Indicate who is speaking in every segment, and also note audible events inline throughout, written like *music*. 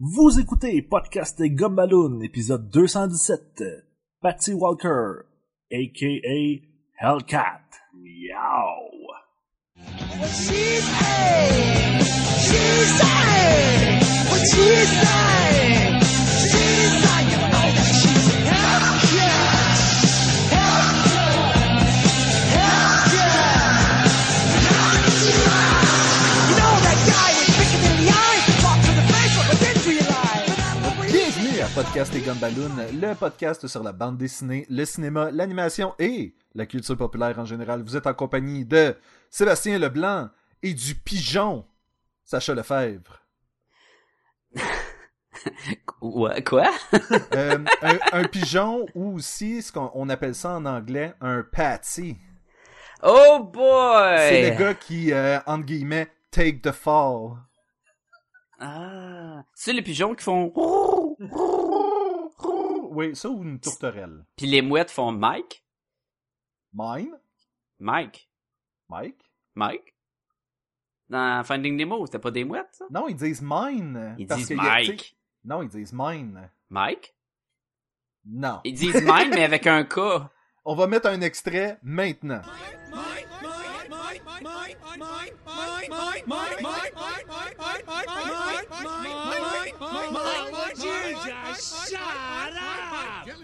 Speaker 1: Vous écoutez Podcast Gumballoon, épisode 217. Patty Walker, a.k.a. Hellcat. Meow.
Speaker 2: What she say? She say? What
Speaker 3: Podcast Gumballoon, le podcast sur la bande dessinée, le cinéma, l'animation et la culture populaire en général. Vous êtes en compagnie de Sébastien Leblanc et du pigeon Sacha Lefebvre. *laughs*
Speaker 4: Quoi?
Speaker 3: Euh, un, un pigeon ou aussi ce qu'on on appelle ça en anglais un patsy.
Speaker 4: Oh boy!
Speaker 3: C'est le gars qui, euh, entre guillemets, take the fall.
Speaker 4: Ah, c'est les pigeons qui font...
Speaker 3: Oui, ça ou une tourterelle.
Speaker 4: Puis les mouettes font Mike?
Speaker 3: Mine?
Speaker 4: Mike?
Speaker 3: Mike?
Speaker 4: Mike? Dans Finding Nemo, c'était pas des mouettes, ça?
Speaker 3: Non, ils disent mine.
Speaker 4: Ils disent Mike.
Speaker 3: Non, ils disent mine.
Speaker 4: Mike?
Speaker 3: Non.
Speaker 4: Ils disent mine, mais avec un K.
Speaker 3: On va mettre un extrait maintenant.
Speaker 5: Up!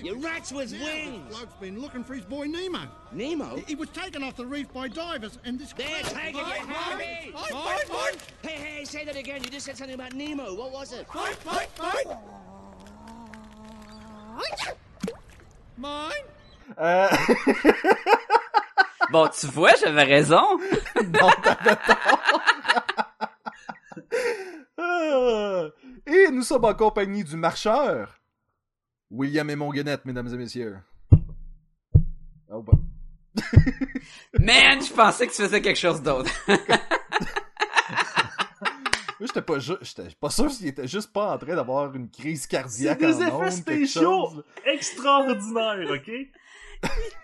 Speaker 5: Your rats with wings!
Speaker 6: bloke's been looking for his boy Nemo.
Speaker 5: Nemo?
Speaker 6: He was taken off the reef by divers, and this.
Speaker 5: They're taking it, Harry! Hey, hey, say that again. You just said something about Nemo. What was it?
Speaker 3: Euh... *laughs*
Speaker 4: Bon, tu vois, j'avais raison. *laughs*
Speaker 3: non, t'avais tort. Et nous sommes en compagnie du marcheur, William et Monguenette, mesdames et messieurs. Oh, bon. *laughs*
Speaker 4: Man, je pensais que tu faisais quelque chose d'autre.
Speaker 3: Moi, *laughs* j'étais pas, ju- j'étais pas sûr s'il était juste pas en train d'avoir une crise
Speaker 1: C'est
Speaker 3: cardiaque
Speaker 1: des
Speaker 3: en
Speaker 1: effets spéciaux
Speaker 3: chose.
Speaker 1: extraordinaires, ok?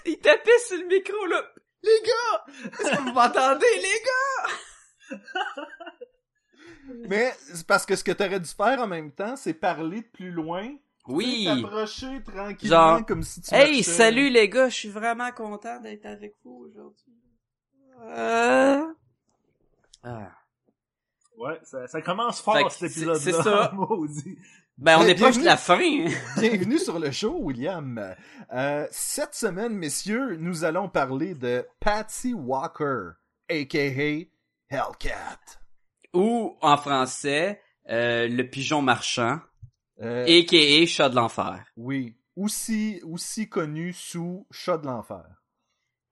Speaker 4: Il tapait sur le micro, là. Les gars! Est-ce que vous m'entendez, les gars? *laughs*
Speaker 3: Mais c'est parce que ce que t'aurais dû faire en même temps, c'est parler de plus loin.
Speaker 4: Oui.
Speaker 3: T'approcher tranquillement
Speaker 4: Genre,
Speaker 3: comme si tu
Speaker 4: Hey,
Speaker 3: marchais.
Speaker 4: salut les gars, je suis vraiment content d'être avec vous aujourd'hui. Euh... Ah.
Speaker 1: Ouais, ça, ça commence fort, cet épisode-là.
Speaker 4: c'est ça. *laughs*
Speaker 1: Maudit.
Speaker 4: Ben, on est proche de la fin. *laughs*
Speaker 3: Bienvenue sur le show, William. Euh, cette semaine, messieurs, nous allons parler de Patsy Walker, a.k.a. Hellcat.
Speaker 4: Ou, en français, euh, le pigeon marchand,
Speaker 3: Euh,
Speaker 4: a.k.a. chat de l'enfer.
Speaker 3: Oui, aussi, aussi connu sous Chat de l'enfer.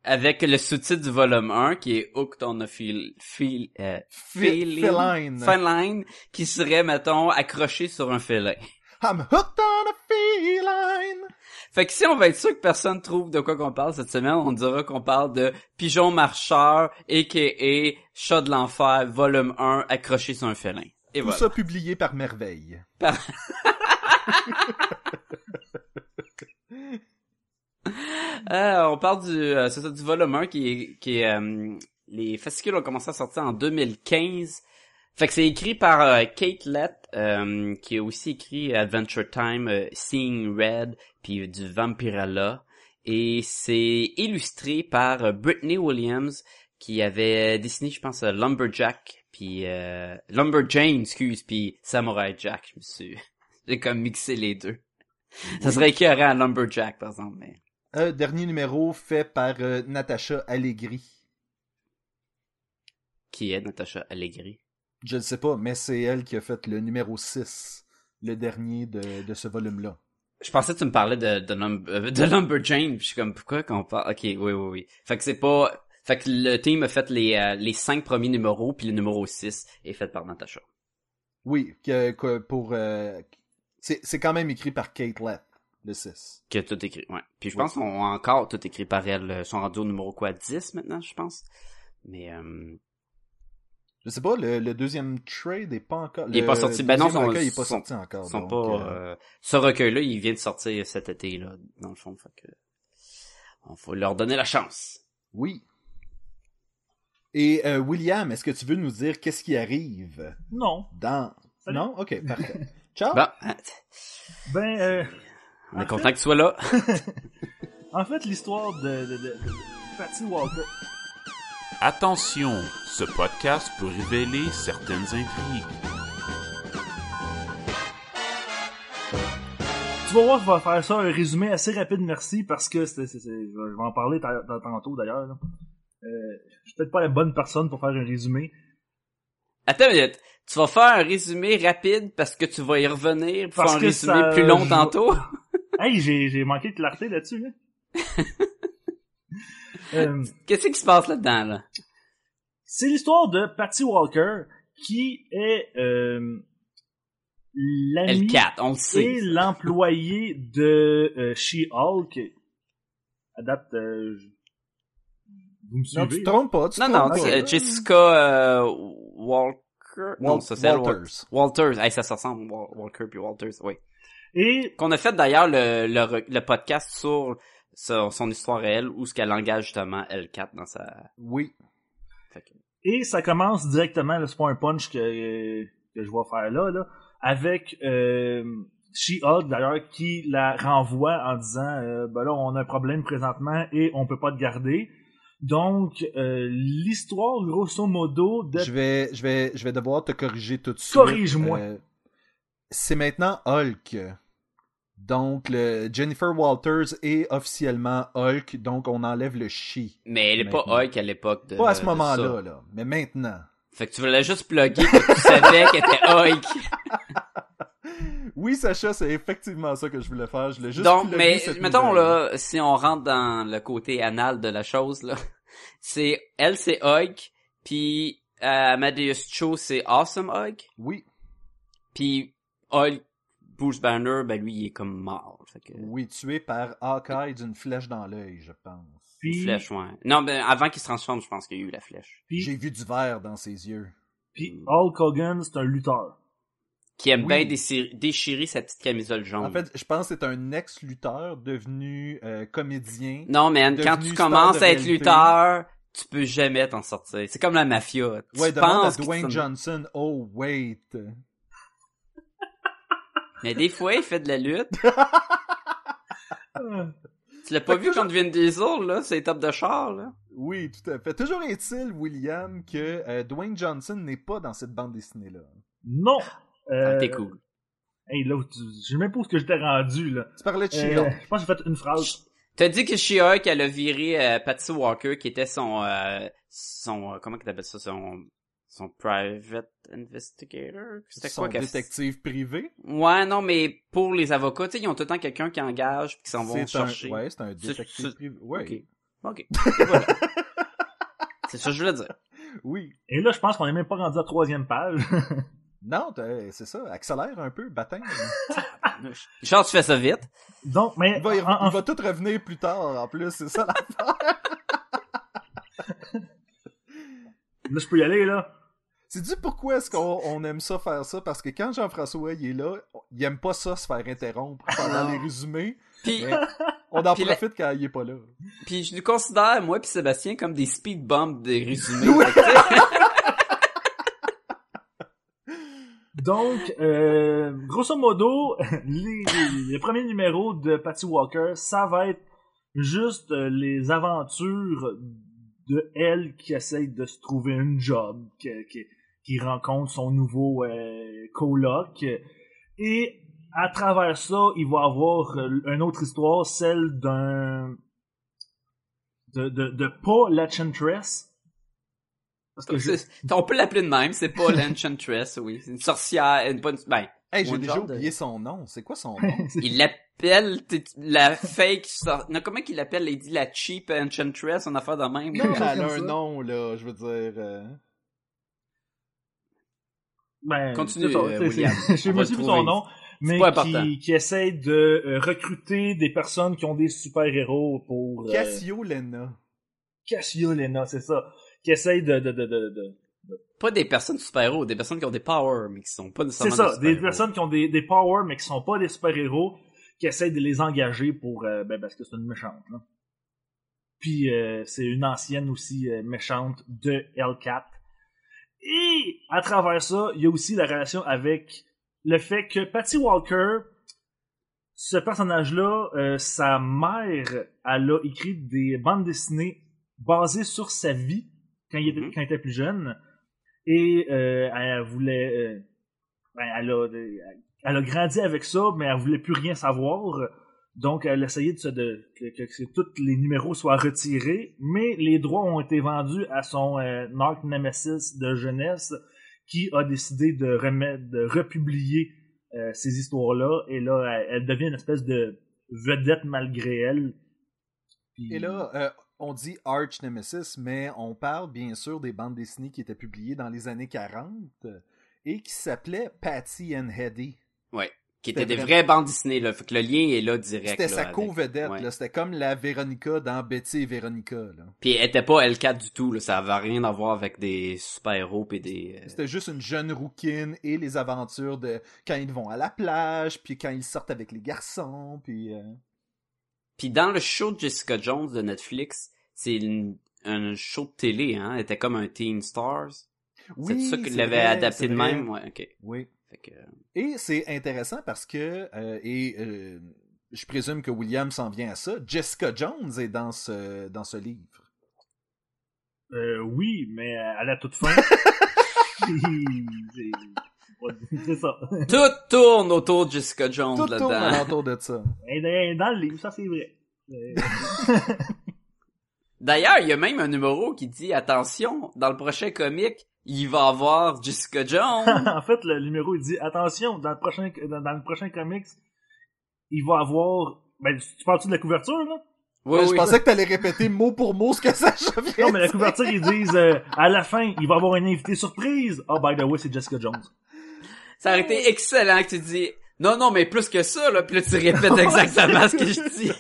Speaker 4: Avec le sous-titre du volume 1, qui est Hooked on a feel, feel, euh,
Speaker 3: feline.
Speaker 4: feline, qui serait, mettons, accroché sur un filet.
Speaker 3: I'm hooked on a feline.
Speaker 4: Fait que si on va être sûr que personne trouve de quoi qu'on parle cette semaine, on dira qu'on parle de Pigeon Marcheur, a.k.a. Chat de l'Enfer, volume 1, accroché sur un félin. Et
Speaker 3: Tout
Speaker 4: voilà.
Speaker 3: ça publié par Merveille.
Speaker 4: Par- *laughs* Euh, on parle du, euh, c'est ça, du volume 1 qui est, euh, les fascicules ont commencé à sortir en 2015. Fait que c'est écrit par euh, Kate Lett, qui a aussi écrit Adventure Time, Seeing Red, puis du Vampirella. Et c'est illustré par Brittany Williams, qui avait dessiné, je pense, Lumberjack, puis Lumberjane, excuse, puis Samurai Jack. Je me suis, *laughs* j'ai comme mixé les deux. Ça serait écœurant à Lumberjack, par exemple, mais...
Speaker 3: Euh, dernier numéro fait par euh, Natacha Allegri.
Speaker 4: Qui est Natasha Allegri?
Speaker 3: Je ne sais pas, mais c'est elle qui a fait le numéro 6, le dernier de, de ce volume-là.
Speaker 4: Je pensais que tu me parlais de, de, Lum- euh, de Lumberjane, je suis comme, pourquoi qu'on parle? Ok, oui, oui, oui. Fait que c'est pas... Fait que le team a fait les, euh, les cinq premiers numéros, puis le numéro 6 est fait par Natasha.
Speaker 3: Oui, que, que pour... euh, c'est c'est quand même écrit par Kate Lett, le 6.
Speaker 4: Qui a tout écrit, ouais. Puis je pense qu'on a encore tout écrit par elle. Ils sont rendus au numéro quoi? 10 maintenant, je pense? Mais, euh...
Speaker 3: Je sais pas, le, le deuxième trade est pas encore...
Speaker 4: Il est pas sorti. Ben non, son-
Speaker 3: recueil est pas
Speaker 4: son-
Speaker 3: sorti encore.
Speaker 4: Ils sont
Speaker 3: donc,
Speaker 4: pas...
Speaker 3: euh,
Speaker 4: euh, Ce recueil-là, il vient de sortir cet été, là, dans le fond. Fait que... On faut leur donner la chance.
Speaker 3: Oui. Et euh, William, est-ce que tu veux nous dire qu'est-ce qui arrive?
Speaker 1: Non.
Speaker 3: dans...
Speaker 1: Salut.
Speaker 3: Non? Ok, parfait. *laughs* Ciao!
Speaker 4: Bon,
Speaker 1: Ben, euh,
Speaker 4: on est content que tu sois là. *laughs*
Speaker 1: en fait, l'histoire de, de, de, de Patty Walker.
Speaker 7: Attention, ce podcast peut révéler certaines intrigues.
Speaker 1: Tu vas voir, je vais faire ça un résumé assez rapide, merci, parce que c'est, c'est, c'est- je vais en parler ta- ta- tantôt d'ailleurs. là. Euh, je suis peut-être pas la bonne personne pour faire un résumé.
Speaker 4: Attends une minute. Tu vas faire un résumé rapide parce que tu vas y revenir pour
Speaker 1: Parce
Speaker 4: faire un résumé
Speaker 1: ça-
Speaker 4: plus long
Speaker 1: je-
Speaker 4: tantôt? *laughs*
Speaker 1: Hey, j'ai, j'ai manqué de clarté là-dessus. Là. *laughs* Euh,
Speaker 4: Qu'est-ce qui se passe là-dedans, là?
Speaker 1: c'est l'histoire de Patty Walker qui est euh, l'ami
Speaker 4: L4, on le
Speaker 1: et
Speaker 4: sait.
Speaker 1: l'employé de euh, She-Hulk. À date, euh, je- vous me
Speaker 3: Non, tu te trompes pas. Tu
Speaker 4: Non, non,
Speaker 3: pas.
Speaker 4: euh, Jessica euh, Walker? non, ça
Speaker 3: Walters.
Speaker 4: Walters. Hey, ça se ressemble, Wal- Walker puis Walters, oui.
Speaker 1: Et
Speaker 4: Qu'on a fait d'ailleurs le, le, le podcast sur son, son histoire réelle où ce qu'elle engage justement L4 dans sa...
Speaker 3: Oui.
Speaker 4: Fait que-
Speaker 1: Et ça commence directement, pas un punch que, que je vais faire là, là avec euh, She-Hulk d'ailleurs qui la renvoie en disant euh, ben là on a un problème présentement et on peut pas te garder. Donc euh, l'histoire grosso modo de
Speaker 3: Je vais, je vais, je vais devoir te corriger tout de suite.
Speaker 1: Corrige-moi.
Speaker 3: Euh, c'est maintenant Hulk. Donc, le Jennifer Walters est officiellement Hulk, donc on enlève le chi.
Speaker 4: Mais elle est pas. Hulk à l'époque de
Speaker 3: Pas à ce moment-là, là, mais maintenant.
Speaker 4: Fait que tu voulais juste plugger que tu savais qu'elle était Hulk. *laughs*
Speaker 3: Oui, Sacha, c'est effectivement ça que je voulais faire. Je voulais juste
Speaker 4: Donc, mais mettons
Speaker 3: nouvelle.
Speaker 4: là, si on rentre dans le côté anal de la chose là, *laughs* c'est elle c'est Hulk, puis euh, Amadeus Cho c'est Awesome Hulk,
Speaker 3: Oui,
Speaker 4: puis Hulk Bruce Banner ben lui il est comme mort, fait que
Speaker 3: oui, tué par Hawkeye d'une flèche dans l'œil, je pense.
Speaker 4: une flèche ouais. Non ben avant qu'il se transforme, je pense qu'il y a eu la flèche.
Speaker 1: puis,
Speaker 3: J'ai vu du verre dans ses yeux.
Speaker 1: puis Hulk Hogan c'est un lutteur.
Speaker 4: Qui aime
Speaker 3: Oui.
Speaker 4: bien déchir- déchirer sa petite camisole jaune.
Speaker 3: En fait, je pense que c'est un ex-lutteur devenu euh, comédien.
Speaker 4: non man, quand tu commences à être lutteur, tu peux jamais t'en sortir. C'est comme la mafia. Tu
Speaker 3: Ouais, demande à
Speaker 4: penses que
Speaker 3: Dwayne Johnson. Oh, wait.
Speaker 4: Mais des fois, il fait de la lutte. *laughs* Tu l'as pas vu quand Vin Diesel, là? C'est top de char, là?
Speaker 3: Oui, tout à fait. Toujours est-il, William, que euh, Dwayne Johnson n'est pas dans cette bande dessinée-là.
Speaker 1: Non. Euh,
Speaker 4: Ah, T'es cool.
Speaker 1: Hey là, tu- je sais même pas où ce que j'étais rendu là.
Speaker 3: Tu parlais de
Speaker 1: Euh,
Speaker 3: She-Hulk.
Speaker 1: je pense que j'ai fait une phrase.
Speaker 4: T'as dit que She-Hulk, elle a viré euh, Patsy Walker, qui était son... euh, son euh, comment qu'il appelle ça? Son... Son private investigator? C'était
Speaker 3: Son
Speaker 4: quoi qu'elle-
Speaker 3: détective privé?
Speaker 4: Ouais, non, mais pour les avocats, tu sais, ils ont tout le temps quelqu'un qui engage puis qui s'en vont chercher.
Speaker 3: ouais, c'est un détective privé. Ouais.
Speaker 4: Ok. Ok. Voilà. *laughs* C'est ça que je voulais dire.
Speaker 3: Oui.
Speaker 1: Et là, je pense qu'on est même pas rendu à la troisième page. *laughs*
Speaker 3: Non, c'est ça. Accélère un peu, baptême. *laughs*
Speaker 4: Charles, tu fais ça vite.
Speaker 1: Donc, mais
Speaker 3: Il va,
Speaker 1: en-
Speaker 3: va tout revenir plus tard, en plus. C'est ça l'affaire.
Speaker 1: là, je peux y aller là.
Speaker 3: C'est dit pourquoi est-ce qu'on on aime ça faire ça? Parce que quand Jean-François il est là, il aime pas ça se faire interrompre pendant les résumés.
Speaker 4: Puis,
Speaker 3: on en *laughs*
Speaker 4: Puis la-
Speaker 3: profite quand il est pas là.
Speaker 4: puis je nous considère, moi puis Sébastien, comme des speed bumps des résumés. *laughs*
Speaker 1: Donc, euh, grosso modo, *laughs* les, les, premiers numéros de Patty Walker, ça va être juste euh, les aventures de elle qui essaye de se trouver une job, qui, qui, qui rencontre son nouveau euh, coloc. Et à travers ça, il va avoir euh, une autre histoire, celle d'un de, de, de pas l'Enchantress. Parce que je,
Speaker 4: on peut l'appeler de même, c'est pas l'Enchantress, oui. C'est une sorcière, une, une- ben,
Speaker 3: Hey, j'ai déjà
Speaker 4: genre de-
Speaker 3: oublié son nom. C'est quoi son *laughs* nom?
Speaker 4: il l'appelle la fake sor- non, comment qu'il l'appelle? Il dit la cheap Enchantress, en affaire de même.
Speaker 3: Non, elle a un nom, là, je veux dire...
Speaker 1: Ben,
Speaker 4: Continue,
Speaker 1: c'est ça,
Speaker 4: euh,
Speaker 1: c'est-
Speaker 4: William. *laughs*
Speaker 1: c'est- Je me plus son nom, mais qui, qui essaie de euh, recruter des personnes qui ont des super-héros pour... euh,
Speaker 3: Cassio Lena.
Speaker 1: Cassio Lena, c'est ça. Qui essaie de... de, de, de, de-
Speaker 4: Pas des personnes super-héros, des personnes qui ont des powers, mais qui sont pas
Speaker 1: C'est
Speaker 4: nécessairement
Speaker 1: ça, des personnes qui ont des, des powers, mais qui sont pas des super-héros, qui essaient de les engager pour... euh, ben, parce que c'est une méchante, là. Puis euh, c'est une ancienne aussi euh, méchante de Hellcat. Et à travers ça, il y a aussi la relation avec le fait que Patty Walker, ce personnage-là, euh, sa mère, elle a écrit des bandes dessinées basées sur sa vie quand il était,
Speaker 4: Mhm.
Speaker 1: quand il était plus jeune. Et euh, elle voulait... euh, ben, elle, a, elle a grandi avec ça, mais elle voulait plus rien savoir. Donc, elle essayait de, se- de que, que- que tous les numéros soient retirés, mais les droits ont été vendus à son euh, Narc Nemesis de jeunesse, qui a décidé de, remettre, de republier euh, ces histoires-là. Et là, elle, elle devient une espèce de vedette malgré elle. Puis-
Speaker 3: Et là, euh, on dit Arch Nemesis, mais on parle bien sûr des bandes dessinées qui étaient publiées dans les années 40 euh, et qui s'appelaient Patty and Heady.
Speaker 4: Ouais. Qui étaient des
Speaker 3: vrai-
Speaker 4: vraies bandes dessinées, là. Fait que le lien est là direct.
Speaker 3: C'était sa co-vedette,
Speaker 4: ouais.
Speaker 3: là. C'était comme la Véronica dans Betty et Véronica, là.
Speaker 4: Puis elle était pas L4 du tout, là. Ça avait rien à voir avec des super-héros pis des... euh,
Speaker 3: C'était juste une jeune rouquine et les aventures de quand ils vont à la plage, puis quand ils sortent avec les garçons, puis... euh,
Speaker 4: Puis dans le show de Jessica Jones de Netflix, c'est une- un show de télé, hein. Elle était comme un Teen Stars. c'est ça qu'il l'avait adapté de même, ouais, ok.
Speaker 3: Oui.
Speaker 4: Fait que...
Speaker 3: Et c'est intéressant parce que, euh, et euh, je présume que William s'en vient à ça, Jessica Jones est dans ce, dans ce livre.
Speaker 1: Euh, oui, mais à la toute fin. c'est c'est ça.
Speaker 4: Tout tourne autour de Jessica Jones
Speaker 3: Tout tourne
Speaker 4: là-dedans.
Speaker 3: alentour de ça.
Speaker 1: Et dans, le livre, ça c'est vrai. Euh, *laughs*
Speaker 4: D'ailleurs, il y a même un numéro qui dit attention, dans le prochain comic, il va avoir Jessica Jones. *laughs*
Speaker 1: en fait, le numéro il dit attention, dans le prochain dans, dans le prochain comics, il va avoir. Ben, tu parles-tu de la couverture là?
Speaker 4: Oui,
Speaker 3: Ouais, je
Speaker 4: oui.
Speaker 3: pensais que t'allais répéter mot pour mot ce que ça *laughs*
Speaker 1: Non, mais la couverture ils disent euh, à la fin, il va avoir un invité surprise. Ah, by the way, c'est Jessica Jones.
Speaker 4: Ça aurait été excellent que tu dis non, non, mais plus que ça, là, puis là, tu répètes *laughs* exactement ce que je dis.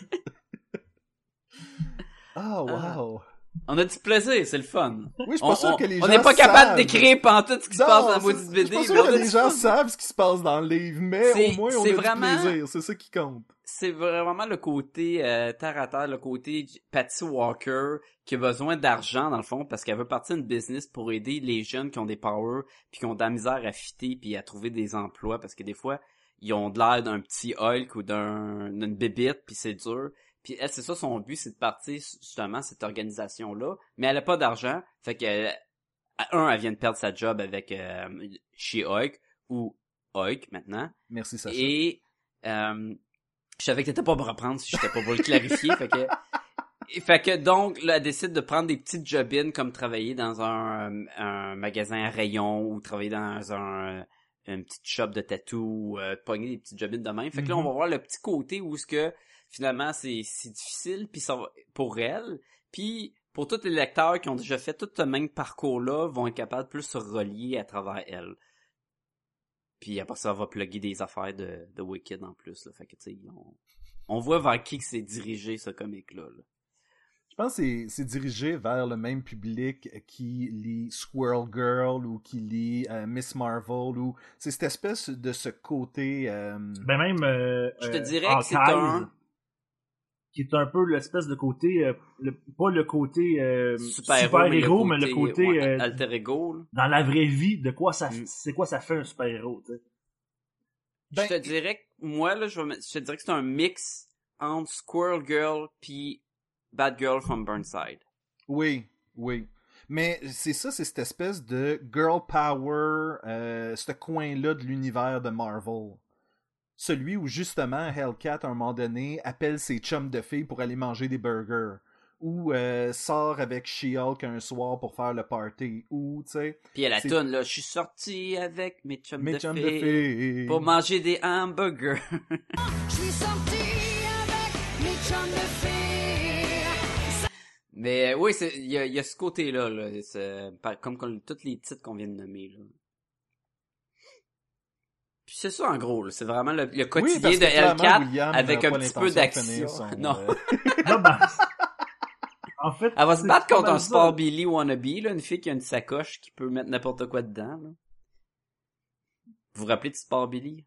Speaker 3: Ah, wow.
Speaker 4: On a du plaisir, c'est le fun.
Speaker 3: Oui, je suis
Speaker 4: On
Speaker 3: pas sûr
Speaker 4: on-
Speaker 3: que les
Speaker 4: on
Speaker 3: gens
Speaker 4: n'est pas capable d'écrire pantoute ce qui se passe dans la maudite
Speaker 3: Je
Speaker 4: BD.
Speaker 3: suis pas
Speaker 4: mais
Speaker 3: sûr
Speaker 4: on
Speaker 3: que les gens savent ce qui se passe dans le livre, mais au moins on a
Speaker 4: c'est
Speaker 3: du
Speaker 4: vraiment-
Speaker 3: plaisir, c'est ça qui compte.
Speaker 4: c'est vraiment le côté euh, terre à terre, le côté Patty Walker qui a besoin d'argent dans le fond parce qu'elle veut partir d'une business pour aider les jeunes qui ont des powers puis qui ont de la misère à fitter puis à trouver des emplois parce que des fois ils ont de l'air d'un petit Hulk ou d'un d'une bébite puis c'est dur. Puis elle c'est ça son but c'est de partir justement cette organisation là mais elle a pas d'argent fait que un elle vient de perdre sa job avec euh, chez Hulk ou Hulk maintenant
Speaker 3: Merci Sacha.
Speaker 4: et euh, je savais que t'étais pas pour reprendre si j'étais pas pour le clarifier. fait que fait que donc là, elle décide de prendre des petites jobines comme travailler dans un, euh, un magasin à rayon ou travailler dans un euh, une petite shop de tatou, euh, pogner des petites jobines de même. Fait que là on va voir le petit côté où ce que finalement c'est c'est difficile puis ça va pour elle puis pour tous les lecteurs qui ont déjà fait tout ce même parcours là vont être capables de plus se relier à travers elle. Puis après ça, on va plugger des affaires de, de Wicked en plus. Là. Fait que, tu sais, on, on voit vers qui que c'est dirigé, ce comic-là. là.
Speaker 3: Je pense que c'est- c'est dirigé vers le même public qui lit Squirrel Girl ou qui lit euh, Miss Marvel ou c'est cette espèce de ce côté euh,
Speaker 1: Ben même. euh,
Speaker 4: Je te
Speaker 1: euh,
Speaker 4: dirais que c'est un-
Speaker 1: Qui est un peu l'espèce de côté. euh, le- pas le côté euh,
Speaker 4: Super-héros,
Speaker 1: mais le côté.
Speaker 4: ouais,
Speaker 1: euh,
Speaker 4: alter ego. là.
Speaker 1: dans la vraie vie, de quoi ça.
Speaker 4: Mm.
Speaker 1: C'est quoi ça fait un super-héros, tu sais.
Speaker 3: Ben,
Speaker 4: je te dirais que, moi, là, je, vais mettre- je te dirais que c'est un mix entre Squirrel Girl puis Bad Girl from Burnside.
Speaker 3: Oui, oui. Mais c'est ça, c'est cette espèce de girl power, euh, ce coin-là de l'univers de Marvel. Celui où justement Hellcat, à un moment donné, appelle ses chums de filles pour aller manger des burgers. Ou euh, sort avec She-Hulk un soir pour faire le party. Ou, tu sais,
Speaker 4: Puis elle la toune, là, je suis sorti avec mes chums,
Speaker 3: mes
Speaker 4: de,
Speaker 3: chums de
Speaker 4: filles
Speaker 3: filles.
Speaker 4: pour manger des hamburgers. *laughs*
Speaker 2: Je suis sorti avec mes chums de filles.
Speaker 4: Mais euh, oui, c'est il y a, il y a ce côté-là, là, comme, comme tous les titres qu'on vient de nommer. Là. C'est ça en gros, c'est vraiment le, le
Speaker 3: Oui,
Speaker 4: quotidien
Speaker 3: parce
Speaker 4: de
Speaker 3: que clairement,
Speaker 4: L4
Speaker 3: William
Speaker 4: avec un petit peu d'action. *laughs* Non.
Speaker 3: euh,
Speaker 1: Non, ben, en fait.
Speaker 4: Elle va se battre contre un
Speaker 1: ça.
Speaker 4: Sport Billy wannabe, là, une fille qui a une sacoche qui peut mettre n'importe quoi dedans. Là. Vous vous rappelez de Sport Billy?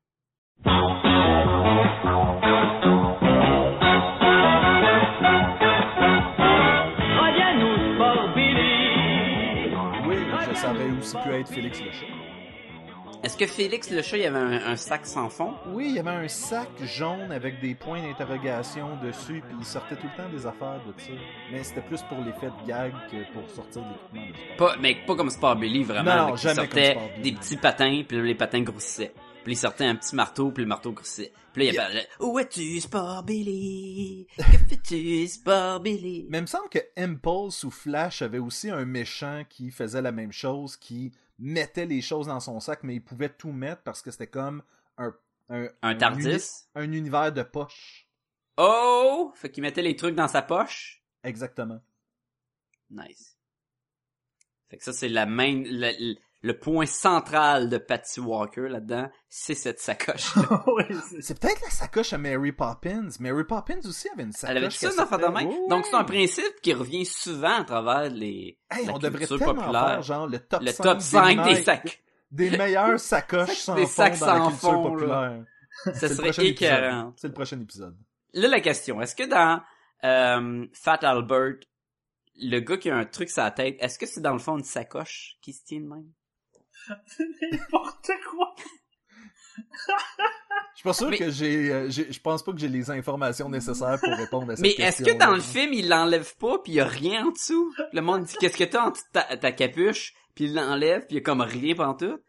Speaker 3: Oui, je savais aussi pu être Félix le chat.
Speaker 4: Est-ce que Félix le chat, il y avait un, un sac sans fond?
Speaker 3: Oui, il y avait un sac jaune avec des points d'interrogation dessus, puis il sortait tout le temps des affaires de ça. Mais c'était plus pour l'effet de gag que pour sortir de l'équipement de sport.
Speaker 4: Pas, mais pas comme Sport Billy, vraiment.
Speaker 3: Non, jamais
Speaker 4: sortait
Speaker 3: comme Sport
Speaker 4: des petits patins, puis les patins grossissaient. Puis il sortait un petit marteau, puis le marteau grossissait. Puis là, il y avait Où es-tu, Sport Billy? Que fais-tu, Sport Billy?
Speaker 3: Mais il me semble que Impulse ou Flash avait aussi un méchant qui faisait la même chose, qui mettait les choses dans son sac, mais il pouvait tout mettre parce que c'était comme un... Un,
Speaker 4: Un Tardis?
Speaker 3: uni- un univers de poche.
Speaker 4: Oh! Fait qu'il mettait les trucs dans sa poche?
Speaker 3: Exactement.
Speaker 4: Nice. Fait que ça, c'est la main, le point central de Patty Walker là-dedans, c'est cette sacoche. *laughs*
Speaker 1: C'est-
Speaker 3: peut-être la sacoche à Mary Poppins. Mary Poppins aussi avait une sacoche.
Speaker 4: Elle avait ça une affaire de.
Speaker 3: Oui,
Speaker 4: Donc c'est un principe qui revient souvent à travers les
Speaker 3: Hey,
Speaker 4: la
Speaker 3: on devrait
Speaker 4: culture populaire.
Speaker 3: faire genre le top
Speaker 4: le
Speaker 3: 5
Speaker 4: top 5 des sacs.
Speaker 3: des meilleures sacoches sans
Speaker 4: Des
Speaker 3: fond
Speaker 4: sacs
Speaker 3: dans la
Speaker 4: sans
Speaker 3: culture
Speaker 4: fond,
Speaker 3: populaire.
Speaker 4: Ça
Speaker 3: C'est le
Speaker 4: serait
Speaker 3: prochain épisode.
Speaker 4: écœurant.
Speaker 3: C'est le prochain épisode.
Speaker 4: Là, la question, est-ce que dans euh, Fat Albert, le gars qui a un truc sur la tête, est-ce que c'est dans le fond une sacoche qui se tient de même?
Speaker 1: N'importe quoi.
Speaker 3: Je suis pas sûr
Speaker 4: Mais-
Speaker 3: que j'ai, euh, j'ai- je pense pas que j'ai les informations nécessaires pour répondre à cette
Speaker 4: Mais
Speaker 3: question.
Speaker 4: est-ce que dans le film, il l'enlève pas puis il y a rien en dessous? Le monde dit qu'est-ce que t'as en dessous de ta, ta capuche? Puis il l'enlève puis il y a comme rien pantoute?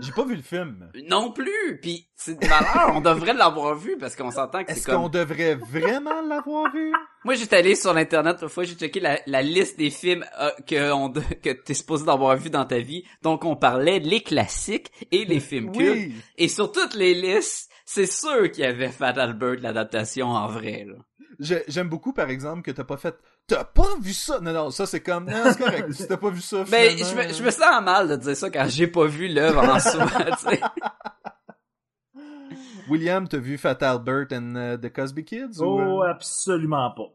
Speaker 3: J'ai pas vu le film.
Speaker 4: Non plus! Puis c'est de valeur, on devrait l'avoir vu parce qu'on s'entend que
Speaker 3: Est-ce
Speaker 4: c'est comme...
Speaker 3: qu'on devrait vraiment l'avoir vu?
Speaker 4: Moi, j'étais allé sur l'internet une fois, j'ai checké la, la liste des films euh, que on *laughs* que t'es supposé d'avoir vu dans ta vie. Donc, on parlait les classiques et les films cultes.
Speaker 3: Oui.
Speaker 4: Et sur toutes les listes, c'est sûr qu'il y avait Fat Albert, l'adaptation en vrai.
Speaker 3: J'aime beaucoup, par exemple, que t'as pas fait. T'as pas vu ça? Non, non, ça c'est comme. Non, c'est correct. si t'as pas vu ça,
Speaker 4: Ben, je me, je me sens mal de dire ça quand j'ai pas vu l'œuvre en *laughs* soi, tu sais. *laughs*
Speaker 3: William, t'as vu Fat Albert and uh, the Cosby Kids? ou,
Speaker 1: Oh,
Speaker 3: euh?
Speaker 1: absolument pas.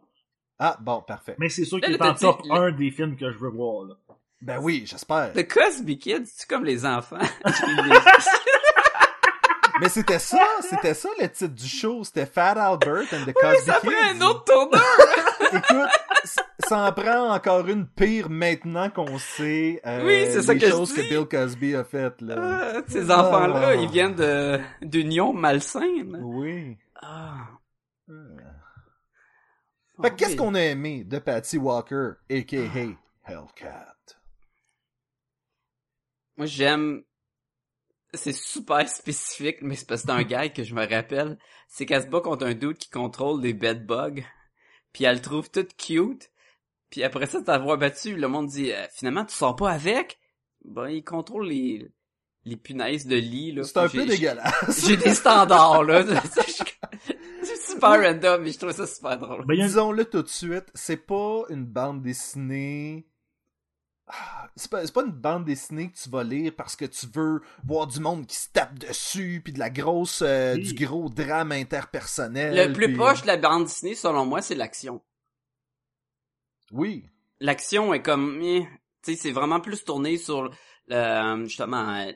Speaker 3: Ah, bon, parfait.
Speaker 1: Mais c'est sûr qu'il est en top 1 des films que je veux voir, là.
Speaker 3: Ben oui, j'espère.
Speaker 4: The Cosby Kids, c'est comme les enfants. *laughs*
Speaker 3: Mais c'était ça, c'était ça le titre du show. C'était Fat Albert and the Cosby
Speaker 4: ça
Speaker 3: Kids.
Speaker 4: prend un autre tourneur! *laughs*
Speaker 3: Écoute, ça en prend encore une pire maintenant qu'on sait euh,
Speaker 4: Oui, c'est ça
Speaker 3: les
Speaker 4: que je
Speaker 3: choses
Speaker 4: dis.
Speaker 3: que Bill Cosby a faites. Là.
Speaker 4: Ah, Ces enfants-là,
Speaker 3: Ah.
Speaker 4: ils viennent de d'union malsaine.
Speaker 3: Oui.
Speaker 4: Ah.
Speaker 3: Fait que qu'est-ce
Speaker 4: Oui.
Speaker 3: qu'on a aimé de Patty Walker, a.k.a. Hellcat?
Speaker 4: Moi, j'aime... C'est super *laughs* spécifique, mais c'est parce que c'est un gars que je me rappelle. C'est qu'elle se bat contre un dude qui contrôle des bedbugs. Puis elle le trouve toute cute. Puis après ça, t'avoir battu, le monde dit euh, finalement tu sors pas avec? Ben il contrôle les les punaises de lit là.
Speaker 3: C'est un peu dégueulasse.
Speaker 4: J'ai des standards là. *laughs* *laughs* C'est super random, mais je trouve ça super drôle.
Speaker 1: Ben,
Speaker 3: Disons-le tout de suite, c'est pas une bande dessinée. C'est pas, pas une bande dessinée que tu vas lire parce que tu veux voir du monde qui se tape dessus, puis de la grosse, euh,
Speaker 1: Oui.
Speaker 3: du gros drame interpersonnel.
Speaker 4: Le plus
Speaker 3: puis-
Speaker 4: proche de la bande dessinée, selon moi, c'est l'action.
Speaker 3: Oui.
Speaker 4: L'action est comme, eh, tu sais, c'est vraiment plus tourné sur euh, justement euh,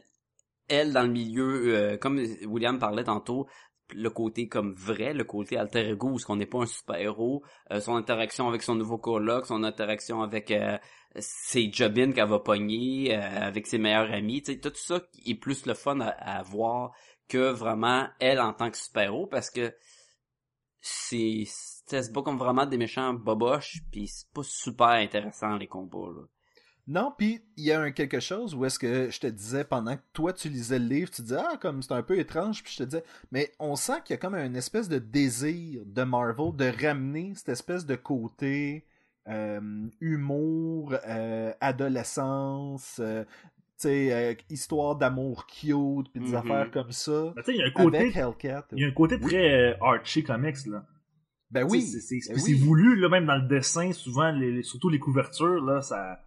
Speaker 4: elle dans le milieu, euh, comme William parlait tantôt, le côté comme vrai, le côté alter ego, ce qu'on n'est pas un super héros, euh, son interaction avec son nouveau coloc, son interaction avec euh, ses jobines qu'elle va pogner, euh, avec ses meilleurs amis, tu sais, tout ça est plus le fun à, voir que vraiment elle en tant que super héros, parce que c'est c'est c'est pas comme vraiment des méchants boboches puis c'est pas super intéressant les combats là.
Speaker 3: Non, puis il y a un quelque chose où est-ce que je te disais pendant que toi tu lisais le livre, tu disais ah comme c'est un peu étrange, puis je te disais mais on sent qu'il y a comme une espèce de désir de Marvel de ramener cette espèce de côté euh, humour, euh, adolescence, euh, tu sais euh, histoire d'amour cute, puis des
Speaker 4: Mhm.
Speaker 3: affaires comme ça.
Speaker 1: Ben, tu sais, il y a un côté,
Speaker 3: Avec Hellcat.
Speaker 1: il y a un côté très Archie Comics, là.
Speaker 3: Ben oui.
Speaker 1: C'est
Speaker 3: ben oui.
Speaker 1: voulu, là, même dans le dessin, souvent, les- surtout les couvertures, là, ça,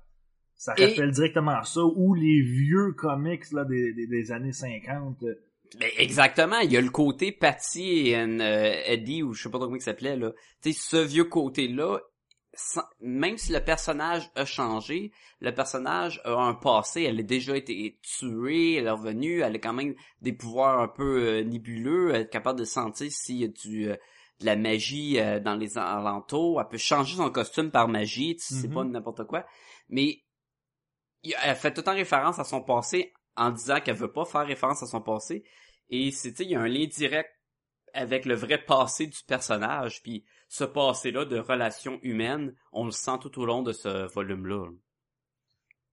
Speaker 1: ça
Speaker 4: Et-
Speaker 1: rappelle directement ça, ou les vieux comics, là, des, des, des années 50. euh,
Speaker 4: Ben, exactement, il y a le côté Patty et euh, Eddie ou je sais pas trop comment il s'appelait là. Tu sais ce vieux côté là même si le personnage a changé, le personnage a un passé, elle a déjà été tuée, elle est revenue, elle a quand même des pouvoirs un peu euh, nébuleux, elle est capable de sentir s'il y a du euh, de la magie dans les alentours, elle peut changer son costume par magie, tu sais, c'est pas n'importe quoi, mais elle fait tout le temps référence à son passé en disant qu'elle veut pas faire référence à son passé. Et c'est, il y a un lien direct avec le vrai passé du personnage, puis ce passé-là de relations humaines, on le sent tout au long de ce volume-là.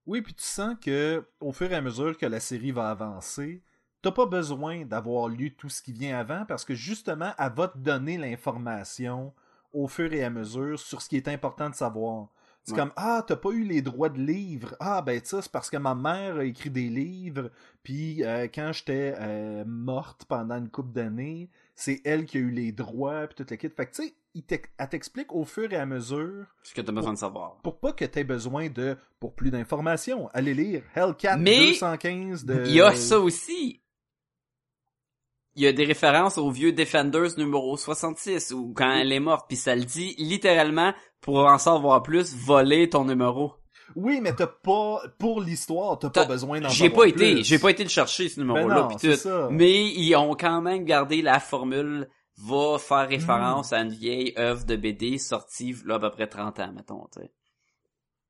Speaker 3: Oui, puis tu sens que au fur et à mesure que la série va avancer, t'as pas besoin d'avoir lu tout ce qui vient avant parce que justement, elle va te donner l'information au fur et à mesure sur ce qui est important de savoir. C'est
Speaker 4: Ouais.
Speaker 3: comme Ah, t'as pas eu les droits de livres. Ah, ben ça, c'est parce que ma mère a écrit des livres, puis euh, quand j'étais euh, morte pendant une couple d'années, c'est elle qui a eu les droits, puis toute la kit. Fait que tu sais, elle t'explique au fur et à mesure
Speaker 4: Ce que t'as besoin de savoir.
Speaker 3: pour pas que t'aies besoin de, pour plus d'informations, allez lire Hellcat
Speaker 4: Mais
Speaker 3: 215 de...
Speaker 4: Il y a ça aussi. Il y a des références au vieux Defenders numéro 66, où quand elle est morte, puis ça le dit littéralement, pour en savoir plus, voler ton numéro.
Speaker 3: Oui, mais t'as pas, pour l'histoire, t'as pas besoin d'en
Speaker 4: J'ai
Speaker 3: savoir
Speaker 4: pas été,
Speaker 3: plus.
Speaker 4: j'ai pas été le chercher ce
Speaker 3: Ben
Speaker 4: numéro-là
Speaker 3: ça.
Speaker 4: Mais ils ont quand même gardé la formule va faire référence
Speaker 3: Hmm.
Speaker 4: à une vieille œuvre de BD sortie là à peu près 30 ans mettons, tu sais.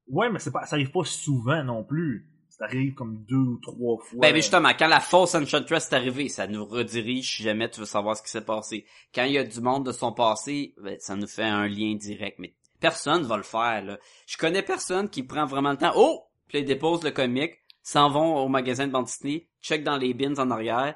Speaker 1: Ouais, mais c'est pas, ça arrive pas souvent non plus. Ça arrive comme deux ou trois fois.
Speaker 4: Ben mais justement, quand la fausse Enchantress est arrivée, ça nous redirige si jamais tu veux savoir ce qui s'est passé. Quand il y a du monde de son passé, ben, ça nous fait un lien direct. Mais personne va le faire. Là. Je connais personne qui prend vraiment le temps. Oh! Puis ils déposent le comic, s'en vont au magasin de bande dessinée, check dans les bins en arrière,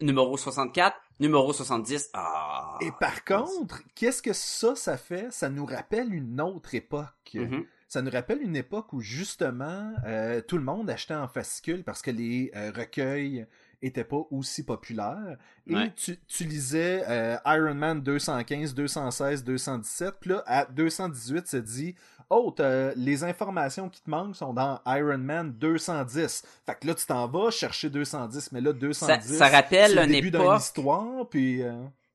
Speaker 4: numéro 64, numéro 70. Ah!
Speaker 3: Et par contre, qu'est-ce que ça, ça fait? Ça nous rappelle une autre époque.
Speaker 4: Mhm.
Speaker 3: Ça nous rappelle une époque où justement euh, tout le monde achetait en fascicule parce que les euh, recueils étaient pas aussi populaires. Et
Speaker 4: Ouais.
Speaker 3: tu, tu lisais euh, Iron Man 215, 216, 217, puis là, à 218, ça dit Oh, t'as- les informations qui te manquent sont dans Iron Man 210. Fait que là, tu t'en vas chercher 210, mais là, 210.
Speaker 4: ça rappelle
Speaker 3: c'est le
Speaker 4: une époque-
Speaker 3: histoire, puis.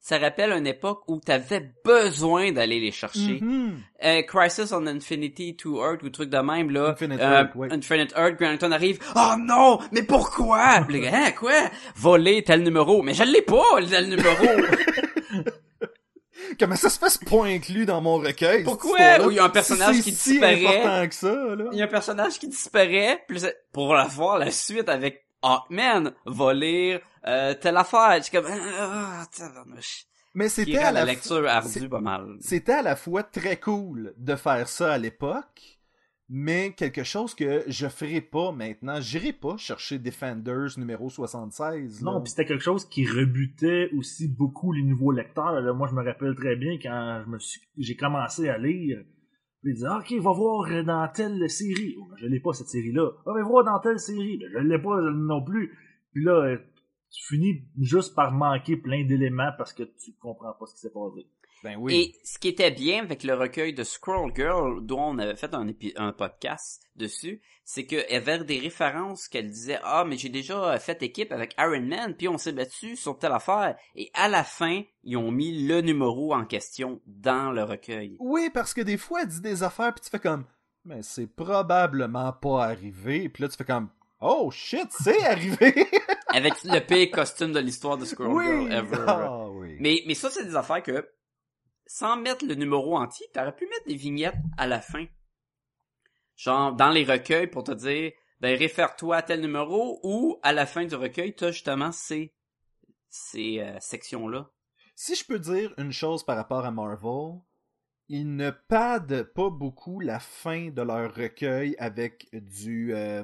Speaker 4: Ça rappelle une époque où t'avais besoin d'aller les chercher.
Speaker 3: mhm.
Speaker 4: Euh, Crisis on Infinity to Earth ou truc de même là.
Speaker 3: Infinite
Speaker 4: Euh,
Speaker 3: Earth, oui.
Speaker 4: Infinite Earth, Grant Thornton arrive. Oh non, mais pourquoi Puis le gars, hein, quoi Voler tel numéro, mais je l'ai pas tel numéro. *laughs*
Speaker 3: Comment ça se fait, c'est pas inclus dans mon recueil?
Speaker 4: Pourquoi? Ou il y a un personnage qui
Speaker 3: si
Speaker 4: disparaît.
Speaker 3: important que ça, là.
Speaker 4: Il y a un personnage qui disparaît, puis pour la voir la suite avec Hawkman, voler euh, telle affaire. Je comme ah.
Speaker 3: Mais c'était à
Speaker 4: la
Speaker 3: la,
Speaker 4: lecture ardue pas mal.
Speaker 3: c'était à la fois très cool de faire ça à l'époque, mais quelque chose que je ferai pas maintenant. J'irai pas chercher Defenders numéro 76. là.
Speaker 1: Non, puis c'était quelque chose qui rebutait aussi beaucoup les nouveaux lecteurs. Là, moi, je me rappelle très bien quand je me suis, j'ai commencé à lire. Ils disaient, OK, va voir dans telle série. Oh, ben, je l'ai pas, cette série-là. Ah, mais voir dans telle série. Ben, je l'ai pas non plus. Puis là, euh, tu finis juste par manquer plein d'éléments parce que tu comprends pas ce qui s'est passé.
Speaker 3: Ben oui.
Speaker 4: Et ce qui était bien avec le recueil de Squirrel Girl, dont on avait fait un, épi- un podcast dessus, c'est qu'il y avait des références qu'elle disait « Ah, mais j'ai déjà fait équipe avec Iron Man, puis on s'est battu sur telle affaire. » Et à la fin, ils ont mis le numéro en question dans le recueil.
Speaker 3: Oui, parce que des fois, elle dit des affaires, puis tu fais comme, mais c'est probablement pas arrivé. Puis là, tu fais comme, oh shit, c'est arrivé. *laughs*
Speaker 4: Avec le pire costume de l'histoire de Squirrel
Speaker 3: oui.
Speaker 4: Girl ever.
Speaker 3: Ah oui.
Speaker 4: Mais, mais ça, c'est des affaires que, sans mettre le numéro entier, t'aurais pu mettre des vignettes à la fin. Genre, dans les recueils pour te dire, ben, réfère-toi à tel numéro, ou à la fin du recueil, t'as justement ces, ces euh, sections-là.
Speaker 3: Si je peux dire une chose par rapport à Marvel, ils ne padent pas beaucoup la fin de leur recueil avec du euh,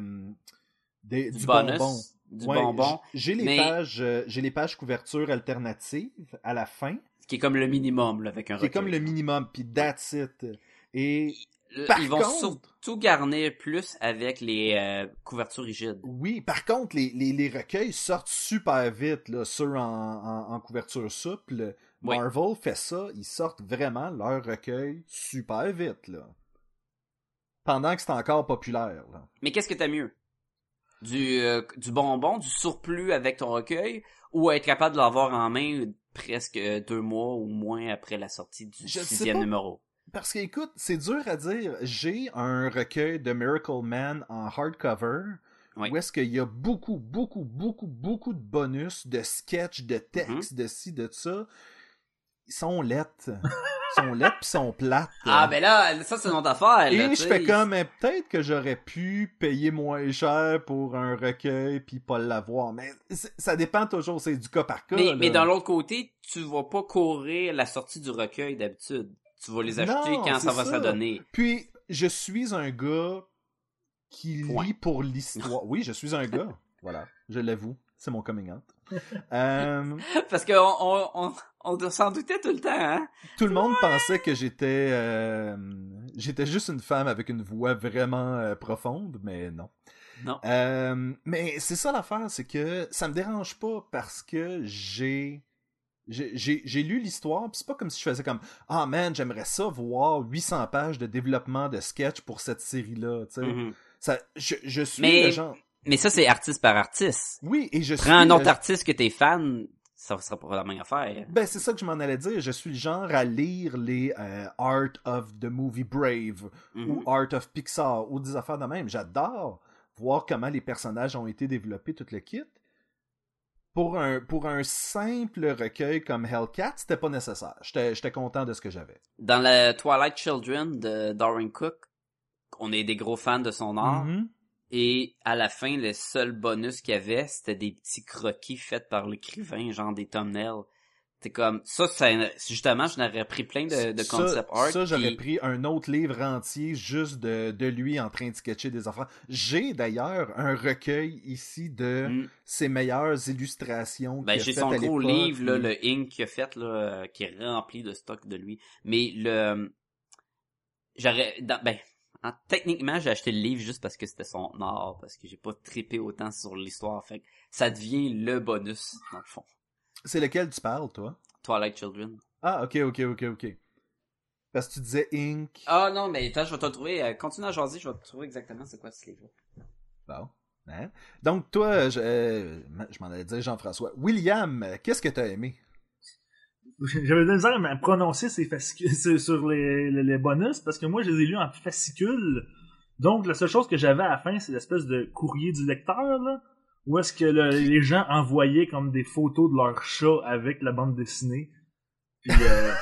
Speaker 3: des-
Speaker 4: Du,
Speaker 3: du,
Speaker 4: bonus,
Speaker 3: bonbon.
Speaker 4: du
Speaker 3: Ouais,
Speaker 4: bonbon,
Speaker 3: J'ai les
Speaker 4: mais-
Speaker 3: pages, euh, j'ai les pages couverture alternatives à la fin,
Speaker 4: ce qui est comme le minimum, là, avec un
Speaker 3: qui est
Speaker 4: recueil.
Speaker 3: comme le minimum, puis that's it. Et par
Speaker 4: Ils vont
Speaker 3: contre-
Speaker 4: surtout garnir plus avec les euh, couvertures rigides.
Speaker 3: oui, par contre, les, les, les recueils sortent super vite, là, ceux en, en, en couverture souple.
Speaker 4: Oui.
Speaker 3: Marvel fait ça, ils sortent vraiment leur recueil super vite, là. Pendant que c'est encore populaire, là.
Speaker 4: Mais qu'est-ce que t'as mieux? Du, euh, du bonbon, du surplus avec ton recueil, ou être capable de l'avoir en main presque deux mois ou moins après la sortie du
Speaker 3: Je
Speaker 4: sixième numéro?
Speaker 3: Parce que, écoute, c'est dur à dire. J'ai un recueil de Miracle Man en hardcover.
Speaker 4: Oui.
Speaker 3: Où est-ce qu'il y a beaucoup, beaucoup, beaucoup, beaucoup de bonus, de sketch, de
Speaker 4: Mm-hmm.
Speaker 3: textes, de ci, de ça. Ils sont lettres. *laughs* sont laides pis sont plates.
Speaker 4: Ah, ben là, ça, c'est une autre affaire.
Speaker 3: Et je fais comme, mais peut-être que j'aurais pu payer moins cher pour un recueil puis pas l'avoir. Mais ça dépend toujours, c'est du cas par cas.
Speaker 4: Mais, mais d'un l'autre côté, tu vas pas courir la sortie du recueil d'habitude. Tu vas les acheter
Speaker 3: Non,
Speaker 4: quand ça va s'adonner.
Speaker 3: Puis, je suis un gars qui
Speaker 4: Point.
Speaker 3: lit pour l'histoire. Oui, je suis un gars. *laughs* Voilà, je l'avoue. C'est mon coming out. *laughs* Euh,
Speaker 4: Parce qu'on on, on, on s'en doutait tout le temps, hein?
Speaker 3: tout le monde pensait que j'étais euh, j'étais juste une femme avec une voix vraiment euh, profonde, mais non.
Speaker 4: Non.
Speaker 3: Euh, mais c'est ça l'affaire, c'est que ça me dérange pas parce que j'ai j'ai- lu l'histoire, puis c'est pas comme si je faisais comme ah man, j'aimerais ça voir 800 pages de développement de sketch pour cette série là, tu sais.
Speaker 4: Mhm.
Speaker 3: Ça je, je suis
Speaker 4: Mais-
Speaker 3: le genre
Speaker 4: Mais ça, c'est artiste par artiste.
Speaker 3: Oui, et je suis
Speaker 4: Prends un
Speaker 3: le-
Speaker 4: autre artiste que t'es fan, ça sera pas la même affaire.
Speaker 3: Ben, c'est ça que je m'en allais dire. Je suis le genre à lire les euh, Art of the Movie Brave
Speaker 4: Mhm.
Speaker 3: ou Art of Pixar ou des affaires de même. J'adore voir comment les personnages ont été développés, tout le kit. Pour un, pour un simple recueil comme Hellcat, c'était pas nécessaire. J'étais j'étais content de ce que j'avais.
Speaker 4: Dans le Twilight Children de Darwin Cook, on est des gros fans de son art.
Speaker 3: Mhm.
Speaker 4: Et à la fin, le seul bonus qu'il y avait, c'était des petits croquis faits par l'écrivain, genre des thumbnails. C'est comme, ça, ça, justement, je n'aurais pris plein de, de
Speaker 3: Ça-
Speaker 4: concept art.
Speaker 3: Ça, j'aurais pris un autre livre entier juste de, de lui en train de sketcher des affaires. J'ai d'ailleurs un recueil ici de
Speaker 4: Mm.
Speaker 3: ses meilleures illustrations.
Speaker 4: Ben, j'ai son gros livre, là, le Ink qu'il a fait, là, euh, qui est rempli de stock de lui. Mais le, j'aurais, dans- ben, techniquement, j'ai acheté le livre juste parce que c'était son art, parce que j'ai pas trippé autant sur l'histoire. Fait que ça devient le bonus, dans le fond.
Speaker 3: C'est lequel tu parles, toi?
Speaker 4: Twilight Children.
Speaker 3: Ah, ok, ok, ok, ok. Parce que tu disais Inc.
Speaker 4: Ah non, mais attends, je vais te trouver. euh, continue à jaser, je vais te trouver exactement c'est quoi ce livre.
Speaker 3: Bon. Hein? Donc, toi, je, euh, je m'en allais dire Jean-François. William, qu'est-ce que t'as aimé? *laughs*
Speaker 1: J'avais de la misère à prononcer ces fascicules *laughs* sur les, les, les bonus parce que moi je les ai lus en fascicules. Donc la seule chose que j'avais à la fin, c'est l'espèce de courrier du lecteur là, où est-ce que le- les gens envoyaient comme des photos de leur chat avec la bande dessinée. Puis euh, *laughs*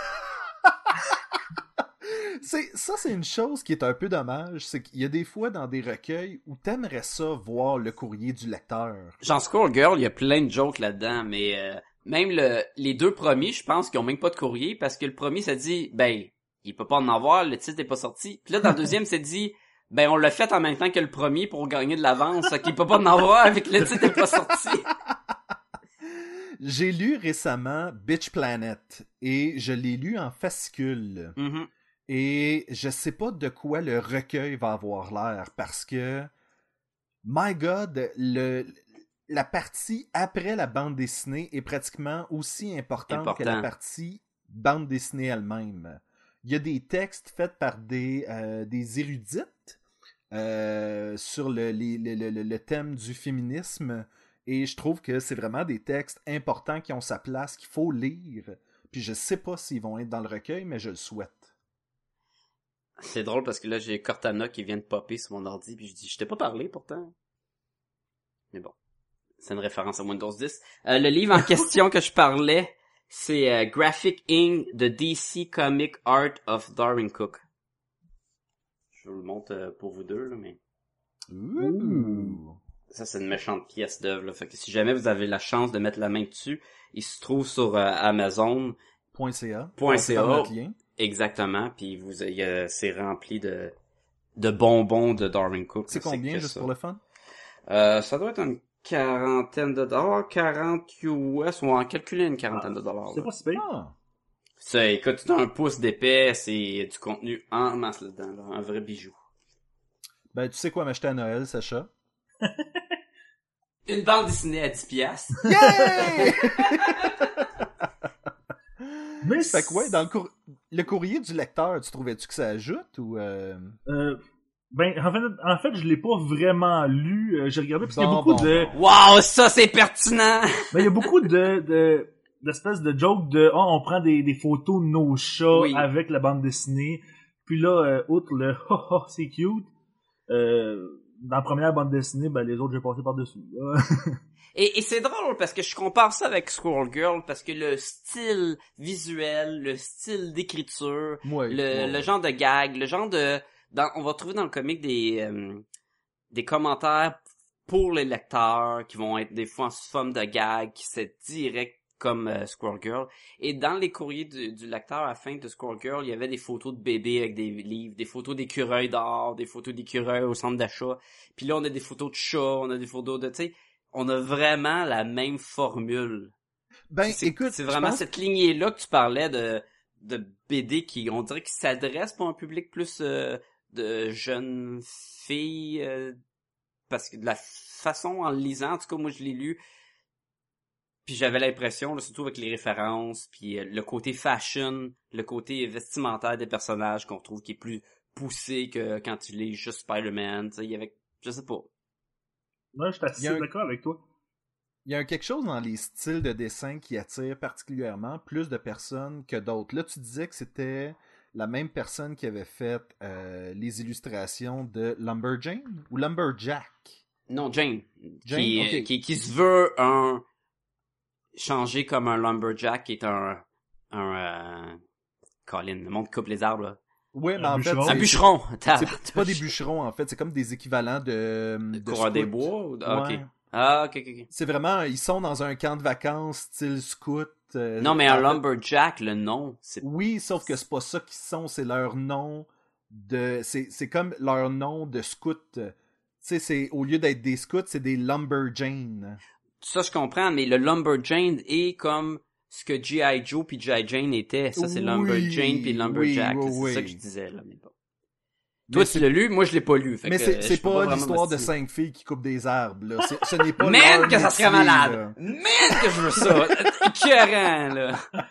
Speaker 3: C'est, ça, c'est une chose qui est un peu dommage. C'est qu'il y a des fois dans des recueils où t'aimerais ça voir le courrier du lecteur.
Speaker 4: Genre Squirrel Girl, il y a plein de jokes là-dedans, mais euh, même le, les deux premiers, je pense qu'ils ont même pas de courrier parce que le premier, ça dit, ben, il peut pas en avoir, le titre est pas sorti. Puis là, dans le *laughs* deuxième, c'est dit, ben, on l'a fait en même temps que le premier pour gagner de l'avance, qu'il peut pas en avoir avec le titre est pas sorti. *laughs*
Speaker 3: J'ai lu récemment Bitch Planet et je l'ai lu en fascicule.
Speaker 4: Mhm.
Speaker 3: Et je sais pas de quoi le recueil va avoir l'air parce que, my God, le, la partie après la bande dessinée est pratiquement aussi importante
Speaker 4: Important.
Speaker 3: que la partie bande dessinée elle-même. Il y a des textes faits par des, euh, des érudites euh, sur le, les- le- le- le- le thème du féminisme et je trouve que c'est vraiment des textes importants qui ont sa place, qu'il faut lire. Puis je sais pas s'ils vont être dans le recueil, mais je le souhaite.
Speaker 4: C'est drôle parce que là, j'ai Cortana qui vient de popper sur mon ordi, puis je dis, je t'ai pas parlé pourtant. Mais bon, c'est une référence à Windows 10. Euh, le livre en question que je parlais, c'est euh, Graphic Inc. de DC Comic Art of Darwin Cook. Je vous le montre euh, pour vous deux, là, mais
Speaker 3: Ouh.
Speaker 4: ça, c'est une méchante pièce d'œuvre. là. Fait que si jamais vous avez la chance de mettre la main dessus, il se trouve sur euh, Amazon.
Speaker 3: .ca.
Speaker 4: CA. Exactement, puis vous, c'est rempli de de bonbons de Darwin Cook.
Speaker 3: C'est combien, juste
Speaker 4: ça.
Speaker 3: pour le fun?
Speaker 4: Euh, ça doit être une quarantaine de dollars, 40 US, on va en calculer une quarantaine de dollars.
Speaker 1: c'est pas si pire.
Speaker 3: Ah.
Speaker 4: Ça, écoute, tu as un pouce d'épais, c'est du contenu en masse là-dedans, là, un vrai bijou.
Speaker 3: Ben, tu sais quoi m'acheter à Noël, Sacha? *laughs*
Speaker 4: Une bande dessinée à 10 piastres. *laughs*
Speaker 3: Yeah! *laughs*
Speaker 1: Mais
Speaker 3: fait que ouais, dans le, cour- le courrier du lecteur, tu trouvais-tu que ça ajoute ou... Euh...
Speaker 1: Euh, ben, en fait, en fait, je l'ai pas vraiment lu. Euh, J'ai regardé parce qu'il y a beaucoup
Speaker 3: bon,
Speaker 1: de.
Speaker 4: Wow, ça c'est pertinent! *laughs*
Speaker 1: ben, il y a beaucoup de, de d'espèces de jokes de, oh, on prend des, des photos de nos chats
Speaker 4: Oui.
Speaker 1: avec la bande dessinée. Puis là, euh, outre le, *laughs* oh, oh, c'est cute. Euh, dans la première bande dessinée, ben, les autres, j'ai passé par dessus. *laughs*
Speaker 4: Et, et c'est drôle parce que je compare ça avec Squirrel Girl parce que le style visuel, le style d'écriture, le, le genre de gag, le genre de... Dans, on va trouver dans le comic des, euh, des commentaires pour les lecteurs qui vont être des fois en forme de gag, qui c'est direct comme euh, Squirrel Girl. Et dans les courriers du, du lecteur à la fin de Squirrel Girl, il y avait des photos de bébés avec des livres, des photos d'écureuils dehors, des photos d'écureuils au centre d'achat. Puis là, on a des photos de chats, on a des photos de... Tu sais, on a vraiment la même formule.
Speaker 3: Ben,
Speaker 4: c'est,
Speaker 3: écoute,
Speaker 4: c'est vraiment cette lignée-là que tu parlais de, de BD qui, on dirait, qui s'adresse pour un public plus euh, de jeunes filles, euh, parce que de la façon en le lisant, en tout cas, moi, je l'ai lu, puis j'avais l'impression, surtout avec les références, puis euh, le côté fashion, le côté vestimentaire des personnages qu'on trouve qui est plus poussé que quand tu lis juste Spider-Man, tu sais, il y avait, je sais pas.
Speaker 1: Ouais, je suis assez
Speaker 3: un-
Speaker 1: d'accord avec toi.
Speaker 3: Il y a quelque chose dans les styles de dessin qui attire particulièrement plus de personnes que d'autres. Là, tu disais que c'était la même personne qui avait fait euh, les illustrations de Lumberjane ou Lumberjack?
Speaker 4: Non, Jane.
Speaker 3: Jane,
Speaker 4: qui,
Speaker 3: ok.
Speaker 4: qui, qui se veut un changer comme un lumberjack qui est un un euh... Colin, le monde coupe les arbres là.
Speaker 3: Ouais, mais
Speaker 1: Un
Speaker 3: en
Speaker 1: bûcheron.
Speaker 3: fait,
Speaker 4: Un
Speaker 3: c'est-
Speaker 4: bûcheron.
Speaker 3: c'est pas des bûcherons en fait, c'est comme des équivalents de, de
Speaker 4: Coureur des bois. ou- Ah,
Speaker 3: Ouais.
Speaker 4: ok. Ah ok ok. ok.
Speaker 3: C'est vraiment, ils sont dans un camp de vacances style scout. Euh,
Speaker 4: Non mais un lumberjack, le nom, c'est
Speaker 3: Oui, sauf que c'est pas ça qu'ils sont, c'est leur nom de. C'est c'est comme leur nom de scout. Tu sais, c'est au lieu d'être des scouts, c'est des lumberjanes.
Speaker 4: ça je comprends, mais le lumberjane est comme ce que G.I. Joe puis G.I. Jane était. Ça c'est
Speaker 3: Oui,
Speaker 4: lumberjane puis lumberjack.
Speaker 3: oui,
Speaker 4: c'est ça que je disais là. Mais bon. Toi tu l'as lu, moi je l'ai pas lu. fait
Speaker 3: Mais
Speaker 4: que,
Speaker 3: c'est pas
Speaker 4: vraiment
Speaker 3: l'histoire de cinq filles qui coupent des arbres. Là. Ce n'est pas leur
Speaker 4: que ça serait malade! Man que je veux ça! *laughs* Écœurant, là! *laughs*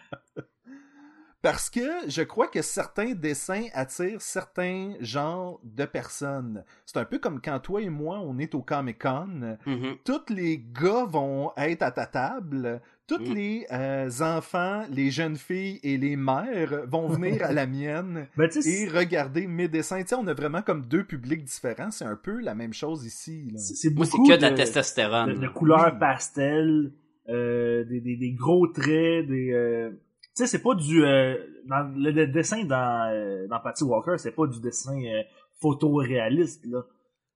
Speaker 3: Parce que je crois que certains dessins attirent certains genres de personnes. C'est un peu comme quand toi et moi, on est au Comic-Con.
Speaker 4: Mhm.
Speaker 3: tous les gars vont être à ta table, tous
Speaker 4: Mm.
Speaker 3: les euh, enfants, les jeunes filles et les mères vont venir à la mienne *laughs*
Speaker 1: Ben,
Speaker 3: et regarder mes dessins. On a vraiment comme deux publics différents. C'est un peu la même chose ici. là.
Speaker 4: Moi, c'est que de la testostérone.
Speaker 1: de, de
Speaker 4: là.
Speaker 1: couleurs
Speaker 3: Oui.
Speaker 1: pastel, euh, des, des, des gros traits, des... euh, Tu sais, c'est pas du... euh, dans, le, le dessin dans, euh, dans Patty Walker, c'est pas du dessin euh, photoréaliste, là.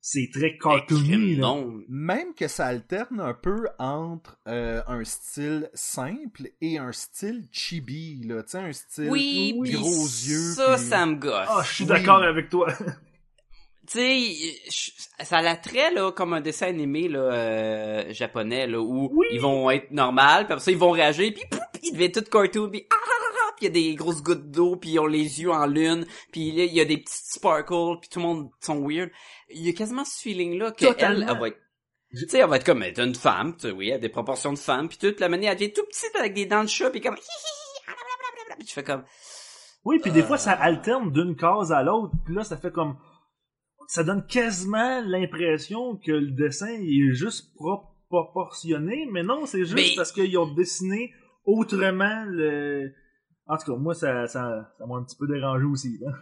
Speaker 1: C'est très cartoony, là.
Speaker 4: Non.
Speaker 3: Même que ça alterne un peu entre euh, un style simple et un style chibi, là. Tu sais, un style
Speaker 4: Oui,
Speaker 3: gros yeux.
Speaker 4: ça, ça me gosse.
Speaker 1: Ah, je suis
Speaker 3: Oui.
Speaker 1: d'accord avec toi. *laughs*
Speaker 4: Tu sais, ça l'attrait, là, comme un dessin animé, là, euh, japonais, là, où
Speaker 1: Oui.
Speaker 4: ils vont être normales, puis après ça, ils vont réagir, puis pouf, ils deviennent tout cartoon, puis ah, ah, ah, ah, puis il y a des grosses gouttes d'eau, puis ils ont les yeux en lune, puis là, il y a des petits sparkles, puis tout le monde sont weird. Il y a quasiment ce feeling-là qu'elle,
Speaker 1: Totalement.
Speaker 4: elle va être... Tu sais, elle va être comme, elle est une femme, tu oui, elle a des proportions de femme, puis toute la manière, elle devient tout petite avec des dents de chat, puis comme... hi, hi, hi, blablabla, Puis tu fais comme...
Speaker 1: Oui, puis des fois, ça alterne d'une case à l'autre, puis là, ça fait comme... Ça donne quasiment l'impression que le dessin est juste pro- proportionné, mais non, c'est juste
Speaker 4: Mais-
Speaker 1: parce qu'ils ont dessiné autrement le... En tout cas, moi, ça ça ça m'a un petit peu dérangé aussi, là.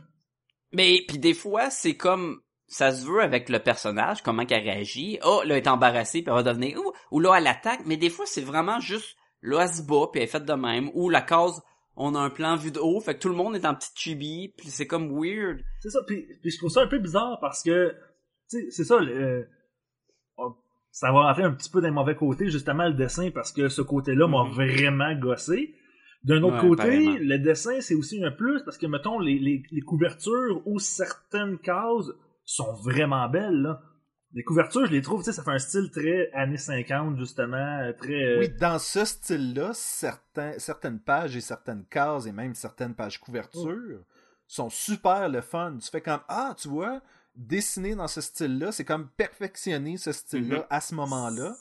Speaker 4: Mais puis des fois, c'est comme ça se veut avec le personnage, comment qu'elle réagit. Oh, là, elle est embarrassée, puis elle va devenir ou, ou là, elle attaque. Mais des fois, c'est vraiment juste là, elle se bat, puis elle est faite de même. Ou la case, on a un plan vu de haut, fait que tout le monde est en petite chibi, puis c'est comme weird.
Speaker 1: C'est ça, puis, puis je trouve ça un peu bizarre parce que, tu sais, c'est ça, le- euh, ça va rentrer un petit peu d'un mauvais côté, justement, le dessin, parce que ce côté-là m'a
Speaker 4: Mhm.
Speaker 1: vraiment gossé. D'un autre
Speaker 4: Ouais,
Speaker 1: côté,
Speaker 4: apparemment.
Speaker 1: le dessin, c'est aussi un plus, parce que, mettons, les, les, les couvertures ou certaines cases sont vraiment belles, là. Les couvertures, je les trouve, tu sais, ça fait un style très années 50, justement, euh, très... euh,
Speaker 3: Oui, dans ce style-là, certains, certaines pages et certaines cases et même certaines pages couvertures sont super le fun. Tu fais comme Ah, tu vois, dessiner dans ce style-là, c'est comme perfectionner ce style-là
Speaker 4: Mhm.
Speaker 3: à ce moment-là.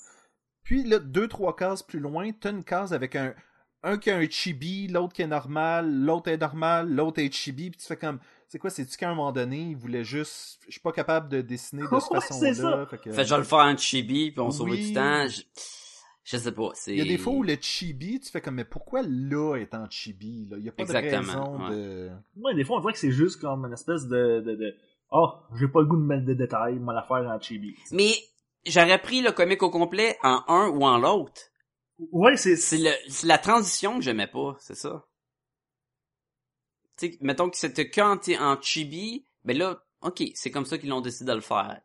Speaker 3: Puis là, deux, trois cases plus loin, t'as une case avec un, un qui a un chibi, l'autre qui est normal, l'autre est normal, l'autre est chibi, puis tu fais comme c'est quoi, c'est-tu qu'à un moment donné, il voulait juste. Je suis pas capable de dessiner de *laughs* cette façon-là. Fait que-
Speaker 4: Fait que je vais le faire en chibi, puis on sauve
Speaker 3: Oui.
Speaker 4: du temps. Je, je sais pas, c'est...
Speaker 3: Il y a des fois où le chibi, tu fais comme, mais pourquoi là est en chibi? Là? Il n'y a pas
Speaker 4: Exactement,
Speaker 3: de raison
Speaker 4: ouais.
Speaker 3: de...
Speaker 1: Ouais, des fois, on dirait que c'est juste comme une espèce de... de, de... Ah, j'ai pas le goût de mettre des détails, moi, la faire en chibi.
Speaker 4: Mais j'aurais pris le comic au complet en un ou en l'autre.
Speaker 1: Ouais, c'est
Speaker 4: C'est le, c'est la transition que j'aimais pas, c'est ça? Sais, mettons que c'était t'es en chibi, ben là, ok, c'est comme ça qu'ils l'ont décidé de le faire.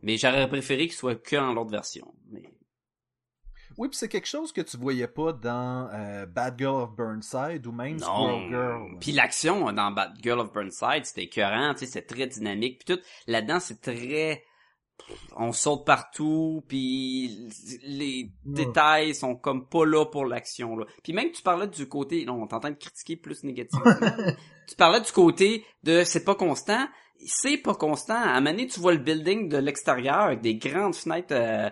Speaker 4: Mais j'aurais préféré qu'il soit que en l'autre version. Mais
Speaker 3: Oui, puis c'est quelque chose que tu voyais pas dans euh, Bad Girl of Burnside ou même Squirrel. Girl.
Speaker 4: Puis l'action dans Bad Girl of Burnside, c'était écœurant, tu sais, c'est très dynamique. Puis tout, là-dedans, c'est très... On saute partout, puis les
Speaker 1: Ouais.
Speaker 4: détails sont comme pas là pour l'action. là. Puis même tu parlais du côté, non, on t'entend critiquer plus négativement. *laughs* tu parlais du côté de c'est pas constant. C'est pas constant. À un moment donné, tu vois le building de l'extérieur avec des grandes fenêtres euh,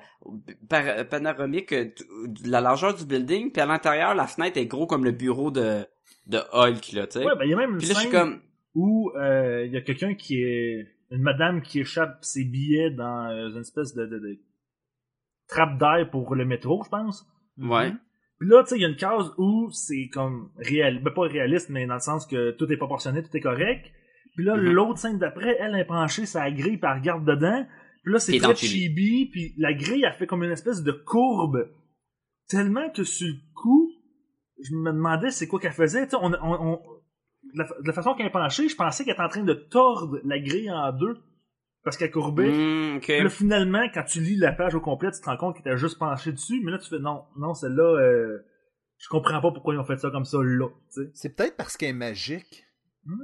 Speaker 4: par- panoramiques euh, de la largeur du building, puis à l'intérieur, la fenêtre est gros comme le bureau de de Hulk là, tu sais.
Speaker 1: Ouais, ben, il y a même une
Speaker 4: puis là, je suis
Speaker 1: scène
Speaker 4: comme
Speaker 1: où euh, il y a quelqu'un qui est une madame qui échappe ses billets dans euh, une espèce de, de, de trappe d'air pour le métro, je pense.
Speaker 4: ouais.
Speaker 1: Puis là, tu sais, il y a une case où c'est comme réel, ben pas réaliste, mais dans le sens que tout est proportionné, tout est correct. Puis là,
Speaker 4: Mhm.
Speaker 1: l'autre scène d'après, elle est penchée la grille, puis elle regarde dedans. Puis là, c'est très
Speaker 4: Chibi.
Speaker 1: puis la grille, elle fait comme une espèce de courbe. Tellement que sur le coup, je me demandais c'est quoi qu'elle faisait. On, on, on- de la, de la façon qu'elle est penchée, je pensais qu'elle était en train de tordre la grille en deux. Parce qu'elle courbait.
Speaker 4: Hmm, ok.
Speaker 1: Puis Là, finalement, quand tu lis la page au complet, tu te rends compte qu'il était juste penché dessus, mais là, tu fais non, non, celle-là, euh, je comprends pas pourquoi ils ont fait ça comme ça là.
Speaker 3: C'est peut-être parce qu'elle est magique.
Speaker 1: Hmm.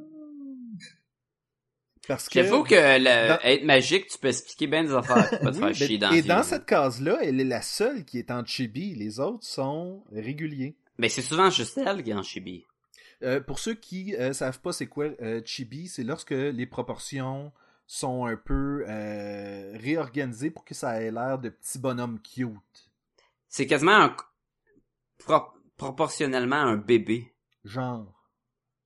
Speaker 3: Parce que...
Speaker 4: J'avoue que le-
Speaker 3: Dans-
Speaker 4: être magique, tu peux expliquer bien des affaires, pas te faire *laughs* chier dans
Speaker 3: et dans
Speaker 4: là.
Speaker 3: cette case-là, elle est la seule qui est en chibi. Les autres sont réguliers.
Speaker 4: Mais c'est souvent juste elle qui est en chibi.
Speaker 3: Euh, pour ceux qui euh, savent pas c'est quoi euh, chibi, c'est lorsque les proportions sont un peu réorganisées pour que ça ait l'air de petits bonhommes cute.
Speaker 4: C'est quasiment un, pro- proportionnellement un bébé.
Speaker 3: Genre,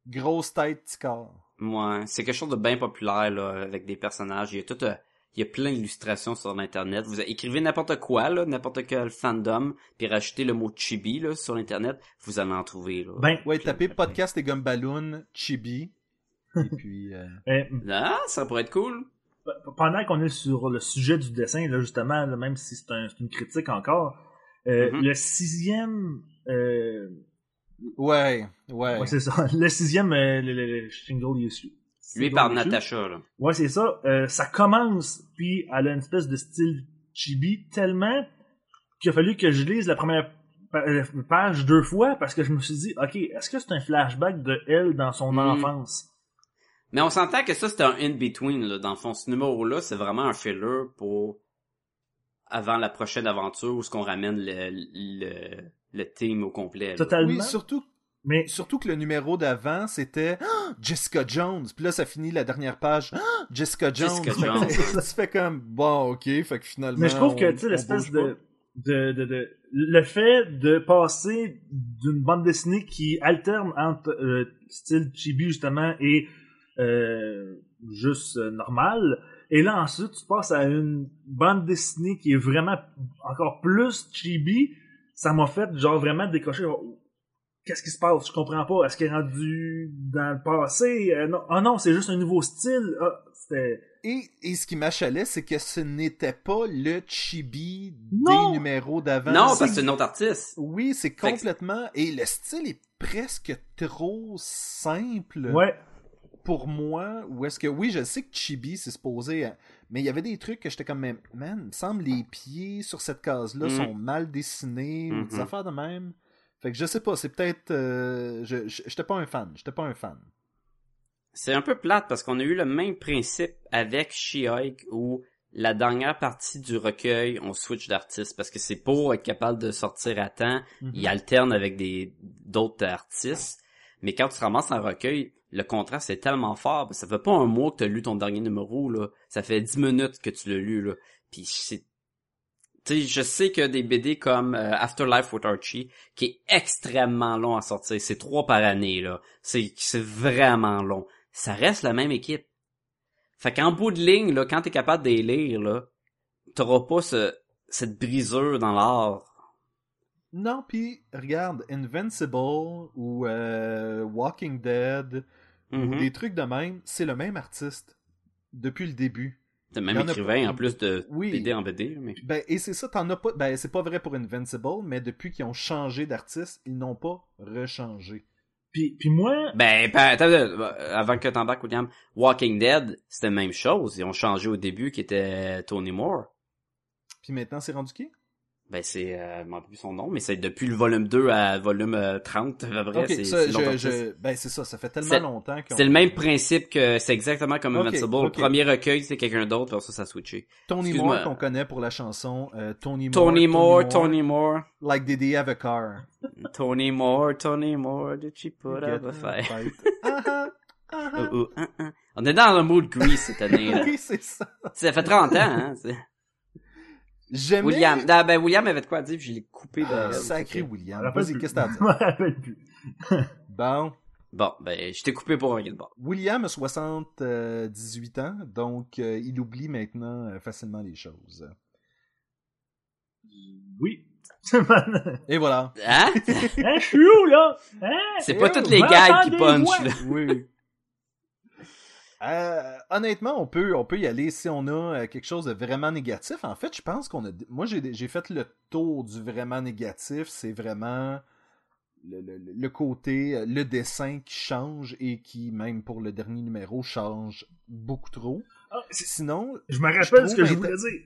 Speaker 3: grosse tête, petit corps.
Speaker 4: Ouais, c'est quelque chose de bien populaire là, avec des personnages. Il y a tout, il y a plein d'illustrations sur l'internet. Vous écrivez n'importe quoi là, n'importe quel fandom, puis rajoutez le mot chibi là sur l'internet, vous allez en trouver là.
Speaker 1: Ben,
Speaker 3: Ouais, tapez podcast et gumballoon chibi. et puis, euh, *laughs*
Speaker 1: euh,
Speaker 4: Ah, ça pourrait être cool.
Speaker 1: pendant qu'on est sur le sujet du dessin, là, justement, là, même si c'est un- c'est une critique encore, euh,
Speaker 4: Mhm.
Speaker 1: le sixième, euh,
Speaker 3: ouais, ouais.
Speaker 1: ouais, c'est ça, *laughs* le sixième, euh, le, le- le issue.
Speaker 4: Lui par. Natasha là.
Speaker 1: Ouais, c'est ça. Euh, ça commence, puis elle a une espèce de style chibi tellement qu'il a fallu que je lise la première euh, page deux fois parce que je me suis dit, ok, est-ce que c'est un flashback de elle dans son
Speaker 4: Hmm.
Speaker 1: enfance?
Speaker 4: Mais on s'entend que ça, c'est un in-between, là. Dans le fond, ce numéro-là, c'est vraiment un filler pour avant la prochaine aventure où ce qu'on ramène le, le, le team au complet. là.
Speaker 1: Totalement.
Speaker 3: Oui, surtout,
Speaker 1: Mais
Speaker 3: surtout que le numéro d'avant, c'était Ah, Jessica Jones. Puis là, ça finit la dernière page. Ah, Jessica Jones.
Speaker 4: Jessica
Speaker 3: Fait que
Speaker 4: Jones. *laughs*
Speaker 3: ça se fait comme, bon, ok, fait que finalement.
Speaker 1: Mais je trouve que, tu sais, l'espèce de, de, de- Le fait de passer d'une bande dessinée qui alterne entre euh, style chibi, justement, et euh, juste euh, normal, et là, ensuite, tu passes à une bande dessinée qui est vraiment encore plus chibi, ça m'a fait, genre, vraiment décocher. genre, Qu'est-ce qui se passe? Je comprends pas. Est-ce qu'elle est rendue dans le passé? Euh, non. Ah non, c'est juste un nouveau style. Ah, c'était...
Speaker 3: Et, et ce qui m'achalait, c'est que ce n'était pas le chibi
Speaker 1: Non!
Speaker 3: des numéros d'avant.
Speaker 4: Non, parce que c'est un autre artiste.
Speaker 3: Oui, c'est complètement. Et le style est presque trop simple
Speaker 1: Ouais.
Speaker 3: pour moi. Ou est-ce que. Oui, je sais que chibi, c'est supposé. à- Mais il y avait des trucs que j'étais comme. Man, il me semble les pieds sur cette case-là
Speaker 4: Mhm.
Speaker 3: sont mal dessinés ou des
Speaker 4: Mhm.
Speaker 3: affaires de même. Fait que je sais pas, c'est peut-être. euh, je J'étais pas un fan. J'étais pas un fan.
Speaker 4: C'est un peu plate parce qu'on a eu le même principe avec She-Hulk où la dernière partie du recueil, on switch d'artiste parce que c'est pour être capable de sortir à temps.
Speaker 3: Mhm.
Speaker 4: Il alterne avec des d'autres artistes. Mais quand tu ramasses un recueil, le contraste est tellement fort. Ça fait pas un mois que tu as lu ton dernier numéro, là. Ça fait dix minutes que tu l'as lu, là. Puis c'est... Tu sais, je sais que des BD comme euh, Afterlife with Archie, qui est extrêmement long à sortir, c'est trois par année, là. C'est, vraiment long. Ça reste la même équipe. Fait qu'en bout de ligne, là, quand t'es capable de les lire, là, t'auras pas ce, cette brisure dans l'art.
Speaker 3: Non, puis regarde, Invincible ou euh, Walking Dead, ou
Speaker 4: Mhm.
Speaker 3: des trucs de même, c'est le même artiste depuis le début.
Speaker 4: T'as même
Speaker 3: en
Speaker 4: écrivain
Speaker 3: pas.
Speaker 4: en plus de
Speaker 3: Oui.
Speaker 4: BD en BD, mais...
Speaker 3: Ben, et c'est ça, t'en as pas. Ben, c'est pas vrai pour Invincible, mais depuis qu'ils ont changé d'artiste, ils n'ont pas rechangé.
Speaker 1: Puis, puis moi,
Speaker 4: Ben, ben, attends, avant que t'embarques, William, Walking Dead, c'était la même chose. Ils ont changé au début, qui était Tony Moore.
Speaker 3: Puis maintenant, c'est rendu qui?
Speaker 4: Ben, c'est, euh, je m'en plus son nom, mais c'est depuis le volume 2 à volume euh, 30, à peu près,
Speaker 3: Ok,
Speaker 4: c'est, que
Speaker 3: ben c'est ça, ça fait tellement
Speaker 4: C'est-
Speaker 3: longtemps qu'on...
Speaker 4: C'est le même principe que c'est exactement comme
Speaker 3: Ok,
Speaker 4: Invincible. Le premier recueil, c'est quelqu'un d'autre, puis ça, ça a switché.
Speaker 3: Tony. Moore qu'on connaît pour la chanson euh, Tony Moore.
Speaker 4: Tony Moore, Tony Moore,
Speaker 3: Like did he have a car?
Speaker 4: Tony Moore, Tony Moore, did she put up a fight? oh, hein, hein. On est dans le mood Grease cette année. *laughs*
Speaker 3: Oui, c'est ça.
Speaker 4: Ça fait 30 ans, hein.
Speaker 3: J'aimais...
Speaker 4: William, ah, ben William avait de quoi dire, puis je l'ai coupé de.
Speaker 3: Ah, sacré William. Vas-y, qu'est-ce que t'as
Speaker 1: Je rappelle plus. *laughs*
Speaker 3: Bon.
Speaker 4: Bon, ben, je t'ai coupé pour un de bord.
Speaker 3: William a 78 ans, donc euh, il oublie maintenant euh, facilement les choses.
Speaker 1: Oui. hein, *laughs*
Speaker 3: Et voilà.
Speaker 4: Hein?
Speaker 1: je suis où, là? Hein?
Speaker 4: C'est
Speaker 3: Eh
Speaker 4: pas
Speaker 3: oh,
Speaker 4: toutes les
Speaker 1: m'entendez,
Speaker 4: gags qui
Speaker 1: ouais.
Speaker 4: punch, là.
Speaker 3: Oui. Euh, honnêtement, on peut, on peut y aller si on a euh, quelque chose de vraiment négatif. En fait, je pense qu'on a. Moi, j'ai j'ai fait le tour du vraiment négatif. C'est vraiment le, le- le côté, euh, le dessin qui change et qui, même pour le dernier numéro, change beaucoup trop.
Speaker 1: Ah,
Speaker 3: Sinon,
Speaker 1: je me
Speaker 3: Je
Speaker 1: rappelle ce que je voulais dire.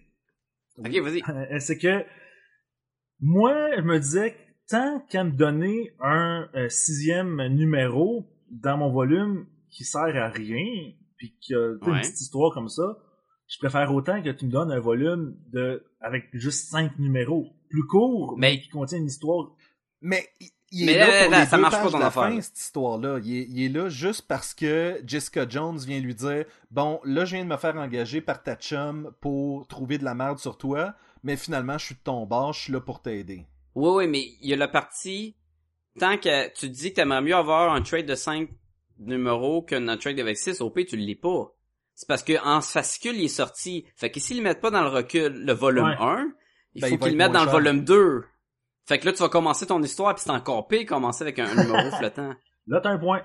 Speaker 4: Ok, vas-y.
Speaker 1: Euh, c'est que moi, je me disais que tant qu'à me donner un euh, sixième numéro dans mon volume qui sert à rien, puis sais,
Speaker 4: Ouais.
Speaker 1: une petite histoire comme ça, je préfère autant que tu me donnes un volume de avec juste cinq numéros, plus court, mais,
Speaker 4: Mais-
Speaker 1: qui contient une histoire.
Speaker 3: Mais il- est
Speaker 4: Mais
Speaker 3: là
Speaker 4: là,
Speaker 3: pour
Speaker 4: là,
Speaker 3: les
Speaker 4: ça
Speaker 3: deux
Speaker 4: marche pas
Speaker 3: pages de la
Speaker 4: affaire,
Speaker 3: fin, cette histoire-là. Il est, il est là juste parce que Jessica Jones vient lui dire Bon, là, je viens de me faire engager par ta chum pour trouver de la merde sur toi, mais finalement, je suis de ton bord, je suis là pour t'aider.
Speaker 4: Oui, oui, mais il y a la partie, tant que tu te dis que t'aimerais mieux avoir un trade de 5 numéros qu'un trade avec 6, au pire, tu le lis pas. C'est parce que en fascicule, il est sorti. Fait que s'ils le mettent pas dans le recul, le volume
Speaker 1: Ouais.
Speaker 4: 1, il
Speaker 3: Ben,
Speaker 4: faut qu'ils le mettent dans le volume 2. Fait que là, tu vas commencer ton histoire, puis c'est encore pire commencer avec un, un numéro *laughs* flottant.
Speaker 1: Là, t'as un point.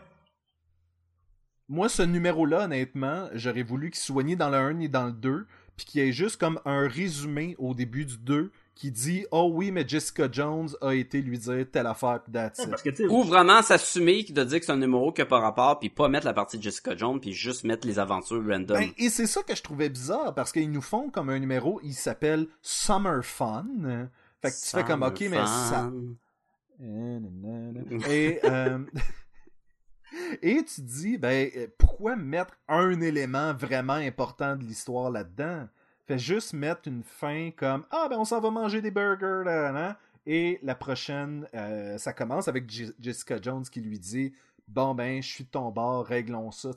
Speaker 3: Moi, ce numéro-là, honnêtement, j'aurais voulu qu'il soit ni dans le 1 ni dans le 2, puis qu'il y ait juste comme un résumé au début du 2 qui dit Oh oui, mais Jessica Jones a été lui dire telle affaire, pis that's it.
Speaker 1: Parce que,
Speaker 4: Ou vraiment s'assumer de dire que c'est un numéro qui a pas rapport, puis pas mettre la partie de Jessica Jones, puis juste mettre les aventures random.
Speaker 3: Ben, et c'est ça que je trouvais bizarre, parce qu'ils nous font comme un numéro, il s'appelle Summer Fun. Fait que tu fais comme, ok, mais ça... Et, euh, *laughs* et tu dis, ben, pourquoi mettre un élément vraiment important de l'histoire là-dedans? Juste mettre une fin comme, ah, ben, on s'en va manger des burgers, là, là. Et la prochaine, euh, ça commence avec Je- Jessica Jones qui lui dit, bon, ben, je suis de ton bord, réglons ça.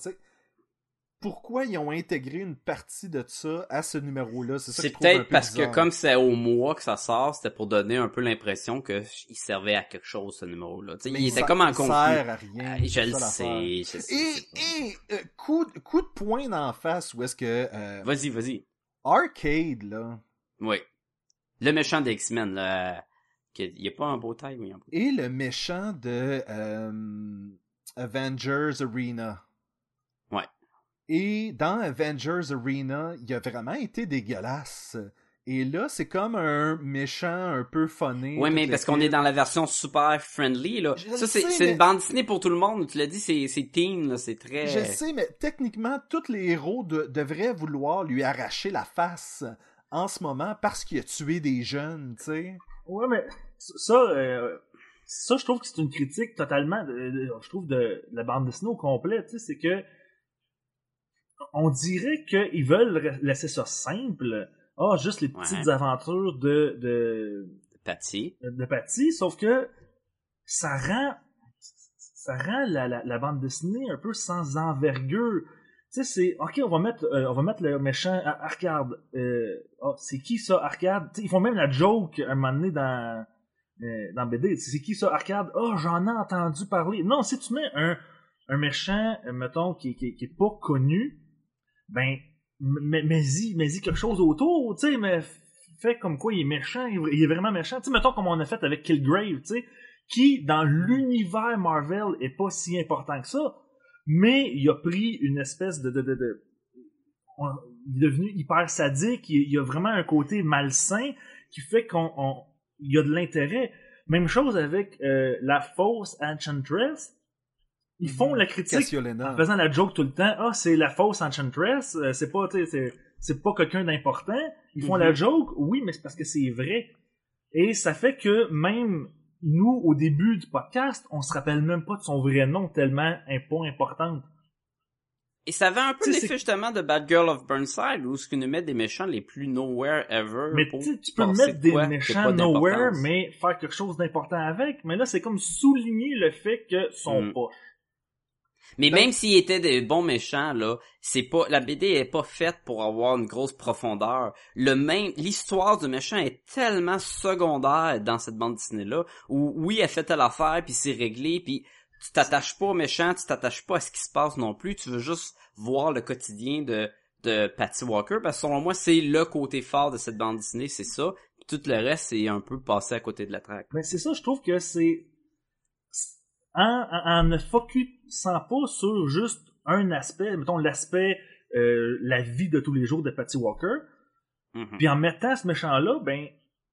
Speaker 3: Pourquoi ils ont intégré une partie de ça à ce numéro-là? C'est
Speaker 4: peut-être
Speaker 3: peu
Speaker 4: parce que comme c'est au mois que ça sort, c'était pour donner un peu l'impression que il servait à quelque chose ce numéro-là. Il était comme en conflit.
Speaker 3: sert à rien.
Speaker 4: Ah, je le sais, je sais.
Speaker 3: Et, euh, coup, de- coup de poing d'en face où est-ce que euh,
Speaker 4: Vas-y, vas-y.
Speaker 3: Arcade là
Speaker 4: Oui. Le méchant des X-Men, là. Il y a pas un beau taille, oui. un beau-
Speaker 3: est le méchant de euh, Avengers Arena.
Speaker 4: Ouais.
Speaker 3: Et dans Avengers Arena, il a vraiment été dégueulasse. Et là, c'est comme un méchant un peu funny.
Speaker 4: Oui, mais parce qu'on est dans la version super friendly, là.
Speaker 3: Je
Speaker 4: Ça, c'est
Speaker 3: mais-
Speaker 4: une bande dessinée pour tout le monde. Tu l'as dit, c'est c'est teen, là. C'est très...
Speaker 3: Je sais, mais techniquement, tous les héros de- devraient vouloir lui arracher la face en ce moment parce qu'il a tué des jeunes, tu sais.
Speaker 1: Ouais, mais ça, euh, ça, je trouve que c'est une critique totalement, de- de- je trouve, de, de la bande dessinée au complet. Tu sais, c'est que on dirait qu'ils veulent laisser ça simple. Ah, juste les petites
Speaker 4: Ouais.
Speaker 1: aventures de, de,
Speaker 4: Patty.
Speaker 1: de Patty, sauf que ça rend ça rend la, la, la bande dessinée un peu sans envergure. Tu sais, c'est ok, on va mettre euh, on va mettre le méchant à Arcade. Euh, ah, c'est qui ça, Arcade? Ils font même la joke un moment donné dans euh, dans BD. C'est qui ça, Arcade? Oh, j'en ai entendu parler. Non, si tu mets un un méchant, euh, mettons, qui, qui, qui est pas connu, ben mais mais-y mais-y quelque chose autour, tu sais, mais fait comme quoi il est méchant, il est- vraiment méchant. Tu sais, mettons comme on a fait avec Killgrave, tu sais, qui dans l'univers Marvel est pas si important que ça, mais il a pris une espèce de il est devenu hyper sadique, il, y a vraiment un côté malsain qui fait qu'on on- il y a de l'intérêt. Même chose avec euh, la fausse Enchantress. Ils font la critique
Speaker 3: Cassiolena.
Speaker 1: en faisant la joke tout le temps. Ah, c'est la fausse Enchantress, euh, c'est pas, tu sais, c'est, c'est pas quelqu'un d'important. Ils font
Speaker 4: Mhm.
Speaker 1: la joke, oui, mais c'est parce que c'est vrai. Et ça fait que même nous, au début du podcast, on se rappelle même pas de son vrai nom tellement un pas importante.
Speaker 4: Et ça avait un peu l'effet justement de Bad Girl of Burnside, où ce qu'ils nous mettent des méchants les plus nowhere ever.
Speaker 1: Mais
Speaker 4: pour
Speaker 1: tu peux mettre
Speaker 4: de
Speaker 1: des
Speaker 4: quoi
Speaker 1: méchants
Speaker 4: pas
Speaker 1: nowhere, mais faire quelque chose d'important avec. Mais là, c'est comme souligner le fait que son
Speaker 4: Mm.
Speaker 1: poche.
Speaker 4: Mais
Speaker 1: Donc-
Speaker 4: même s'ils étaient des bons méchants, là, c'est pas, la BD est pas faite pour avoir une grosse profondeur. Le même, l'histoire du méchant est tellement secondaire dans cette bande dessinée-là, où oui, elle fait telle affaire, puis c'est réglé, puis tu t'attaches pas au méchant, tu t'attaches pas à ce qui se passe non plus, tu veux juste voir le quotidien de, de Patty Walker, parce que selon moi, c'est le côté fort de cette bande dessinée, c'est ça. Tout le reste, c'est un peu passé à côté de la traque.
Speaker 1: Mais c'est ça, je trouve que c'est en, en, en ne focusant pas sur juste un aspect, mettons l'aspect euh, la vie de tous les jours de Patty Walker,
Speaker 4: Mhm.
Speaker 1: puis en mettant ce méchant-là, ben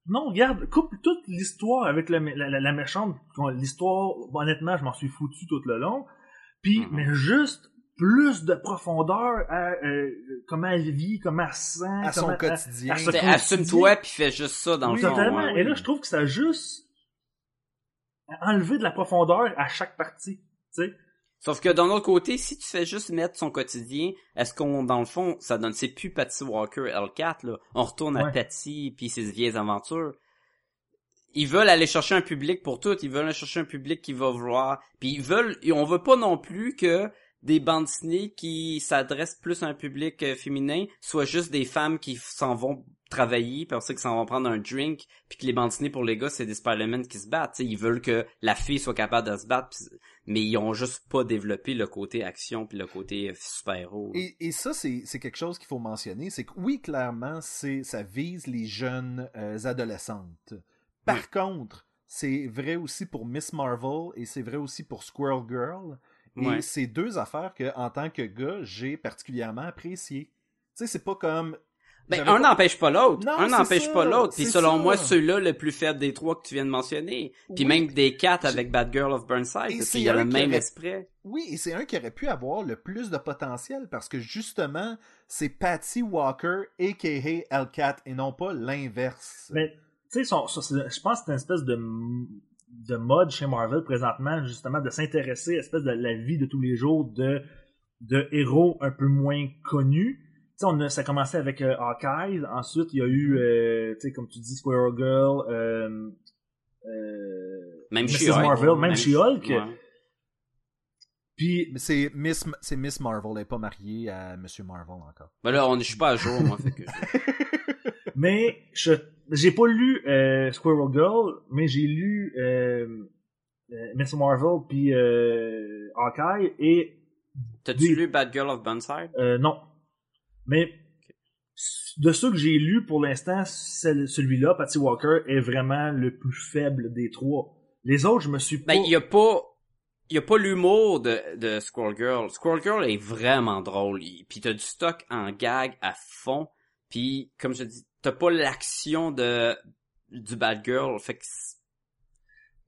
Speaker 1: non, regarde, coupe toute l'histoire avec la, la, la- la méchante. L'histoire, honnêtement, je m'en suis foutu tout le long. Puis,
Speaker 4: Mhm.
Speaker 1: mais juste plus de profondeur à euh, comment elle vit, comment elle se sent,
Speaker 3: À son
Speaker 1: comment-
Speaker 3: quotidien.
Speaker 4: Assume-toi, puis fais juste ça dans
Speaker 1: Oui,
Speaker 4: le fond.
Speaker 1: totalement.
Speaker 4: ouais.
Speaker 1: Et là, je trouve que ça juste enlevé de la profondeur à chaque partie. Tu sais?
Speaker 4: Sauf que d'un autre côté, si tu fais juste mettre son quotidien, est-ce qu'on, dans le fond, ça donne, c'est plus Patty Walker L4, là. On retourne à. Patty puis ses vieilles aventures. Ils veulent aller chercher un public pour tout. Ils veulent aller chercher un public qui va vouloir. Puis ils veulent, et on veut pas non plus que des bandes dessinées qui s'adressent plus à un public euh, féminin soient juste des femmes qui s'en vont travailler, puis après qu'ils s'en vont prendre un drink, puis que les bandes dessinées pour les gars, c'est des Spider-Man qui se battent. T'sais, ils veulent que la fille soit capable de se battre, mais ils ont juste pas développé le côté action puis le côté euh, super-héros.
Speaker 3: Et, et ça, c'est c'est quelque chose qu'il faut mentionner, c'est que oui, clairement, c'est ça vise les jeunes euh, adolescentes. Par contre, c'est vrai aussi pour Miss Marvel et c'est vrai aussi pour Squirrel Girl. Et
Speaker 4: Ouais.
Speaker 3: c'est deux affaires que, en tant que gars, j'ai particulièrement appréciées. Tu sais, c'est pas comme.
Speaker 4: Ben, un n'empêche pas l'autre. Un n'empêche pas l'autre. Puis
Speaker 3: c'est
Speaker 4: selon
Speaker 3: ça.
Speaker 4: moi, celui-là, le plus faible des trois que tu viens de mentionner. Puis
Speaker 3: Oui.
Speaker 4: même des quatre avec Bad Girl of Burnside.
Speaker 3: Et
Speaker 4: Parce qu'il y a le même
Speaker 3: aurait-
Speaker 4: esprit.
Speaker 3: Oui, et c'est un qui aurait pu avoir le plus de potentiel parce que justement, c'est Patty Walker, a.k.a. Hellcat, et non pas l'inverse.
Speaker 1: Mais, tu sais, je pense que c'est une espèce de, de mode chez Marvel présentement, justement, de s'intéresser à espèce de la vie de tous les jours de, de héros un peu moins connus. Tu sais, on a, ça a commencé avec euh, Hawkeye, ensuite il y a eu, euh, tu sais, comme tu dis, Squirrel Girl, euh, euh,
Speaker 4: Même
Speaker 1: Mrs. Marvel, même She-Hulk.
Speaker 4: Ouais.
Speaker 1: Puis
Speaker 3: Mais c'est Miss, c'est Miss Marvel, elle n'est pas mariée à Monsieur Marvel encore.
Speaker 4: Ben là, on, je suis pas à jour, moi. fait que... *laughs*
Speaker 1: Mais je j'ai pas lu euh, Squirrel Girl, mais j'ai lu euh, euh, Miss Marvel puis euh, Hawkeye et
Speaker 4: T'as-tu
Speaker 1: Des-
Speaker 4: lu Bad Girl of Burnside?
Speaker 1: euh, non. Mais de ceux que j'ai lus pour l'instant, celui-là, Patty Walker, est vraiment le plus faible des trois. Les autres, je me suis pas.
Speaker 4: Ben, il y a pas, il y a pas l'humour de, de Squirrel Girl. Squirrel Girl est vraiment drôle. Il- Puis t'as du stock en gag à fond. Puis, comme je dis, t'as pas l'action de, du Bad Girl. Fait que,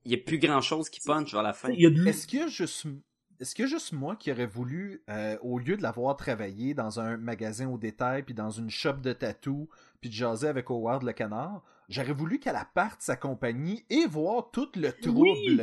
Speaker 4: il y a plus grand chose qui punch vers la fin.
Speaker 3: Est-ce qu'il y a juste, est-ce qu'il y a juste moi qui aurais voulu, euh, au lieu de l'avoir travaillé dans un magasin au détail, puis dans une shop de tatou, puis de jaser avec Howard le canard, j'aurais voulu qu'elle aparte sa compagnie et voir tout le trouble.
Speaker 1: Oui,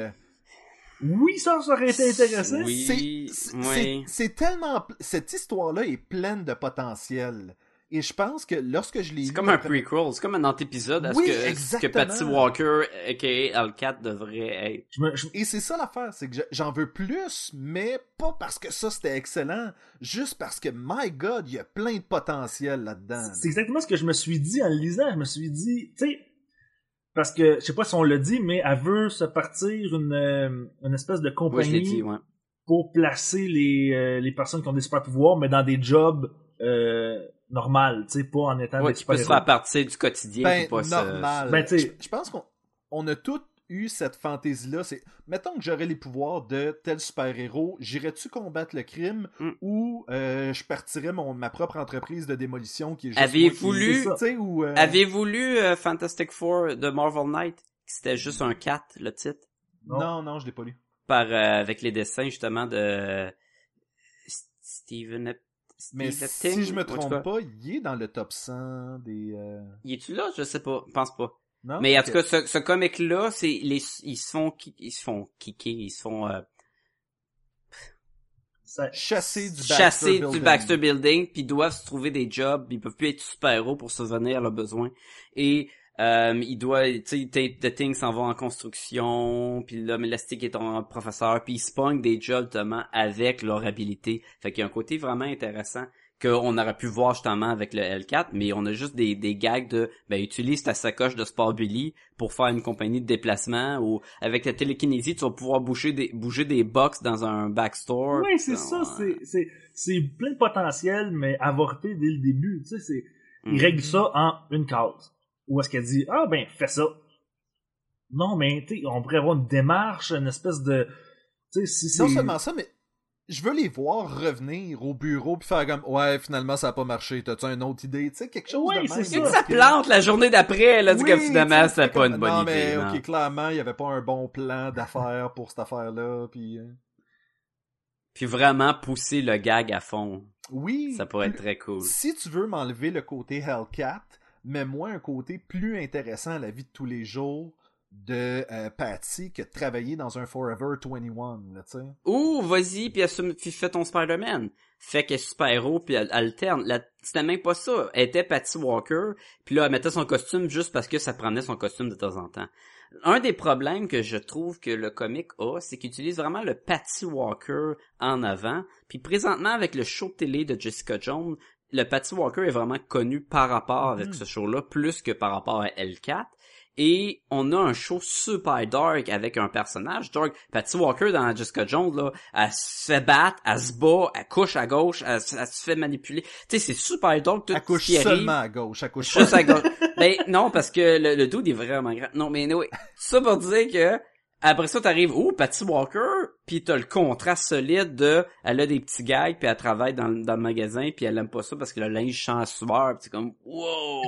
Speaker 1: ça, ça aurait été intéressant.
Speaker 4: Oui,
Speaker 3: C'est- c'est
Speaker 4: oui.
Speaker 3: c'est- c'est tellement. Cette histoire-là est pleine de potentiel. Et je pense que lorsque je l'ai
Speaker 4: C'est
Speaker 3: lu
Speaker 4: comme un
Speaker 3: après-
Speaker 4: prequel, c'est comme un antépisode à
Speaker 3: Oui,
Speaker 4: ce, que, que. Patty Walker, aka L4, devrait être.
Speaker 1: Je me- je-
Speaker 3: Et c'est ça l'affaire, c'est que je- j'en veux plus, mais pas parce que ça c'était excellent, juste parce que, my god, il y a plein de potentiel là-dedans.
Speaker 1: C'est exactement ce que je me suis dit en le lisant. Je me suis dit, tu sais, parce que, je sais pas si on l'a dit, mais elle veut se partir une, euh, une espèce de compagnie
Speaker 4: dit, ouais.
Speaker 1: pour placer les, euh, les personnes qui ont des super pouvoirs, mais dans des jobs euh, normales, tu sais, pas en étant
Speaker 4: Ouais,
Speaker 1: des
Speaker 4: qui peut
Speaker 1: super
Speaker 4: se faire partir du quotidien.
Speaker 3: Ben,
Speaker 4: pas se-
Speaker 3: normal.
Speaker 1: Ben, tu sais-
Speaker 3: je, je pense qu'on on a tous eu cette fantaisie-là. C'est, mettons que j'aurais les pouvoirs de tel super-héros, j'irais-tu combattre le crime
Speaker 4: Mm.
Speaker 3: ou euh, je partirais mon, ma propre entreprise de démolition qui est juste
Speaker 4: Avez-vous lu-
Speaker 3: ou, euh,
Speaker 4: Avez-vous lu euh, Fantastic Four de Marvel Knight? C'était juste un 4, le titre?
Speaker 3: Non, non, je l'ai pas lu.
Speaker 4: Par, euh, avec les dessins, justement, de Steven
Speaker 3: Mais
Speaker 4: Steve
Speaker 3: si je me trompe pas, il est dans le top 100 des... euh,
Speaker 4: Y es-tu là? Je sais pas. Je pense pas.
Speaker 3: Non?
Speaker 4: Mais en tout cas, ce, ce comic-là, c'est les, ils se font, ils se font kicker, ils se font euh,
Speaker 1: Ça-
Speaker 3: Chassé du Baxter
Speaker 4: chasser
Speaker 3: Building.
Speaker 4: du Baxter Building, puis ils doivent se trouver des jobs, ils peuvent plus être super-héros pour subvenir à leurs besoins. Et euh, ils doivent, tu sais, the Thing s'en va en construction, puis l'homme élastique est un professeur, puis ils se pognent des jobs justement avec leur habilité. Fait qu'il y a un côté vraiment intéressant qu'on aurait pu voir justement avec le L4, mais on a juste des, des gags de ben utilise ta sacoche de Sport Billy pour faire une compagnie de déplacement ou avec la télékinésie tu vas pouvoir bouger des bouger des box dans un backstore.
Speaker 1: Oui, c'est ça, c'est, c'est, c'est plein de potentiel, mais avorté dès le début, tu sais, c'est, il
Speaker 4: Mhm.
Speaker 1: règle ça en une case. Ou est-ce qu'elle dit, ah ben, fais ça. Non, mais, tu sais, on pourrait avoir une démarche, une espèce de, tu sais, si c'est...
Speaker 3: Non seulement ça, mais je veux les voir revenir au bureau puis faire comme ouais finalement ça a pas marché t'as-tu une autre idée? Tu sais quelque chose
Speaker 1: Ouais,
Speaker 3: de
Speaker 1: c'est
Speaker 3: même
Speaker 1: ça.
Speaker 4: Que ça plante la journée d'après, là, du
Speaker 3: Oui,
Speaker 4: comme finalement, c'était pas
Speaker 3: comme-
Speaker 4: une bonne
Speaker 3: non,
Speaker 4: idée.
Speaker 3: mais
Speaker 4: non.
Speaker 3: ok clairement il y avait pas un bon plan d'affaires pour cette affaire là puis euh,
Speaker 4: Puis vraiment pousser le gag à fond.
Speaker 3: oui
Speaker 4: Ça pourrait être très cool.
Speaker 3: si tu veux m'enlever le côté Hellcat mets-moi un côté plus intéressant à la vie de tous les jours de euh, Patty que de travailler dans un Forever 21 là tu sais
Speaker 4: Ou vas-y puis assume puis fais ton Spider-Man. Fait qu'elle est super-héros puis elle alterne. C'était même pas ça. Elle était Patty Walker puis là elle mettait son costume juste parce que ça prenait son costume de temps en temps. Un des problèmes que je trouve que le comic a, c'est qu'il utilise vraiment le Patty Walker en avant. Puis présentement avec le show de télé de Jessica Jones, le Patty Walker est vraiment connu par rapport avec
Speaker 3: Mhm.
Speaker 4: ce show-là plus que par rapport à L4. Et on a un show super dark avec un personnage dark. Patty Walker dans Jessica Jones, là, elle se fait battre, elle se bat, elle couche à gauche, elle, se- elle se fait manipuler. Tu sais, c'est super dark tout
Speaker 3: elle couche
Speaker 4: qui arrive.
Speaker 3: seulement à gauche elle couche
Speaker 4: Juste à gauche. ben non, parce que le, le dude est vraiment grand. Non, mais oui. Ça pour dire que après ça, t'arrives, oh, Patty Walker, puis t'as le contraste solide de, elle a des petits gags, puis elle travaille dans, le- dans le magasin, puis elle aime pas ça parce que le linge chante sueur, c'est comme, wow,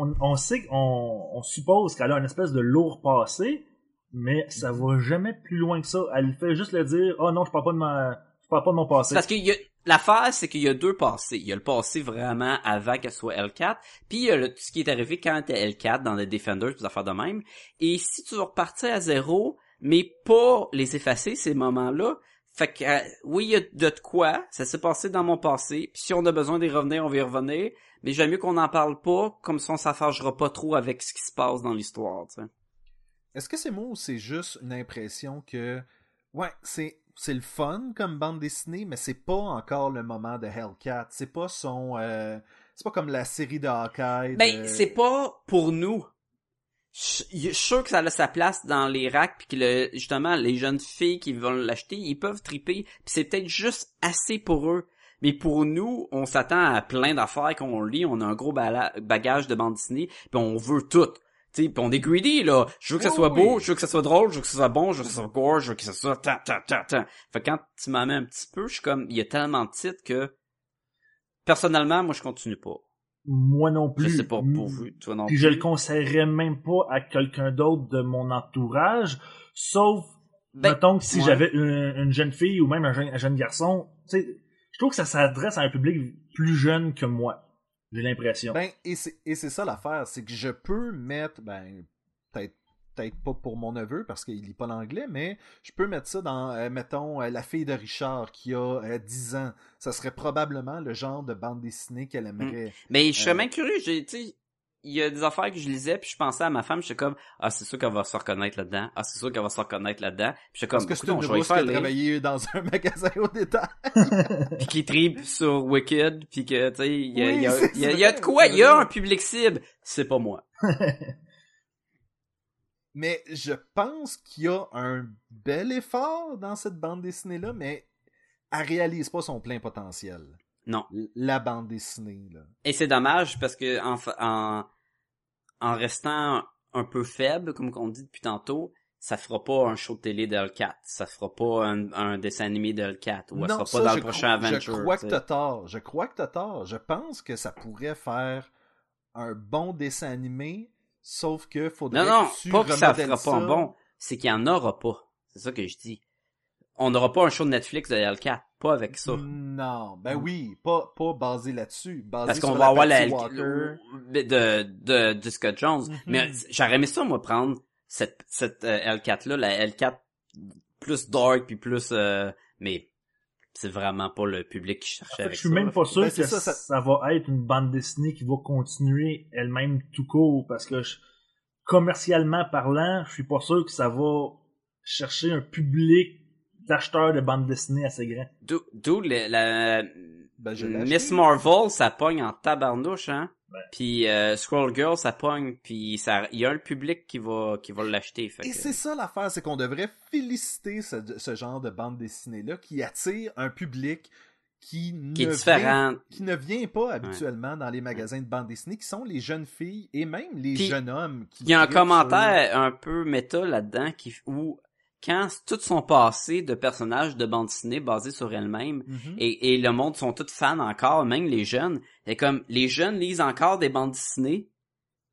Speaker 1: on, on sait qu'on on suppose qu'elle a une espèce de lourd passé, mais ça va jamais plus loin que ça. Elle fait juste le dire, oh non, je parle pas de ma, je parle pas de mon passé.
Speaker 4: Parce que y a, l'affaire, c'est qu'il y a deux passés. Il y a le passé vraiment avant qu'elle soit L4, puis il y a le, ce qui est arrivé quand elle était L4 dans les Defenders, des affaires de même. Et si tu veux repartir à zéro, mais pas les effacer, ces moments-là, fait que, euh, oui, il y a de, quoi, ça s'est passé dans mon passé, puis si on a besoin d'y revenir, on va y revenir, mais j'aime mieux qu'on n'en parle pas, comme ça on s'affagera pas trop avec ce qui se passe dans l'histoire.
Speaker 3: Est-ce que c'est moi ou c'est juste une impression que ouais, c'est c'est le fun comme bande dessinée, mais c'est pas encore le moment de Hellcat. C'est pas son euh, c'est pas comme la série de Hawkeye.
Speaker 4: Ben, c'est pas pour nous. Je suis sûr que ça a sa place dans les racks puis que le, justement les jeunes filles qui vont l'acheter, ils peuvent triper, puis c'est peut-être juste assez pour eux. Mais pour nous, on s'attend à plein d'affaires qu'on lit, on a un gros bagage de bande dessinée, puis on veut tout. Tu sais, puis on est greedy là. Je veux que ça
Speaker 3: Oui,
Speaker 4: soit beau, je veux que ça soit drôle, je veux que ça soit bon, je veux que ça soit gore, je veux que ça soit ta ta ta ta. Fait que quand tu m'en mets un petit peu, je suis comme il y a tellement de titres que personnellement, moi je continue pas.
Speaker 1: Moi non plus.
Speaker 4: Je sais pas pour vous, toi non
Speaker 1: Puis
Speaker 4: plus.
Speaker 1: je le conseillerais même pas à quelqu'un d'autre de mon entourage, sauf,
Speaker 4: Ben,
Speaker 1: mettons que si
Speaker 4: ouais.
Speaker 1: j'avais une, une jeune fille ou même un jeune, un jeune garçon, tu sais, je trouve que ça s'adresse à un public plus jeune que moi. J'ai l'impression.
Speaker 3: Ben, et c'est et c'est ça l'affaire, c'est que je peux mettre ben peut-être pas pour mon neveu parce qu'il lit pas l'anglais, mais je peux mettre ça dans, euh, mettons, euh, La fille de Richard qui a euh, 10 ans. Ça serait probablement le genre de bande dessinée qu'elle aimerait.
Speaker 4: Mais je serais
Speaker 3: Euh,
Speaker 4: même curieux, j'ai, tu sais, il y a des affaires que je lisais, puis je pensais à ma femme, j'étais comme, ah, c'est sûr qu'elle va se reconnaître là-dedans, ah, c'est sûr qu'elle va se reconnaître là-dedans, puis j'étais comme,
Speaker 3: Parce que c'est
Speaker 4: écoute,
Speaker 3: une rousse qui
Speaker 4: faire
Speaker 3: a travaillé dans un *laughs* magasin au détail. *laughs*
Speaker 4: puis qui tripe sur Wicked, puis que, tu sais, il y a,
Speaker 3: Oui,
Speaker 4: il y a-
Speaker 3: c'est
Speaker 4: il y a- il y a de quoi, il y a un public cible, c'est pas moi. *laughs*
Speaker 3: Mais je pense qu'il y a un bel effort dans cette bande dessinée-là, mais elle réalise pas son plein potentiel.
Speaker 4: Non.
Speaker 3: La bande dessinée, là.
Speaker 4: Et c'est dommage, parce que, en, fa- en, en restant un peu faible, comme on dit depuis tantôt, ça fera pas un show de télé de Hellcat. Ça fera pas un, un dessin animé de Hellcat. Ou elle
Speaker 3: Non,
Speaker 4: sera
Speaker 3: ça,
Speaker 4: pas dans le prochain
Speaker 3: crois-
Speaker 4: Adventure.
Speaker 3: Je crois que t'as tort. Je crois que t'as tort. Je pense que ça pourrait faire un bon dessin animé, sauf que faudrait
Speaker 4: Non, non,
Speaker 3: que tu
Speaker 4: pas que ça fera pas un bon. C'est qu'il y en aura pas. C'est ça que je dis. On n'aura pas un show de Netflix de Hellcat. Pas avec ça.
Speaker 3: Non, ben oui, pas, pas basé là-dessus. Basé
Speaker 4: Parce qu'on va avoir la de, de, de Scott Jones.
Speaker 3: Mhm.
Speaker 4: Mais j'aurais aimé ça, moi, prendre cette, cette euh, Hellcat-là, la Hellcat plus dark puis plus... euh, mais c'est vraiment pas le public qui cherchait
Speaker 1: Fait que
Speaker 4: avec
Speaker 1: je suis
Speaker 4: ça.
Speaker 1: même pas sûr
Speaker 3: Ben,
Speaker 1: que ça,
Speaker 3: ça, ça-
Speaker 1: ça va être une bande dessinée qui va continuer elle-même tout court parce que je- commercialement parlant, je suis pas sûr que ça va chercher un public d'acheteurs de bande dessinée assez grand.
Speaker 4: D'où d'où le- la...
Speaker 3: Ben,
Speaker 4: Miss. Marvel, ça pogne en tabarnouche, hein? Puis euh, Scroll Girl, ça pogne, puis ça, il y a un public qui va, qui va l'acheter.
Speaker 3: Et
Speaker 4: que-
Speaker 3: c'est ça l'affaire, c'est qu'on devrait féliciter ce, ce genre de bande dessinée-là qui attire un public qui,
Speaker 4: qui
Speaker 3: ne
Speaker 4: est différent.
Speaker 3: Vient, qui ne vient pas habituellement dans les magasins de bande dessinée, qui sont les jeunes filles et même les
Speaker 4: Puis,
Speaker 3: jeunes hommes. Qui
Speaker 4: Il y a un
Speaker 3: sur-
Speaker 4: commentaire un peu méta là-dedans qui où quand tout son passé de personnages de bande dessinée basés sur elle-même
Speaker 3: Mhm.
Speaker 4: et, et le monde sont tous fans encore, même les jeunes. Et comme les jeunes lisent encore des bandes dessinées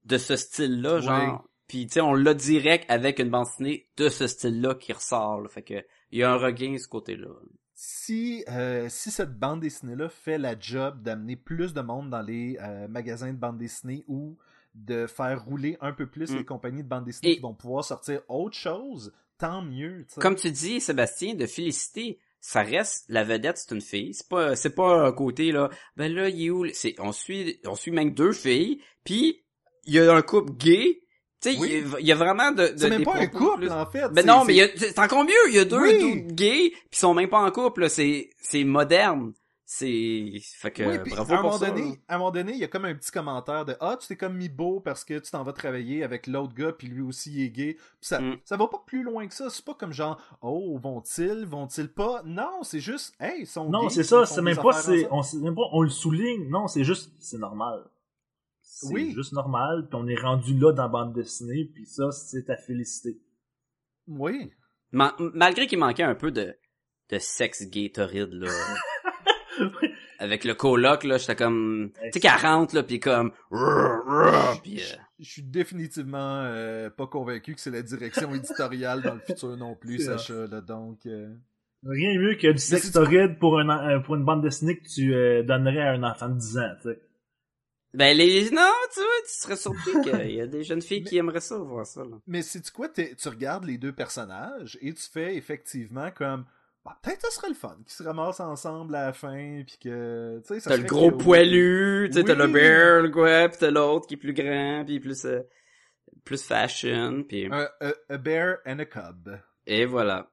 Speaker 4: de ce style-là, genre. Puis tu sais, on l'a direct avec une bande dessinée de ce style-là qui ressort. là. Fait que il y a un regain de ce côté-là.
Speaker 3: si, euh, si cette bande dessinée-là fait la job d'amener plus de monde dans les euh, magasins de bande dessinée ou de faire rouler un peu plus
Speaker 4: Mm.
Speaker 3: les compagnies de bande dessinée
Speaker 4: Et-
Speaker 3: qui vont pouvoir sortir autre chose, tant mieux.
Speaker 4: Comme tu dis, Sébastien, de féliciter, ça reste la vedette, c'est une fille. C'est pas, c'est pas un côté là. Ben là, il est où C'est, on suit, on suit même deux filles, puis il y a un couple gay. Tu sais,
Speaker 3: Oui.
Speaker 4: il y a- il y a vraiment de, de
Speaker 3: C'est même pas un couple,
Speaker 4: plus-
Speaker 3: en fait.
Speaker 4: Ben non, mais il y a- c'est encore mieux. Il y a deux
Speaker 3: Oui.
Speaker 4: dudes gays, puis ils sont même pas en couple. là. C'est, c'est moderne. C'est, fait que
Speaker 3: Oui, puis
Speaker 4: bravo
Speaker 3: à un
Speaker 4: pour
Speaker 3: moment
Speaker 4: ça.
Speaker 3: donné,
Speaker 4: là.
Speaker 3: à un moment donné, il y a comme un petit commentaire de ah tu t'es comme mis beau parce que tu t'en vas travailler avec l'autre gars puis lui aussi il est gay. Puis ça
Speaker 4: Mm.
Speaker 3: ça va pas plus loin que ça. C'est pas comme genre oh vont-ils vont-ils pas? Non, c'est juste hey ils sont
Speaker 1: Non, c'est ça, c'est même pas, on, c'est même pas, on le souligne, non, c'est juste, c'est normal. C'est
Speaker 3: Oui.
Speaker 1: juste normal, puis on est rendu là dans la bande dessinée, puis ça, c'est à féliciter.
Speaker 3: Oui.
Speaker 4: Ma- malgré qu'il manquait un peu de, de sexe gay torride, là. Avec le coloc, là, j'étais comme, tu sais, 40, là, pis comme, euh,
Speaker 3: Je suis définitivement euh, pas convaincu que c'est la direction éditoriale dans le futur non plus, Sacha. Là, donc, euh,
Speaker 1: Rien de mieux que du sexe torride pour, un, euh, pour une bande dessinée que tu euh, donnerais à un enfant de 10 ans, tu sais.
Speaker 4: ben les, non, tu vois, tu serais surpris qu'il y a des jeunes filles qui aimeraient ça, voir ça, là.
Speaker 3: Mais c'est quoi, tu regardes les deux personnages et tu fais effectivement comme bah, peut-être ça serait le fun qu'ils se ramassent ensemble à la fin puis que tu sais
Speaker 4: T'as le gros poilu, tu sais, t'as le bear, le quoi, pis t'as l'autre qui est plus grand, pis plus, euh, plus fashion, pis,
Speaker 3: Un- a, a bear and a cub.
Speaker 4: et voilà.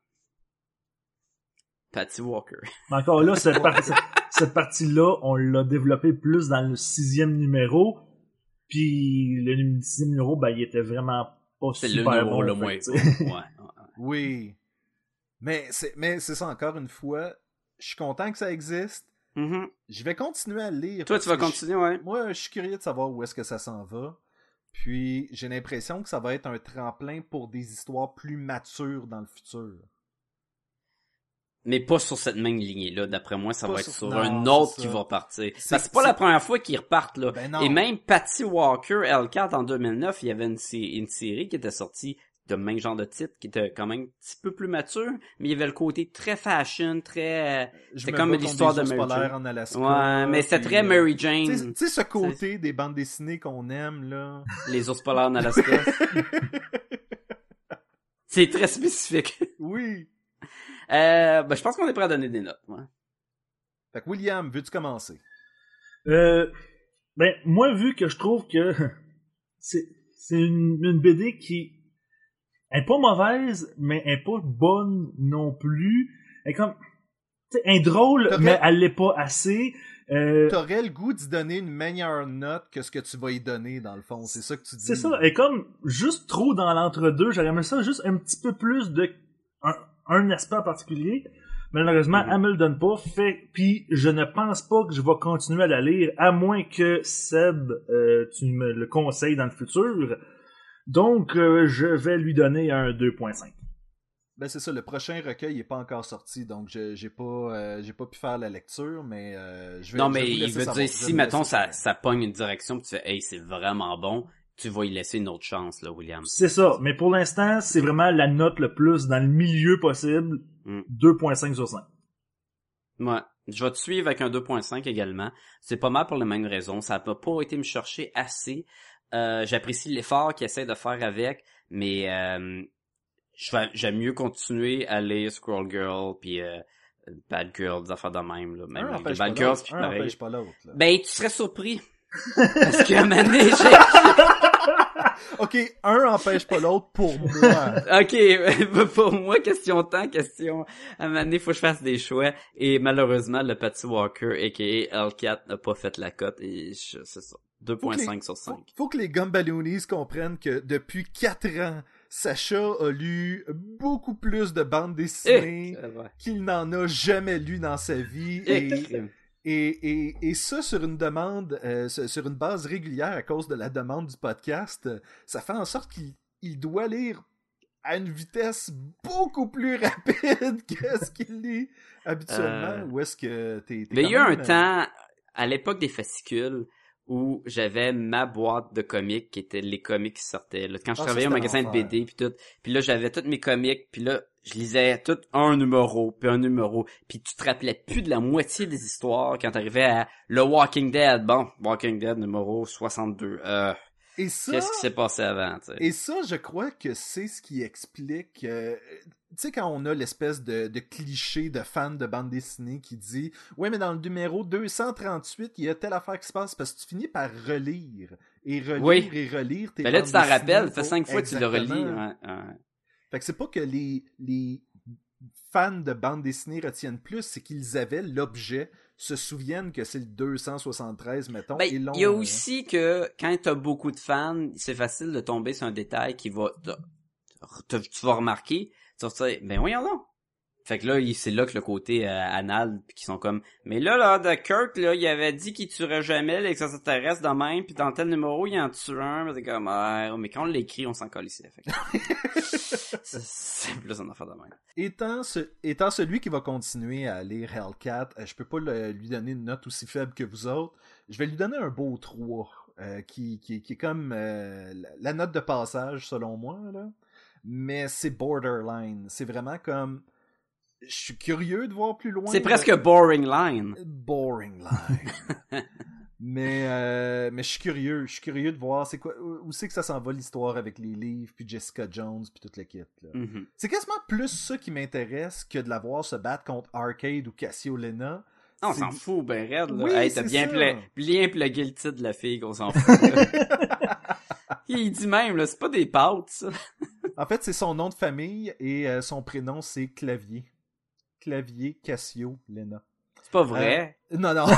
Speaker 4: Patty Walker.
Speaker 1: Mais encore là, cette, par- cette- cette partie-là, on l'a développée plus dans le sixième numéro, puis le sixième numéro, ben, il était vraiment pas
Speaker 4: C'est le
Speaker 1: super
Speaker 4: numéro
Speaker 1: bon.
Speaker 4: le
Speaker 1: fait
Speaker 4: moins, ouais, ouais.
Speaker 3: Oui. Mais c'est mais c'est ça encore une fois, je suis content que ça existe.
Speaker 4: Mhm.
Speaker 3: Je vais continuer à lire.
Speaker 4: Toi, tu vas continuer, ouais.
Speaker 3: Moi, je suis curieux de savoir où est-ce que ça s'en va. Puis, j'ai l'impression que ça va être un tremplin pour des histoires plus matures dans le futur.
Speaker 4: Mais pas sur cette même lignée-là. D'après moi, ça
Speaker 3: Pas
Speaker 4: va être
Speaker 3: sur- non,
Speaker 4: un autre qui va partir. Parce que c'est pas la première fois qu'ils repartent, là.
Speaker 3: Ben.
Speaker 4: Et même Patty Walker, L4, en 2009, il y avait une série qui était sortie de même genre de titre, qui était quand même un petit peu plus mature, mais il y avait le côté très fashion, très... C'est
Speaker 3: me
Speaker 4: comme l'histoire de
Speaker 3: ours
Speaker 4: Mary
Speaker 3: polaires
Speaker 4: Jane.
Speaker 3: en Alaska.
Speaker 4: Ouais, mais c'était très
Speaker 3: euh,
Speaker 4: Mary
Speaker 3: Tu sais-
Speaker 4: Jane,
Speaker 3: tu sais, ce côté des bandes dessinées qu'on aime, là.
Speaker 4: les ours polaires en Alaska. *laughs* C'est très spécifique.
Speaker 3: Oui.
Speaker 4: Euh, ben, je pense qu'on est prêt à donner des notes. Ouais.
Speaker 3: Fait que William, veux-tu commencer?
Speaker 1: Euh, ben, moi, vu que je trouve que *laughs* c'est c'est une, une BD qui est pas mauvaise, mais elle est pas bonne non plus. Elle est comme, elle est drôle, mais elle l'est pas assez. Euh,
Speaker 3: T'aurais le goût d'y donner une meilleure note que ce que tu vas y donner, dans le fond. C'est ça que tu dis.
Speaker 1: c'est ça, elle est comme juste trop dans l'entre-deux. J'aurais aimé ça juste un petit peu plus de un, un aspect en particulier. Malheureusement,
Speaker 3: Mhm.
Speaker 1: elle me le donne pas. Fait, puis je ne pense pas que je vais continuer à la lire, à moins que Seb, euh, tu me le conseilles dans le futur. Donc, euh, je vais lui donner un 2.5.
Speaker 3: Ben c'est ça, le prochain recueil est pas encore sorti, donc je- j'ai pas euh, j'ai pas pu faire la lecture, mais euh, je vais.
Speaker 4: Non,
Speaker 3: je
Speaker 4: mais il veut
Speaker 3: savoir.
Speaker 4: dire, si, mettons, ça, ça pogne une direction, puis tu fais, hey, c'est vraiment bon, tu vas y laisser une autre chance, là, William.
Speaker 1: C'est ça, mais pour l'instant, c'est vraiment la note le plus dans le milieu possible.
Speaker 4: Mm.
Speaker 1: 2.5 sur 5.
Speaker 4: Ouais. Je vais te suivre avec un 2.5 également. C'est pas mal pour les mêmes raisons. Ça n'a pas été me chercher assez. Euh, J'apprécie l'effort qu'il essaie de faire avec, mais euh, j'aime mieux continuer à lire Scroll Girl puis euh, Bad Girl, des affaires de même. Là. Même
Speaker 3: Un
Speaker 4: Bad Girls, puis
Speaker 3: un
Speaker 4: pareil.
Speaker 3: empêche pas.
Speaker 4: Ben, tu serais surpris. Parce qu'à un. *laughs*
Speaker 3: Ok, un empêche pas l'autre pour moi. *laughs*
Speaker 4: Ok, *laughs* pour moi, question de temps, question... À un moment donné, faut que je fasse des choix. Et malheureusement, le Patty Walker, a.k.a. L4, n'a pas fait la cote. Et je- c'est ça.
Speaker 3: Faut que
Speaker 4: 2.5
Speaker 3: les-
Speaker 4: sur 5.
Speaker 3: Faut, faut que les Gumballoonies comprennent que depuis 4 ans, Sacha a lu beaucoup plus de bandes dessinées
Speaker 4: Eh,
Speaker 3: qu'il n'en a jamais lu dans sa vie.
Speaker 4: Eh,
Speaker 3: Et, et, et, et ça sur une demande, euh, sur une base régulière à cause de la demande du podcast, ça fait en sorte qu'il il doit lire à une vitesse beaucoup plus rapide que ce qu'il lit habituellement.
Speaker 4: Euh,
Speaker 3: Ou est-ce que t'es...
Speaker 4: Mais il y a un
Speaker 3: même, euh,
Speaker 4: temps, à l'époque des fascicules, où j'avais ma boîte de comics qui étaient les comics qui sortaient. Là, quand je
Speaker 3: Ah,
Speaker 4: travaillais au magasin de. BD puis tout, puis là j'avais tous mes comics, puis là je lisais tout un numéro, puis un numéro, puis tu te rappelais plus de la moitié des histoires quand t'arrivais à le Walking Dead. Bon, Walking Dead numéro 62. Euh,
Speaker 3: Et ça...
Speaker 4: Qu'est-ce qui s'est passé avant, tu sais?
Speaker 3: Et ça, je crois que c'est ce qui explique. euh, sais, quand on a l'espèce de, de cliché de fan de bande dessinée qui dit Ouais, mais dans le numéro 238, il y a telle affaire qui se passe parce que tu finis par relire et relire
Speaker 4: Oui.
Speaker 3: et relire tes
Speaker 4: Ben là, tu t'en rappelles, ça fait cinq fois que tu le relis.
Speaker 3: Exactement.
Speaker 4: Ouais, ouais.
Speaker 3: Fait que c'est pas que les, les fans de bande dessinée retiennent plus, c'est qu'ils avaient l'objet, se souviennent que c'est le 273, mettons,
Speaker 4: Ben, il y a
Speaker 3: euh,
Speaker 4: aussi que quand t'as beaucoup de fans, c'est facile de tomber sur un détail qui va, tu vas remarquer, tu dire, ben voyons donc. Fait que là, c'est là que le côté euh, anal, puis qui sont comme, mais là, là, de Kirk, là, il avait dit qu'il tuerait jamais les extraterrestres de même, puis dans tel numéro, il en tue un, mais c'est comme, ouais, mais quand on l'écrit, on s'en colle ici. Fait que- *laughs* c'est c'est plus un affaire de même.
Speaker 3: Étant, ce- étant celui qui va continuer à lire Hellcat, euh, je peux pas le- lui donner une note aussi faible que vous autres. Je vais lui donner un beau 3, euh, qui, qui, qui est comme euh, la, la note de passage selon moi. Là. Mais c'est borderline. C'est vraiment comme... Je suis curieux de voir plus loin.
Speaker 4: C'est presque boring line.
Speaker 3: Boring line. *laughs* mais, euh, mais je suis curieux. Je suis curieux de voir c'est quoi, où c'est que ça s'en va l'histoire avec les livres, puis Jessica Jones, puis toute l'équipe.
Speaker 4: Mhm.
Speaker 3: C'est quasiment plus ça qui m'intéresse que de la voir se battre contre Arcade ou Cassio Lena.
Speaker 4: Ah, on
Speaker 3: C'est-
Speaker 4: s'en fout, ben raide, là.
Speaker 3: Oui,
Speaker 4: hey, t'as bien, pla- bien plugué le titre de la fille qu'on s'en fout. *laughs* Il dit même, là, c'est pas des pâtes, ça.
Speaker 3: En fait, c'est son nom de famille et euh, son prénom c'est Clavier. Clavier Cassio Lena.
Speaker 4: C'est pas vrai?
Speaker 3: Non, non. *laughs*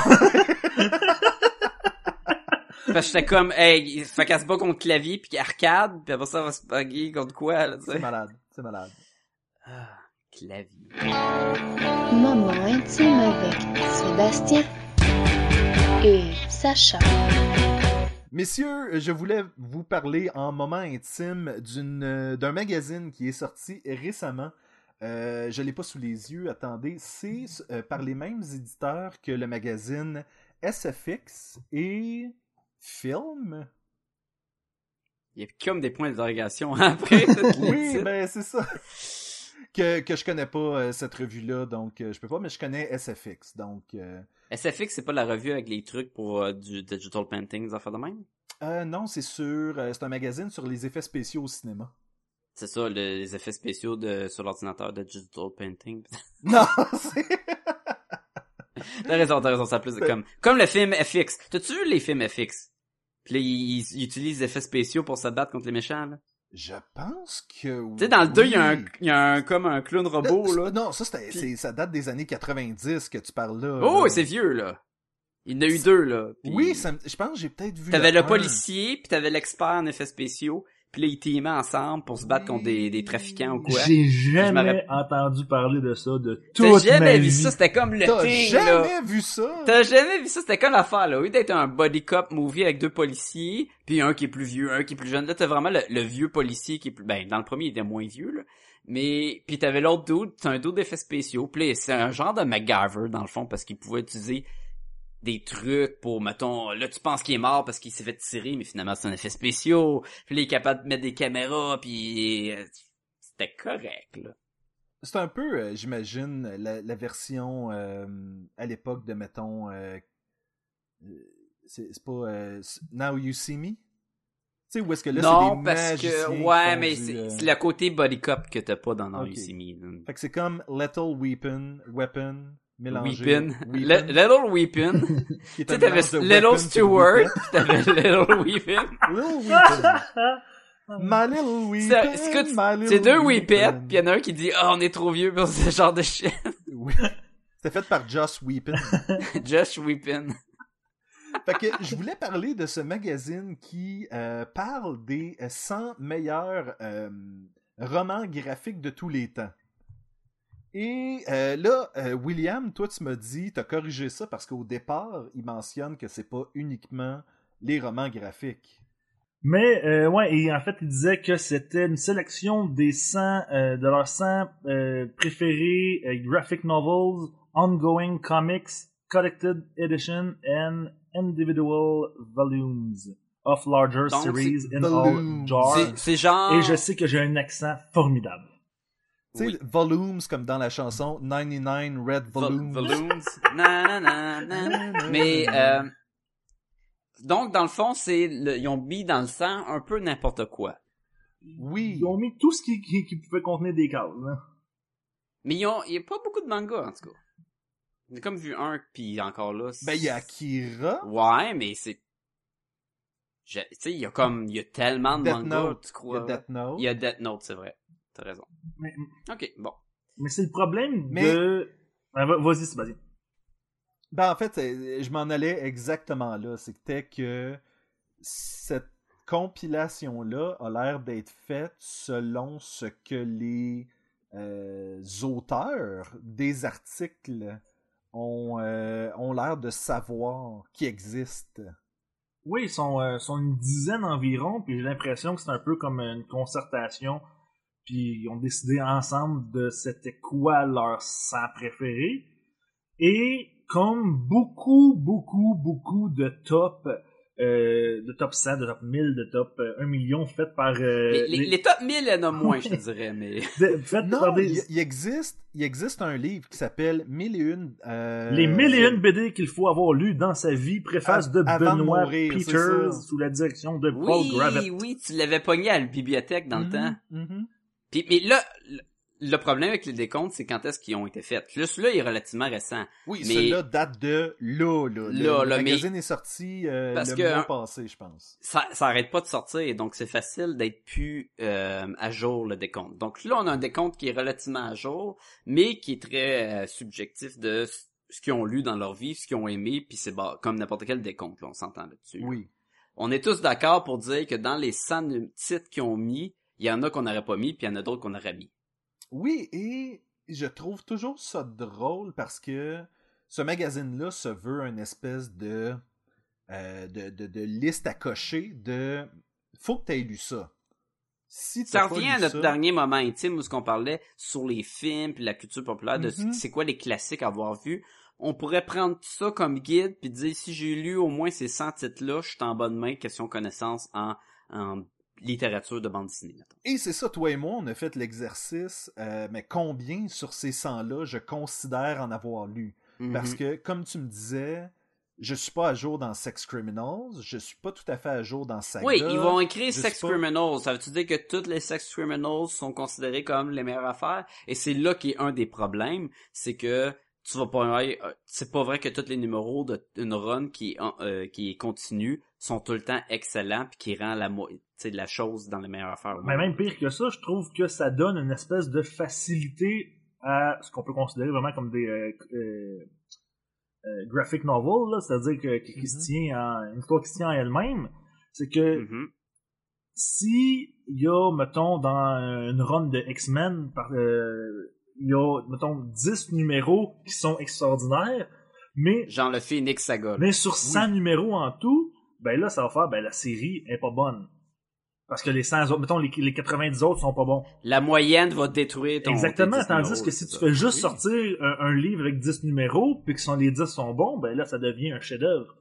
Speaker 4: Parce que j'étais comme, hey, il fait qu'elle se bat contre clavier puis arcade, puis après ça, elle va se baguer contre quoi, là, tu
Speaker 3: c'est
Speaker 4: sais.
Speaker 3: malade. C'est malade.
Speaker 4: Ah, clavier.
Speaker 8: Moment intime avec Sébastien et Sacha.
Speaker 3: Messieurs, je voulais vous parler en moment intime d'une euh, d'un magazine qui est sorti récemment. Euh, je l'ai pas sous les yeux. Attendez, c'est euh, par les mêmes éditeurs que le magazine SFX et Film.
Speaker 4: Il y a comme des points d'interrogation *laughs* après.
Speaker 3: Oui, ben c'est ça. *laughs* Que, que je connais pas euh, cette revue-là, donc euh, je peux pas, mais je connais SFX. Donc, euh,
Speaker 4: SFX, c'est pas la revue avec les trucs pour du digital painting, des affaires de même?
Speaker 3: non, c'est sur, c'est un magazine sur les effets spéciaux au cinéma.
Speaker 4: C'est ça, le- les effets spéciaux de, sur l'ordinateur de digital painting. *laughs*
Speaker 3: Non, c'est *laughs*
Speaker 4: T'as raison, t'as raison, ça plus comme, comme le film FX. T'as-tu vu les films FX? Puis là, ils, ils utilisent des effets spéciaux pour se battre contre les méchants, là.
Speaker 3: Je pense que.
Speaker 4: Tu sais, dans le 2, il y a un, y a un, comme un clown robot,
Speaker 3: Là,
Speaker 4: là.
Speaker 3: Non, ça, c'est- ça date des années 90 que tu parles là.
Speaker 4: Oh, c'est vieux, là. Il y en a eu deux, là.
Speaker 3: Oui, ça je pense que j'ai peut-être vu.
Speaker 4: T'avais le
Speaker 3: un.
Speaker 4: policier, puis t'avais l'expert en effets spéciaux, puis là, ils teamaient ensemble pour se battre contre des, des trafiquants ou quoi.
Speaker 1: J'ai jamais entendu parler de ça de
Speaker 4: T'as
Speaker 1: toute ma
Speaker 4: jamais vu
Speaker 1: vie.
Speaker 4: ça, c'était comme le
Speaker 3: T'as jamais vu ça?
Speaker 4: T'as jamais vu ça, c'était comme l'affaire, là. Au lieu d'être un body cop movie avec deux policiers, puis un qui est plus vieux, un qui est plus jeune, là, t'as vraiment le, le vieux policier qui est plus, ben, dans le premier, il était moins vieux, là. Mais, puis t'avais l'autre dude, c'est un dude d'effets spéciaux, puis c'est un genre de MacGyver, dans le fond, parce qu'il pouvait utiliser des trucs pour, mettons, là, tu penses qu'il est mort parce qu'il s'est fait tirer, mais finalement, c'est un effet spéciaux. Puis là, il est capable de mettre des caméras, puis euh, c'était correct, là.
Speaker 3: C'est un peu, euh, j'imagine, la, la version euh, à l'époque de, mettons, euh, c'est pas Now You See Me? Tu sais, où est-ce que là, c'est
Speaker 4: non,
Speaker 3: des
Speaker 4: parce que, ouais, mais c'est le côté body cop que t'as pas dans Now You. See Me.
Speaker 3: Fait que c'est comme Lethal Weapon, Weapon, mélangé. *laughs* *laughs*
Speaker 4: Weepin. Little Weepin. tu sais, t'avais Little Stewart, t'avais Little Weepin.
Speaker 3: Little Weapon. My Little my
Speaker 4: C'est deux
Speaker 3: weapon.
Speaker 4: pis y'en a un qui dit « Ah, on est trop vieux pour ce genre de shit. *laughs*
Speaker 3: Oui. C'était fait par Joss Weapon. »
Speaker 4: Josh Weepin.
Speaker 3: Fait que je voulais parler de ce magazine qui euh, parle des euh, 100 meilleurs euh, romans graphiques de tous les temps. Et euh, là, euh, William, toi tu m'as dit, t'as corrigé ça parce qu'au départ, il mentionne que c'est pas uniquement les romans graphiques.
Speaker 1: Mais euh, ouais, et en fait, il disait que c'était une sélection des 100 euh, de leurs 100 euh, préférés euh, graphic novels, ongoing comics, collected edition and individual volumes of larger
Speaker 4: Donc,
Speaker 1: series in all jars.
Speaker 4: C'est- C'est genre...
Speaker 1: Et je sais que j'ai un accent formidable.
Speaker 3: Tu sais,
Speaker 4: Oui.
Speaker 3: volumes comme dans la chanson 99 Red
Speaker 4: Vol-
Speaker 3: Volumes.
Speaker 4: Volumes. Na, na, na, na. Mais, euh, donc, dans le fond, c'est le- ils ont mis dans le sang un peu n'importe quoi.
Speaker 3: Oui.
Speaker 1: Ils ont mis tout ce qui, qui, qui pouvait contenir des cases. hein.
Speaker 4: Mais ils ont, il y a pas beaucoup de mangas, en tout cas. J'ai comme vu un, puis encore là...
Speaker 3: Ben, il y a Akira.
Speaker 4: Ouais, mais c'est... Tu sais, il y a comme... Il y a tellement de
Speaker 3: Death
Speaker 4: mangas,
Speaker 3: Note.
Speaker 4: tu
Speaker 3: Il y
Speaker 4: crois.
Speaker 3: a Death Note.
Speaker 4: Il y a Death Note, c'est vrai. T'as raison.
Speaker 1: Mais,
Speaker 4: Ok, bon.
Speaker 1: mais c'est le problème
Speaker 3: Mais-
Speaker 1: de... Ah, va- Vas-y, Sébastien.
Speaker 3: Ben, en fait, je m'en allais exactement là. C'était que cette compilation-là a l'air d'être faite selon ce que les euh, auteurs des articles ont, euh, ont l'air de savoir qui existe.
Speaker 1: Oui, ils sont, euh, sont une dizaine environ, puis j'ai l'impression que c'est un peu comme une concertation, puis ils ont décidé ensemble de c'était quoi leur sang préféré. Et comme beaucoup, beaucoup, beaucoup de top, euh, de top 100, de top 1000, de top euh, 1 million faites par... euh,
Speaker 4: les, les,
Speaker 1: les-
Speaker 4: les top 1000, il y en a *laughs* moins, je te dirais, mais... *laughs*
Speaker 1: de- faites
Speaker 3: Non,
Speaker 1: par des-
Speaker 3: il, existe, il existe un livre qui s'appelle Mille et une. euh,
Speaker 1: les mille et une BD qu'il faut avoir lu dans sa vie, préface de
Speaker 3: Avant de
Speaker 1: Benoît
Speaker 3: mourir,
Speaker 1: Peters, sous la direction de Paul
Speaker 4: Oui,
Speaker 1: Gravett.
Speaker 4: oui, tu l'avais pogné à la bibliothèque dans le
Speaker 3: Mhm,
Speaker 4: temps.
Speaker 3: mhm.
Speaker 4: Puis, mais là, le, problème avec les décomptes, c'est quand est-ce qu'ils ont été faits. Là, celui-là, il est relativement récent.
Speaker 3: Oui,
Speaker 4: Mais-
Speaker 3: celui-là date de là. là. Le,
Speaker 4: Là,
Speaker 3: le
Speaker 4: là, mais-
Speaker 3: magazine est sorti euh,
Speaker 4: Parce
Speaker 3: le
Speaker 4: que-
Speaker 3: mois passé, je pense.
Speaker 4: Ça, ça arrête pas de sortir, donc c'est facile d'être plus euh, à jour le décompte. Donc là, on a un décompte qui est relativement à jour, mais qui est très euh, subjectif de ce qu'ils ont lu dans leur vie, ce qu'ils ont aimé, puis c'est comme n'importe quel décompte, là, on s'entend là-dessus.
Speaker 3: Oui.
Speaker 4: On est tous d'accord pour dire que dans les 100 titres qu'ils ont mis, il y en a qu'on n'aurait pas mis, puis il y en a d'autres qu'on aurait mis.
Speaker 3: Oui, et je trouve toujours ça drôle parce que ce magazine-là se veut une espèce de, euh, de, de, de liste à cocher de faut que tu aies lu ça. Si
Speaker 4: Ça revient à notre
Speaker 3: ça-
Speaker 4: dernier moment intime où ce qu'on parlait sur les films puis la culture populaire de
Speaker 3: Mhm.
Speaker 4: c'est quoi les classiques à avoir vu. On pourrait prendre ça comme guide puis dire si j'ai lu au moins ces 100 titres-là, je suis en bonne main question connaissance en, en littérature de bande dessinée. mettons.
Speaker 3: Et c'est ça, toi et moi, on a fait l'exercice, euh, mais combien sur ces 100-là je considère en avoir lu? Parce
Speaker 4: Mhm.
Speaker 3: que, comme tu me disais, je suis pas à jour dans Sex Criminals, je suis pas tout à fait à jour dans Saga.
Speaker 4: Oui, ils vont écrire Sex
Speaker 3: pas.
Speaker 4: Criminals. Ça veut-tu dire que toutes les Sex Criminals sont considérés comme les meilleures affaires? Et c'est là qui est un des problèmes, c'est que tu vas pas euh, c'est pas vrai que tous les numéros d'une run qui est, euh, qui est continue sont tout le temps excellents puis qui rend la la chose dans les meilleures affaires.
Speaker 1: Mais même pire que ça, je trouve que ça donne une espèce de facilité à ce qu'on peut considérer vraiment comme des euh, euh, euh, graphic novels, c'est-à-dire que, qui, se
Speaker 3: Mhm.
Speaker 1: tient en, une histoire qui se tient en elle-même. C'est que
Speaker 4: Mhm.
Speaker 1: si il y a, mettons, dans une run de X-Men, par- il y a, mettons, 10 numéros qui sont extraordinaires, mais,
Speaker 4: Genre le Phoenix Saga.
Speaker 1: mais sur 100 numéros en tout, ben là, ça va faire, ben la série est pas bonne. Parce que les 100 autres, mettons, les, les 90 autres sont pas bons.
Speaker 4: La moyenne va détruire ton
Speaker 1: Exactement,
Speaker 4: tes 10
Speaker 1: tandis que si tu fais juste
Speaker 3: Oui.
Speaker 1: sortir un, un livre avec 10 numéros, puis que sont, les 10 sont bons, ben là, ça devient un chef-d'œuvre.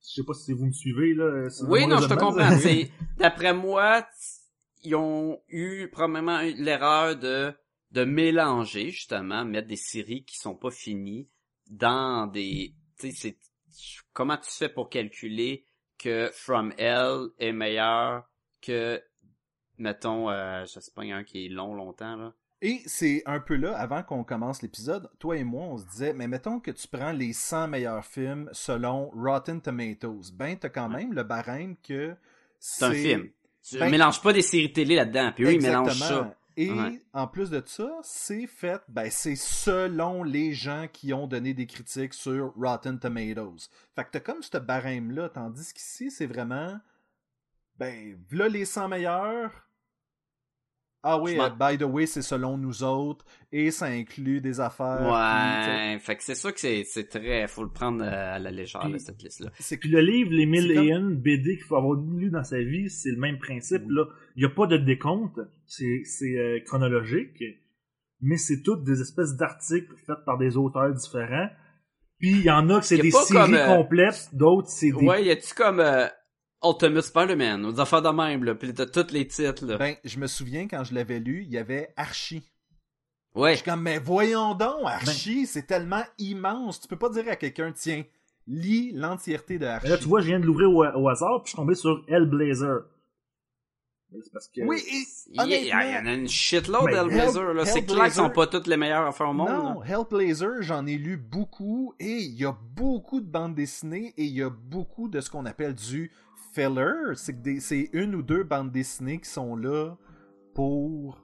Speaker 1: Je sais pas si vous me suivez, là. c'est
Speaker 4: Oui, non, je te comprends. C'est, *laughs* d'après moi, ils ont eu probablement eu l'erreur de, de mélanger, justement, mettre des séries qui sont pas finies dans des, c'est, comment tu fais pour calculer que From Hell est meilleur que, mettons, euh, je sais pas, il y a un qui est long, longtemps, là.
Speaker 3: Et c'est un peu là, avant qu'on commence l'épisode, toi et moi, on se disait, mais mettons que tu prends les 100 meilleurs films selon Rotten Tomatoes. Ben, t'as quand même le barème que
Speaker 4: C'est un film. Tu
Speaker 3: Ben-
Speaker 4: mélanges pas des séries télé là-dedans, puis eux, ils mélangent ça.
Speaker 3: Et en plus de ça, c'est fait, ben, c'est selon les gens qui ont donné des critiques sur Rotten Tomatoes. Fait que t'as comme ce barème-là, tandis qu'ici, c'est vraiment, ben, là les 100 meilleurs. Ah oui, euh, by the way, c'est selon nous autres, et ça inclut des affaires.
Speaker 4: Ouais, fait que c'est sûr que c'est, c'est très, faut le prendre euh, à la légère,
Speaker 1: Puis-
Speaker 4: là, cette liste-là.
Speaker 3: C'est
Speaker 1: Puis le livre, les mille
Speaker 3: C'est comme-
Speaker 1: et une BD qu'il faut avoir lu dans sa vie, c'est le même principe. Là, il y a pas de décompte, c'est c'est euh, chronologique, mais c'est toutes des espèces d'articles faits par des auteurs différents. Puis il y en a que c'est des séries
Speaker 4: comme, euh,
Speaker 1: complètes, d'autres c'est des.
Speaker 4: Ouais, y a-tu comme euh, Ultimate Spider-Man, ou des affaires de même, là, pis t'as tous les titres, là.
Speaker 3: Ben, je me souviens quand je l'avais lu, il y avait Archie.
Speaker 4: ouais.
Speaker 3: Je suis comme, mais voyons donc,
Speaker 1: Ben
Speaker 3: Archie, c'est tellement immense. Tu peux pas dire à quelqu'un, tiens, lis l'entièreté de Archie.
Speaker 1: Là, tu vois, je viens de l'ouvrir au, au hasard, puis je suis tombé sur Hellblazer. Parce que.
Speaker 3: oui, et,
Speaker 4: Il y, a- il y
Speaker 3: honnêtement,
Speaker 4: en a une shitload d'Hellblazer,
Speaker 3: Hell-
Speaker 4: là. C'est
Speaker 3: Hellblazer-
Speaker 4: clair qu'ils sont pas toutes les meilleures affaires au monde,
Speaker 3: Non. Hellblazer, j'en ai lu beaucoup et il y a beaucoup de bandes dessinées et il y a beaucoup de ce qu'on appelle du filler. C'est que c'est une ou deux bandes dessinées qui sont là pour.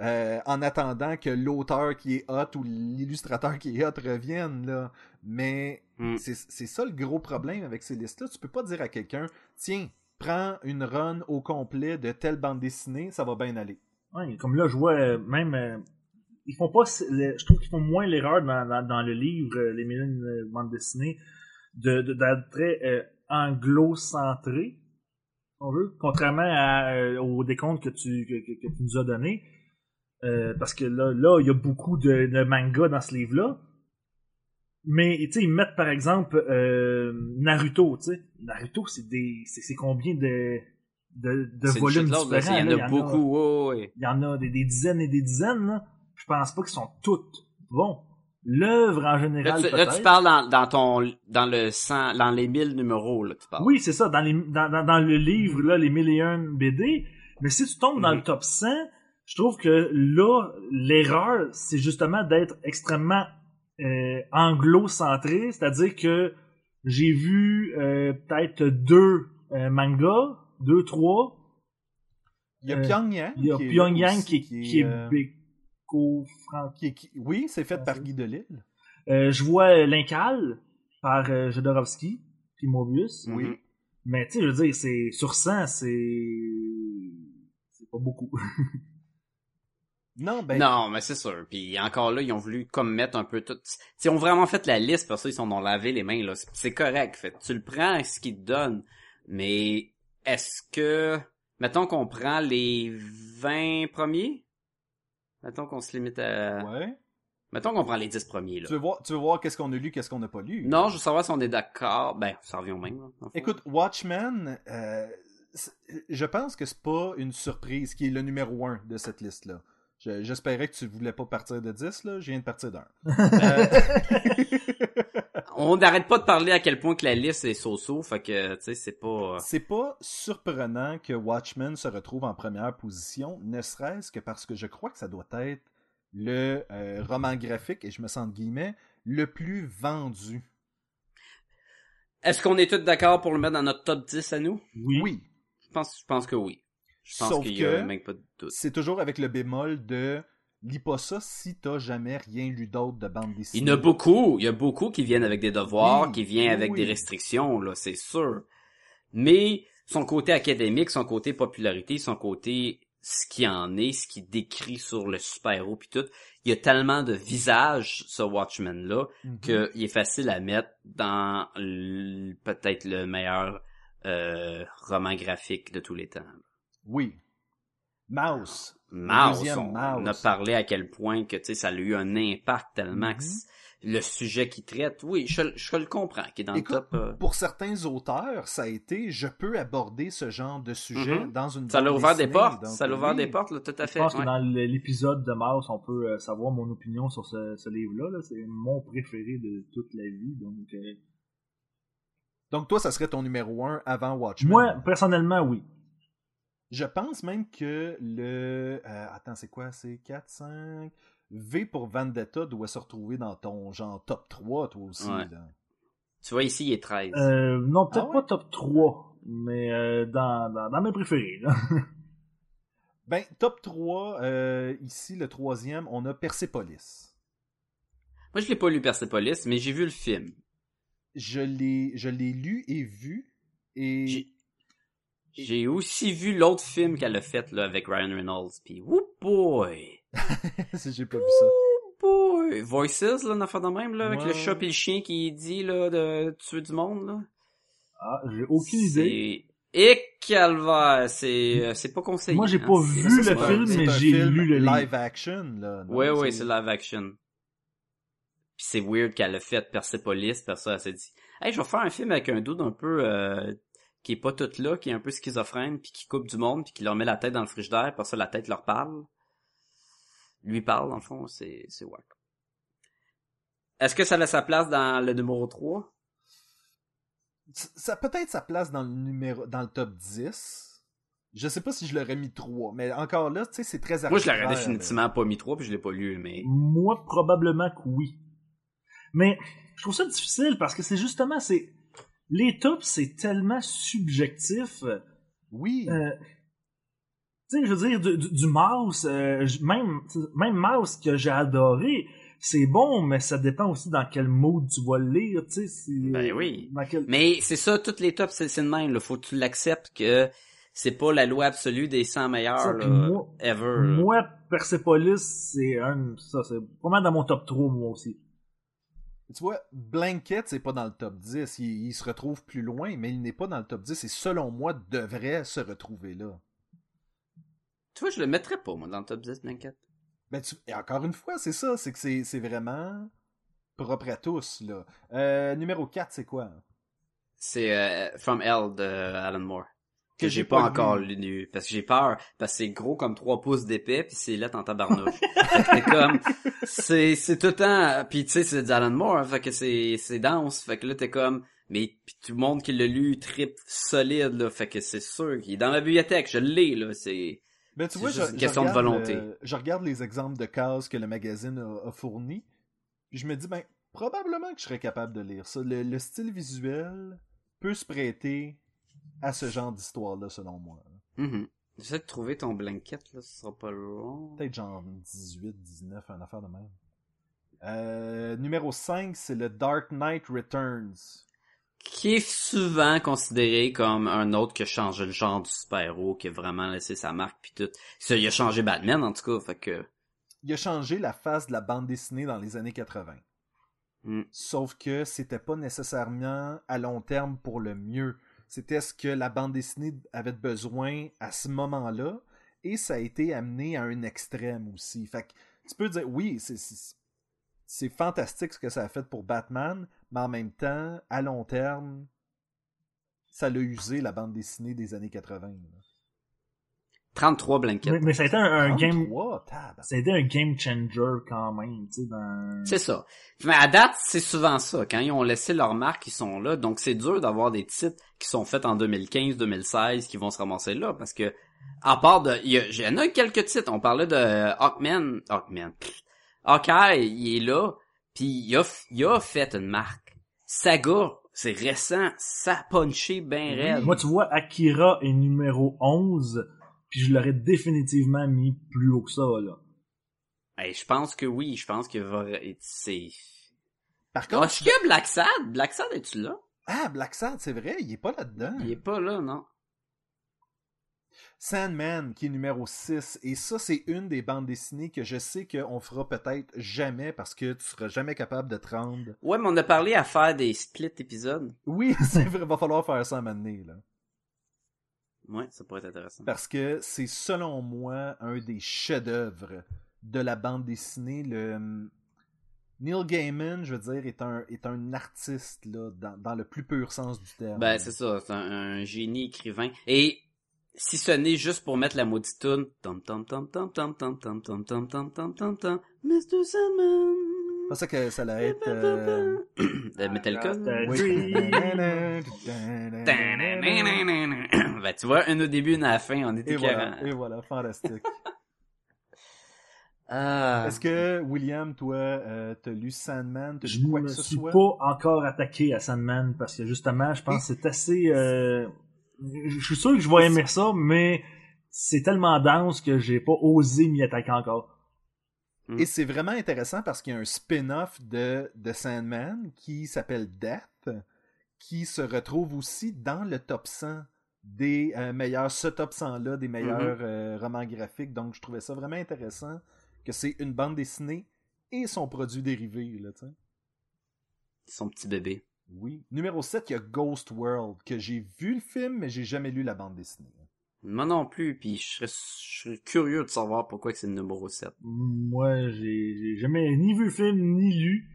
Speaker 3: euh, en attendant que l'auteur qui est hot ou l'illustrateur qui est hot revienne, là. Mais
Speaker 4: Mm.
Speaker 3: c'est ça le gros problème avec ces listes-là. Tu peux pas dire à quelqu'un, tiens, prends une run au complet de telle bande dessinée, ça va bien aller.
Speaker 1: Ouais, comme là, je vois euh, même. euh, ils font pas. le- je trouve qu'ils font moins l'erreur dans, dans, dans le livre, euh, Les Mille euh, bandes dessinées, de, de, d'être très euh, anglo-centré, on veut, contrairement à, euh, au décompte que tu, que, que- que tu nous as donné. Euh, parce que là, là, il y a beaucoup de, de manga dans ce livre-là. Mais, tu sais, ils mettent par exemple euh, Naruto, tu sais. Naruto, c'est des. C'est, combien de, de, de volumes
Speaker 4: là.
Speaker 1: différents?
Speaker 4: Il y en a beaucoup.
Speaker 1: Il y en a des, des dizaines et des dizaines, là. Je pense pas qu'ils sont toutes bons. L'œuvre, en
Speaker 4: Là,
Speaker 1: général,
Speaker 4: tu, là, tu parles dans, dans ton, dans le 100, dans les 1000 numéros, là, tu parles.
Speaker 1: Oui, c'est ça, dans, les, dans, dans, dans le livre, là, les 1001 BD. Mais si tu tombes dans
Speaker 4: Mhm.
Speaker 1: le top 100, je trouve que là, l'erreur, c'est justement d'être extrêmement euh, anglo-centré. C'est-à-dire que j'ai vu euh, peut-être deux euh, mangas, deux, trois.
Speaker 3: Il y a
Speaker 1: Euh,
Speaker 3: Pyongyang.
Speaker 1: Il y a
Speaker 3: qui est
Speaker 1: Pyongyang
Speaker 3: aussi,
Speaker 1: qui est
Speaker 3: qui est, euh, qui est- qui- Oui, c'est fait par Guy Delisle.
Speaker 1: Euh, je vois L'Incal par euh, Jodorowsky, puis Mobius.
Speaker 3: Oui.
Speaker 1: Mais tu sais, je veux dire, c'est sur 100, c'est c'est pas beaucoup. *laughs*
Speaker 3: Non, ben,
Speaker 4: Non, mais c'est sûr. Puis encore là, ils ont voulu comme mettre un peu tout. Ils ont vraiment fait la liste parce qu'ils sont ont lavé les mains là. C'est- C'est correct. Fait tu le prends ce qu'ils te donnent. Mais est-ce que mettons qu'on prend les 20 premiers? Mettons qu'on se limite à
Speaker 3: ouais.
Speaker 4: Mettons qu'on prend les 10 premiers là.
Speaker 3: Tu veux voir, tu veux voir qu'est-ce qu'on a lu, qu'est-ce qu'on n'a pas lu?
Speaker 4: Non, je veux savoir si on est d'accord. Ben, ça revient au même. là.
Speaker 3: Écoute, Watchmen, euh, je pense que c'est pas une surprise qui est le numéro 1 de cette liste-là. Je- J'espérais que tu voulais pas partir de 10, là. Je viens de partir d'un. *laughs* Euh,
Speaker 4: on n'arrête pas de parler à quel point que la liste est so-so, fait que tu sais, c'est pas
Speaker 3: c'est pas surprenant que Watchmen se retrouve en première position, ne serait-ce que parce que je crois que ça doit être le euh, roman graphique, et je me sens de guillemets, le plus vendu.
Speaker 4: Est-ce qu'on est tous d'accord pour le mettre dans notre top 10 à nous?
Speaker 1: Oui.
Speaker 3: Oui.
Speaker 4: Je pense je pense que oui. Je pense
Speaker 3: Sauf
Speaker 4: qu'il y a
Speaker 3: que-
Speaker 4: même pas de doute.
Speaker 3: C'est toujours avec le bémol de lis pas ça si t'as jamais rien lu d'autre de bande dessinée.
Speaker 4: Il y en a beaucoup, il y a beaucoup qui viennent avec des devoirs,
Speaker 3: Oui,
Speaker 4: qui viennent
Speaker 3: oui,
Speaker 4: avec
Speaker 3: oui.
Speaker 4: des restrictions, là, c'est sûr. Mais son côté académique, son côté popularité, son côté ce qui en est, ce qui décrit sur le super-héros puis tout, il y a tellement de visages ce Watchmen là
Speaker 3: Mhm.
Speaker 4: qu'il est facile à mettre dans peut-être le meilleur euh, roman graphique de tous les temps.
Speaker 3: Oui. Mouse.
Speaker 4: Mouse,
Speaker 3: Deuxième
Speaker 4: on,
Speaker 3: Mouse.
Speaker 4: on a parlé à quel point que tu sais ça a eu un impact tellement que c- le sujet qu'il traite, oui, je, je le comprends, qui est dans
Speaker 3: Écoute,
Speaker 4: le top. euh,
Speaker 3: Pour certains auteurs, ça a été je peux aborder ce genre de sujet
Speaker 4: Mhm.
Speaker 3: dans une
Speaker 4: ça l'a ouvert des portes,
Speaker 3: donc,
Speaker 4: ça l'a ouvert
Speaker 3: oui.
Speaker 4: des portes, là, tout à
Speaker 1: Je
Speaker 4: fait.
Speaker 1: pense
Speaker 4: ouais.
Speaker 1: que dans l'épisode de Mouse, on peut euh, savoir mon opinion sur ce, ce livre-là. là. C'est mon préféré de toute la vie. Donc, euh,
Speaker 3: Donc toi, ça serait ton numéro 1 avant Watchmen?
Speaker 1: moi, personnellement, oui.
Speaker 3: Je pense même que le... euh, attends, c'est quoi? C'est 4, 5... V pour Vendetta doit se retrouver dans ton genre top 3, toi aussi.
Speaker 4: Ouais.
Speaker 3: là.
Speaker 4: Tu vois, ici, il est 13.
Speaker 1: Euh, non, peut-être
Speaker 3: Ah ouais?
Speaker 1: pas top 3, mais euh, dans, dans, dans mes préférés. Là. *laughs*
Speaker 3: Ben, top 3, euh, ici, le troisième, on a Persepolis.
Speaker 4: Moi, je l'ai pas lu Persepolis, mais j'ai vu le film.
Speaker 3: Je l'ai je l'ai lu et vu, et...
Speaker 4: J'ai- aussi vu l'autre film qu'elle a fait là, avec Ryan Reynolds, puis whoop boy! *laughs*
Speaker 3: J'ai pas vu ça.
Speaker 4: Whoop boy! Voices, là, une affaire de même, là, avec
Speaker 3: Ouais.
Speaker 4: le chat et le chien qui dit, là, de tuer du monde, là.
Speaker 1: Ah, j'ai aucune idée.
Speaker 4: C'est... Et calvaire! C'est, euh, c'est pas conseillé.
Speaker 1: Moi, j'ai
Speaker 4: hein.
Speaker 1: pas vu
Speaker 4: c'est
Speaker 1: le film, mais j'ai
Speaker 3: film
Speaker 1: lu le livre.
Speaker 3: live action, là. non?
Speaker 4: Ouais, ouais, c'est live action. Puis c'est weird qu'elle a fait Persepolis, parce ça, elle s'est dit, hey, je vais faire un film avec un dude un peu, euh, qui est pas tout là, qui est un peu schizophrène, puis qui coupe du monde, puis qui leur met la tête dans le frigidaire, parce ça, la tête leur parle. Lui parle, dans le fond, c'est, c'est wack. Est-ce que ça a sa place dans le numéro 3?
Speaker 3: Ça- peut-être sa place dans le numéro dans le top 10. Je sais pas si je l'aurais mis 3, mais encore là, tu sais, c'est très
Speaker 4: Moi, je l'aurais définitivement pas mis 3, puis je l'ai pas lu, mais...
Speaker 1: Moi, probablement que oui. Mais je trouve ça difficile parce que c'est justement, c'est les tops, c'est tellement subjectif.
Speaker 3: Oui.
Speaker 1: Euh, tu sais, je veux dire, du, du, du mouse, euh, même, même mouse que j'ai adoré, c'est bon, mais ça dépend aussi dans quel mood tu vas le lire, tu sais. c'est-
Speaker 4: Ben oui.
Speaker 1: Dans quel...
Speaker 4: Mais c'est ça, toutes les tops, c'est le même, là. Faut que tu l'acceptes que c'est pas la loi absolue des 100 meilleurs,
Speaker 1: Ça,
Speaker 4: là,
Speaker 1: puis moi-
Speaker 4: ever.
Speaker 1: Moi, Persepolis, c'est un, ça, c'est vraiment dans mon top 3, moi aussi.
Speaker 3: Tu vois, Blanket, c'est pas dans le top 10. Il, il se retrouve plus loin, mais il n'est pas dans le top 10 et selon moi, devrait se retrouver là.
Speaker 4: Tu vois, je le mettrais pas, moi, dans le top 10, Blanket.
Speaker 3: Ben, tu... Et encore une fois, c'est ça. C'est que c'est c'est vraiment propre à tous, là. Euh, numéro 4, c'est quoi?
Speaker 4: C'est euh, From Hell de Alan Moore. Que j'ai pas,
Speaker 3: pas
Speaker 4: encore
Speaker 3: lu.
Speaker 4: Parce que j'ai peur. Parce que c'est gros comme 3 pouces d'épais, puis c'est lettre en tabarnouche. t'es comme... C'est, c'est tout le temps... Puis tu sais, c'est d'Alan Moore, hein, fait que c'est, c'est dense. Fait que là, t'es comme... Mais puis tout le monde qui l'a lu, trip solide, là. Fait que c'est sûr qu'il est dans ma bibliothèque. Je l'ai, là. C'est...
Speaker 3: Ben, tu
Speaker 4: C'est
Speaker 3: vois,
Speaker 4: juste
Speaker 3: je,
Speaker 4: une
Speaker 3: je
Speaker 4: question de volonté.
Speaker 3: euh, je regarde les exemples de cases que le magazine a, a fournis. Puis je me dis, ben, probablement que je serais capable de lire ça. Le, le style visuel peut se prêter à ce genre d'histoire-là, selon moi.
Speaker 4: Mhm. J'essaie de trouver ton blanket, là. Ce sera pas long.
Speaker 3: Peut-être genre 18, 19, un affaire de même. Euh, numéro 5, c'est le Dark Knight Returns.
Speaker 4: qui est souvent considéré comme un autre qui a changé le genre du super-héros, qui a vraiment laissé sa marque puis tout. Ça, il a changé Batman en tout cas, fait que
Speaker 3: Il a changé la face de la bande dessinée dans les années 80.
Speaker 4: Mm.
Speaker 3: Sauf que c'était pas nécessairement à long terme pour le mieux. C'était ce que la bande dessinée avait besoin à ce moment-là. Et ça a été amené à un extrême aussi. Fait que tu peux dire, oui, c'est- fantastique ce que ça a fait pour Batman, mais en même temps, à long terme, ça l'a usé la bande dessinée des années 80. là.
Speaker 4: 33 blankets.
Speaker 1: Mais, mais ça a été un, un game,
Speaker 3: 33, tabarnak.
Speaker 1: ça a été un game changer quand même, tu sais, dans...
Speaker 4: C'est ça. Mais à date, c'est souvent ça. Quand ils ont laissé leur marque, ils sont là. Donc c'est dur d'avoir des titres qui sont faits en 2015, 2016, qui vont se ramasser là. Parce que, à part de... Il y, a, il y en a quelques titres. On parlait de Hawkman. Hawkman. Hawkeye, il est là. Puis il a, il a fait une marque. Saga, c'est récent. Ça a punché bien raide.
Speaker 1: Moi, tu vois, Akira est numéro 11, puis je l'aurais définitivement mis plus haut que ça, là.
Speaker 4: Hey, je pense que oui. Je pense que va... C'est...
Speaker 3: Par
Speaker 4: Ah,
Speaker 3: contre,
Speaker 4: est-ce qu'il y a Black Sad? Black Sad, es-tu là?
Speaker 3: Ah, Black Sad, c'est vrai, il est pas là-dedans.
Speaker 4: Il est pas là, non?
Speaker 3: Sandman, qui est numéro 6. Et ça, c'est une des bandes dessinées que je sais qu'on fera peut-être jamais parce que tu seras jamais capable de te rendre.
Speaker 4: Ouais, mais on a parlé à faire des split épisodes.
Speaker 3: Oui, *laughs* c'est vrai, va falloir faire ça à un moment donné, là.
Speaker 4: Ouais, ça pourrait être intéressant.
Speaker 3: Parce que c'est, selon moi, un des chefs-d'œuvre de la bande dessinée. Le... Neil Gaiman, je veux dire, est un, est un artiste, là, dans, dans le plus pur sens du terme.
Speaker 4: Ben, c'est ça, c'est un, un génie écrivain. Et si ce n'est juste pour mettre la maudite tune, tom tom tom tom tom tom tom tom tom tom tom tom tom, Mr. Sandman.
Speaker 3: C'est pas ça que ça allait être. euh,
Speaker 4: De *coughs* Metallica.
Speaker 1: Euh,
Speaker 3: oui.
Speaker 4: ben, tu vois, un au début, une à la fin, on était
Speaker 3: Et voilà,
Speaker 4: carré.
Speaker 3: et voilà, fantastique.
Speaker 4: Ah.
Speaker 3: Est-ce que, William, toi, euh, t'as lu Sandman,
Speaker 1: Je
Speaker 3: lu quoi
Speaker 1: me
Speaker 3: que ce
Speaker 1: suis
Speaker 3: soit?
Speaker 1: pas encore attaqué à Sandman parce que justement, je pense que c'est assez. euh, Je suis sûr que je vais aimer ça, mais c'est tellement dense que j'ai pas osé m'y attaquer encore.
Speaker 3: Et c'est vraiment intéressant parce qu'il y a un spin-off de, de Sandman qui s'appelle Death, qui se retrouve aussi dans le top 100 des euh, meilleurs, ce top 100-là, des meilleurs euh, romans graphiques. Donc, je trouvais ça vraiment intéressant que c'est une bande dessinée et son produit dérivé, là, tu.
Speaker 4: Son petit bébé.
Speaker 3: Oui. Numéro 7, il y a Ghost World, que j'ai vu le film, mais j'ai jamais lu la bande dessinée.
Speaker 4: Moi non plus, puis je serais, je serais curieux de savoir pourquoi que c'est le numéro 7.
Speaker 1: Moi, j'ai j'ai jamais ni vu le film ni lu.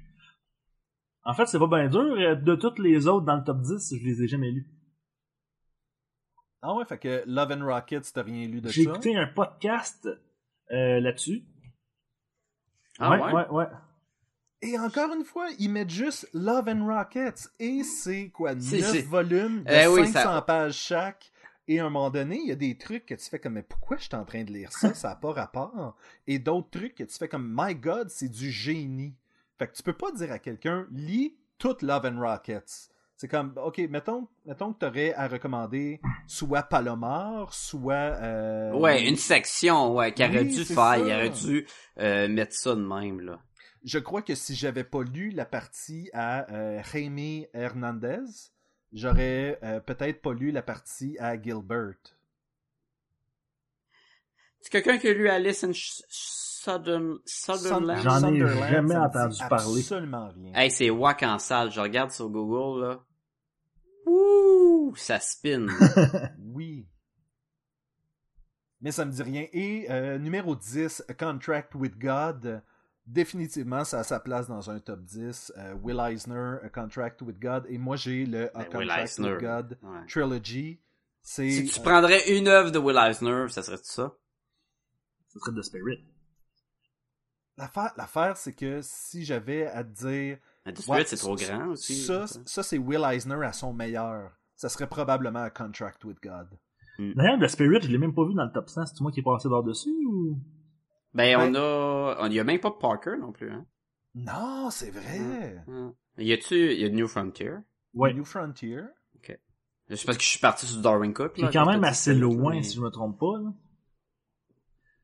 Speaker 1: En fait, c'est pas bien dur. De toutes les autres dans le top 10, je les ai jamais lus.
Speaker 3: Ah ouais, fait que Love and Rockets, t'as rien lu de
Speaker 1: J'ai
Speaker 3: ça?
Speaker 1: écouté un podcast euh, là-dessus.
Speaker 4: Ah ouais?
Speaker 1: ouais, ouais.
Speaker 3: Et encore une fois, ils mettent juste Love and Rockets. Et c'est quoi, 9
Speaker 4: C'est- c'est-
Speaker 3: volumes de
Speaker 4: Eh oui,
Speaker 3: 500
Speaker 4: ça-
Speaker 3: pages chaque? Et à un moment donné, il y a des trucs que tu fais comme, mais pourquoi je suis en train de lire ça? Ça n'a pas rapport. Et d'autres trucs que tu fais comme, my God, c'est du génie. Fait que tu peux pas dire à quelqu'un, lis toute Love and Rockets. C'est comme, ok, mettons, mettons que tu aurais à recommander soit Palomar, soit. euh,
Speaker 4: Ouais, une section, ouais, qu'il aurait
Speaker 3: Oui,
Speaker 4: dû
Speaker 3: c'est
Speaker 4: faire, il aurait dû euh, mettre ça de même, là.
Speaker 3: Je crois que si j'avais pas lu la partie à euh, Jaime Hernandez, j'aurais euh, peut-être pas lu la partie à Gilbert.
Speaker 4: C'est quelqu'un qui a lu Alice in Sutherland?
Speaker 1: J'en ai jamais entendu parler.
Speaker 3: Absolument rien.
Speaker 4: Hey, c'est wack en salle. Je regarde sur Google, là. Ouh, ça spin. *laughs*
Speaker 3: Oui. Mais ça me dit rien. Et euh, numéro 10, A Contract with God. Définitivement, ça a sa place dans un top 10. Euh, Will Eisner, A Contract with God. Et moi, j'ai le A
Speaker 4: Ben, Will
Speaker 3: Contract
Speaker 4: Eisner.
Speaker 3: with God
Speaker 4: Ouais.
Speaker 3: Trilogy.
Speaker 4: Si tu
Speaker 3: euh,
Speaker 4: prendrais une œuvre de Will Eisner, ça serait ça?
Speaker 1: Ça serait de Spirit.
Speaker 3: L'affaire, l'affaire, c'est que si j'avais à te dire.
Speaker 4: Mais The Spirit, c'est trop grand aussi.
Speaker 3: Ça, ça c'est Will Eisner à son meilleur. Ça serait probablement A Contract with God.
Speaker 1: D'ailleurs, The Spirit, je l'ai même pas vu dans le top 100. C'est moi qui est passé par-dessus ou...
Speaker 4: Ben,
Speaker 3: Ben-
Speaker 4: on a, on y a même pas Parker non plus, hein.
Speaker 3: Non, c'est vrai.
Speaker 4: Hum. Y a-tu, y a New Frontier?
Speaker 1: Ouais.
Speaker 3: New Frontier.
Speaker 4: C'est parce que je suis parti sur Darwin Cook,
Speaker 1: Qui
Speaker 4: là.
Speaker 1: est quand même assez loin,
Speaker 4: mais-
Speaker 1: si je me trompe pas. là.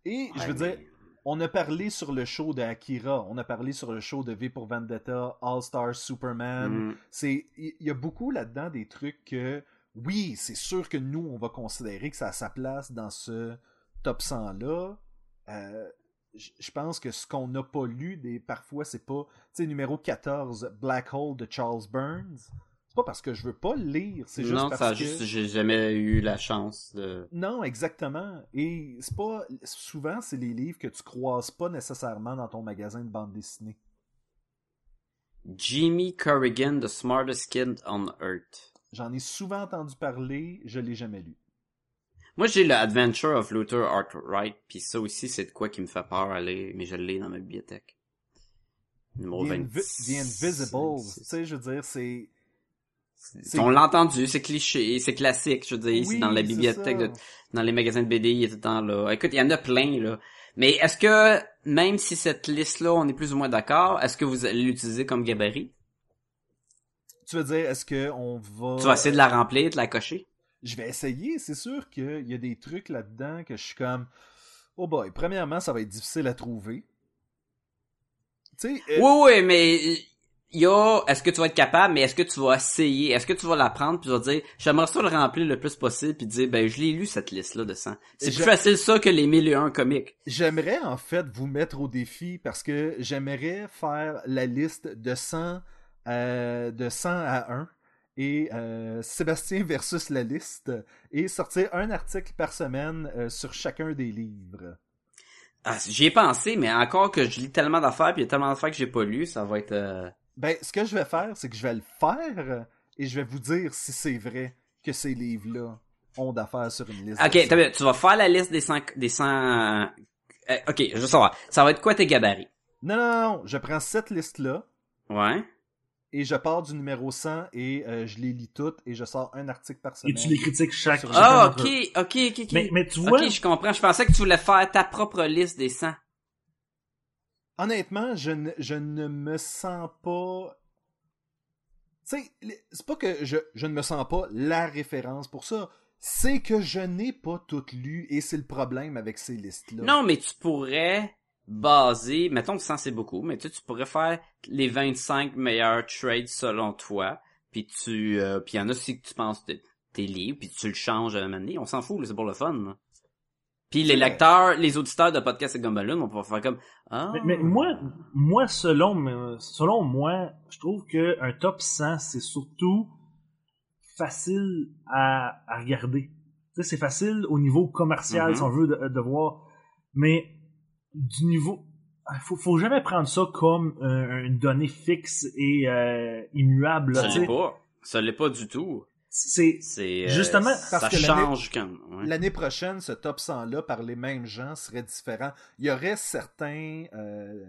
Speaker 3: Et je veux dire, on a parlé sur le show de Akira, on a parlé sur le show de V pour Vendetta, All Star Superman.
Speaker 4: Hum.
Speaker 3: C'est, il y, y a beaucoup là-dedans des trucs que, oui, c'est sûr que nous, on va considérer que ça a sa place dans ce top 100 là. Euh, je pense que ce qu'on n'a pas lu, des, parfois, c'est pas, tu sais, numéro 14, Black Hole de Charles Burns. C'est pas parce que je veux pas le lire, c'est juste
Speaker 4: Non,
Speaker 3: parce
Speaker 4: ça
Speaker 3: que...
Speaker 4: juste, j'ai jamais eu la chance de...
Speaker 3: Non, exactement. Et c'est pas souvent c'est les livres que tu croises pas nécessairement dans ton magasin de bande dessinée.
Speaker 4: Jimmy Corrigan, The Smartest Kid on Earth.
Speaker 3: J'en ai souvent entendu parler, je l'ai jamais lu.
Speaker 4: Moi, j'ai le Adventure of Luther Arkwright, puis ça aussi, c'est de quoi qui me fait peur aller, mais je l'ai dans ma bibliothèque. Numéro
Speaker 3: The,
Speaker 4: 20.
Speaker 3: Invi- The Invisible, tu sais, je veux dire, c'est
Speaker 4: On l'a entendu, c'est cliché, c'est classique, je veux dire,
Speaker 3: Oui,
Speaker 4: c'est dans la bibliothèque, de- dans les magasins de BD, il est tout le temps là. Écoute, il y en a plein, là. Mais est-ce que, même si cette liste-là, on est plus ou moins d'accord, est-ce que vous allez l'utiliser comme gabarit?
Speaker 3: Tu veux dire, est-ce que on va
Speaker 4: Tu vas essayer de la remplir, de la cocher?
Speaker 3: Je vais essayer, c'est sûr qu'il y a des trucs là-dedans que je suis comme Oh boy, premièrement, ça va être difficile à trouver. Tu sais, euh,
Speaker 4: Oui, oui, mais il y a, est-ce que tu vas être capable, mais est-ce que tu vas essayer, est-ce que tu vas la prendre puis tu vas dire, j'aimerais ça le remplir le plus possible puis dire, ben je l'ai lu cette liste-là de 100. C'est plus facile ça que les 1001 comiques.
Speaker 3: J'aimerais en fait vous mettre au défi parce que j'aimerais faire la liste de 100, euh, de 100 à 1 et euh, Sébastien versus la liste et sortir un article par semaine euh, sur chacun des livres.
Speaker 4: Ah, j'y ai pensé, mais encore que je lis tellement d'affaires puis il y a tellement d'affaires que j'ai pas lu, ça va être, euh,
Speaker 3: Ben, ce que je vais faire, c'est que je vais le faire et je vais vous dire si c'est vrai que ces livres-là ont d'affaires sur une liste.
Speaker 4: Ok,
Speaker 3: de 100.
Speaker 4: t'as vu, tu vas faire la liste des 100, des 100, euh, ok, je veux savoir. Ça va être quoi tes gabarits?
Speaker 3: Non, non, non, je prends cette liste-là
Speaker 4: Ouais.
Speaker 3: Et je pars du numéro 100 et euh, je les lis toutes et je sors un article par
Speaker 1: Et
Speaker 3: semaine.
Speaker 1: tu les critiques chaque.
Speaker 3: Sur-
Speaker 4: Ah, ok, ok, ok, ok.
Speaker 1: Mais, mais tu vois,
Speaker 4: Ok, je comprends. Je pensais que tu voulais faire ta propre liste des 100.
Speaker 3: Honnêtement, je ne, je ne me sens pas. Tu sais, c'est pas que je, je ne me sens pas la référence pour ça. C'est que je n'ai pas tout lu et c'est le problème avec ces listes-là.
Speaker 4: Non, mais tu pourrais baser, mettons que 100 c'est beaucoup, mais tu, sais, tu pourrais faire les 25 meilleurs trades selon toi, puis tu, euh, puis il y en a aussi que tu penses que t'es libre, puis tu le changes à un moment donné. On s'en fout, c'est pour le fun. là. Puis les lecteurs, les auditeurs de podcast et Gumballoon, on peut faire comme, ah.
Speaker 1: mais, mais moi, moi selon, me- selon moi, je trouve que un top 100, c'est surtout facile à, à regarder. Tu sais, c'est facile au niveau commercial,
Speaker 4: Mhm.
Speaker 1: si on veut, de, de voir. Mais du niveau... Il faut, faut jamais prendre ça comme euh, une donnée fixe et euh, immuable. là,
Speaker 4: ça l'est pas. Ça l'est pas du tout.
Speaker 1: C'est
Speaker 4: C'est, euh,
Speaker 1: Justement,
Speaker 4: ça
Speaker 3: parce que l'année-
Speaker 4: change quand, ouais.
Speaker 3: L'année prochaine, ce top 100-là, par les mêmes gens, serait différent. Il y aurait certains, euh,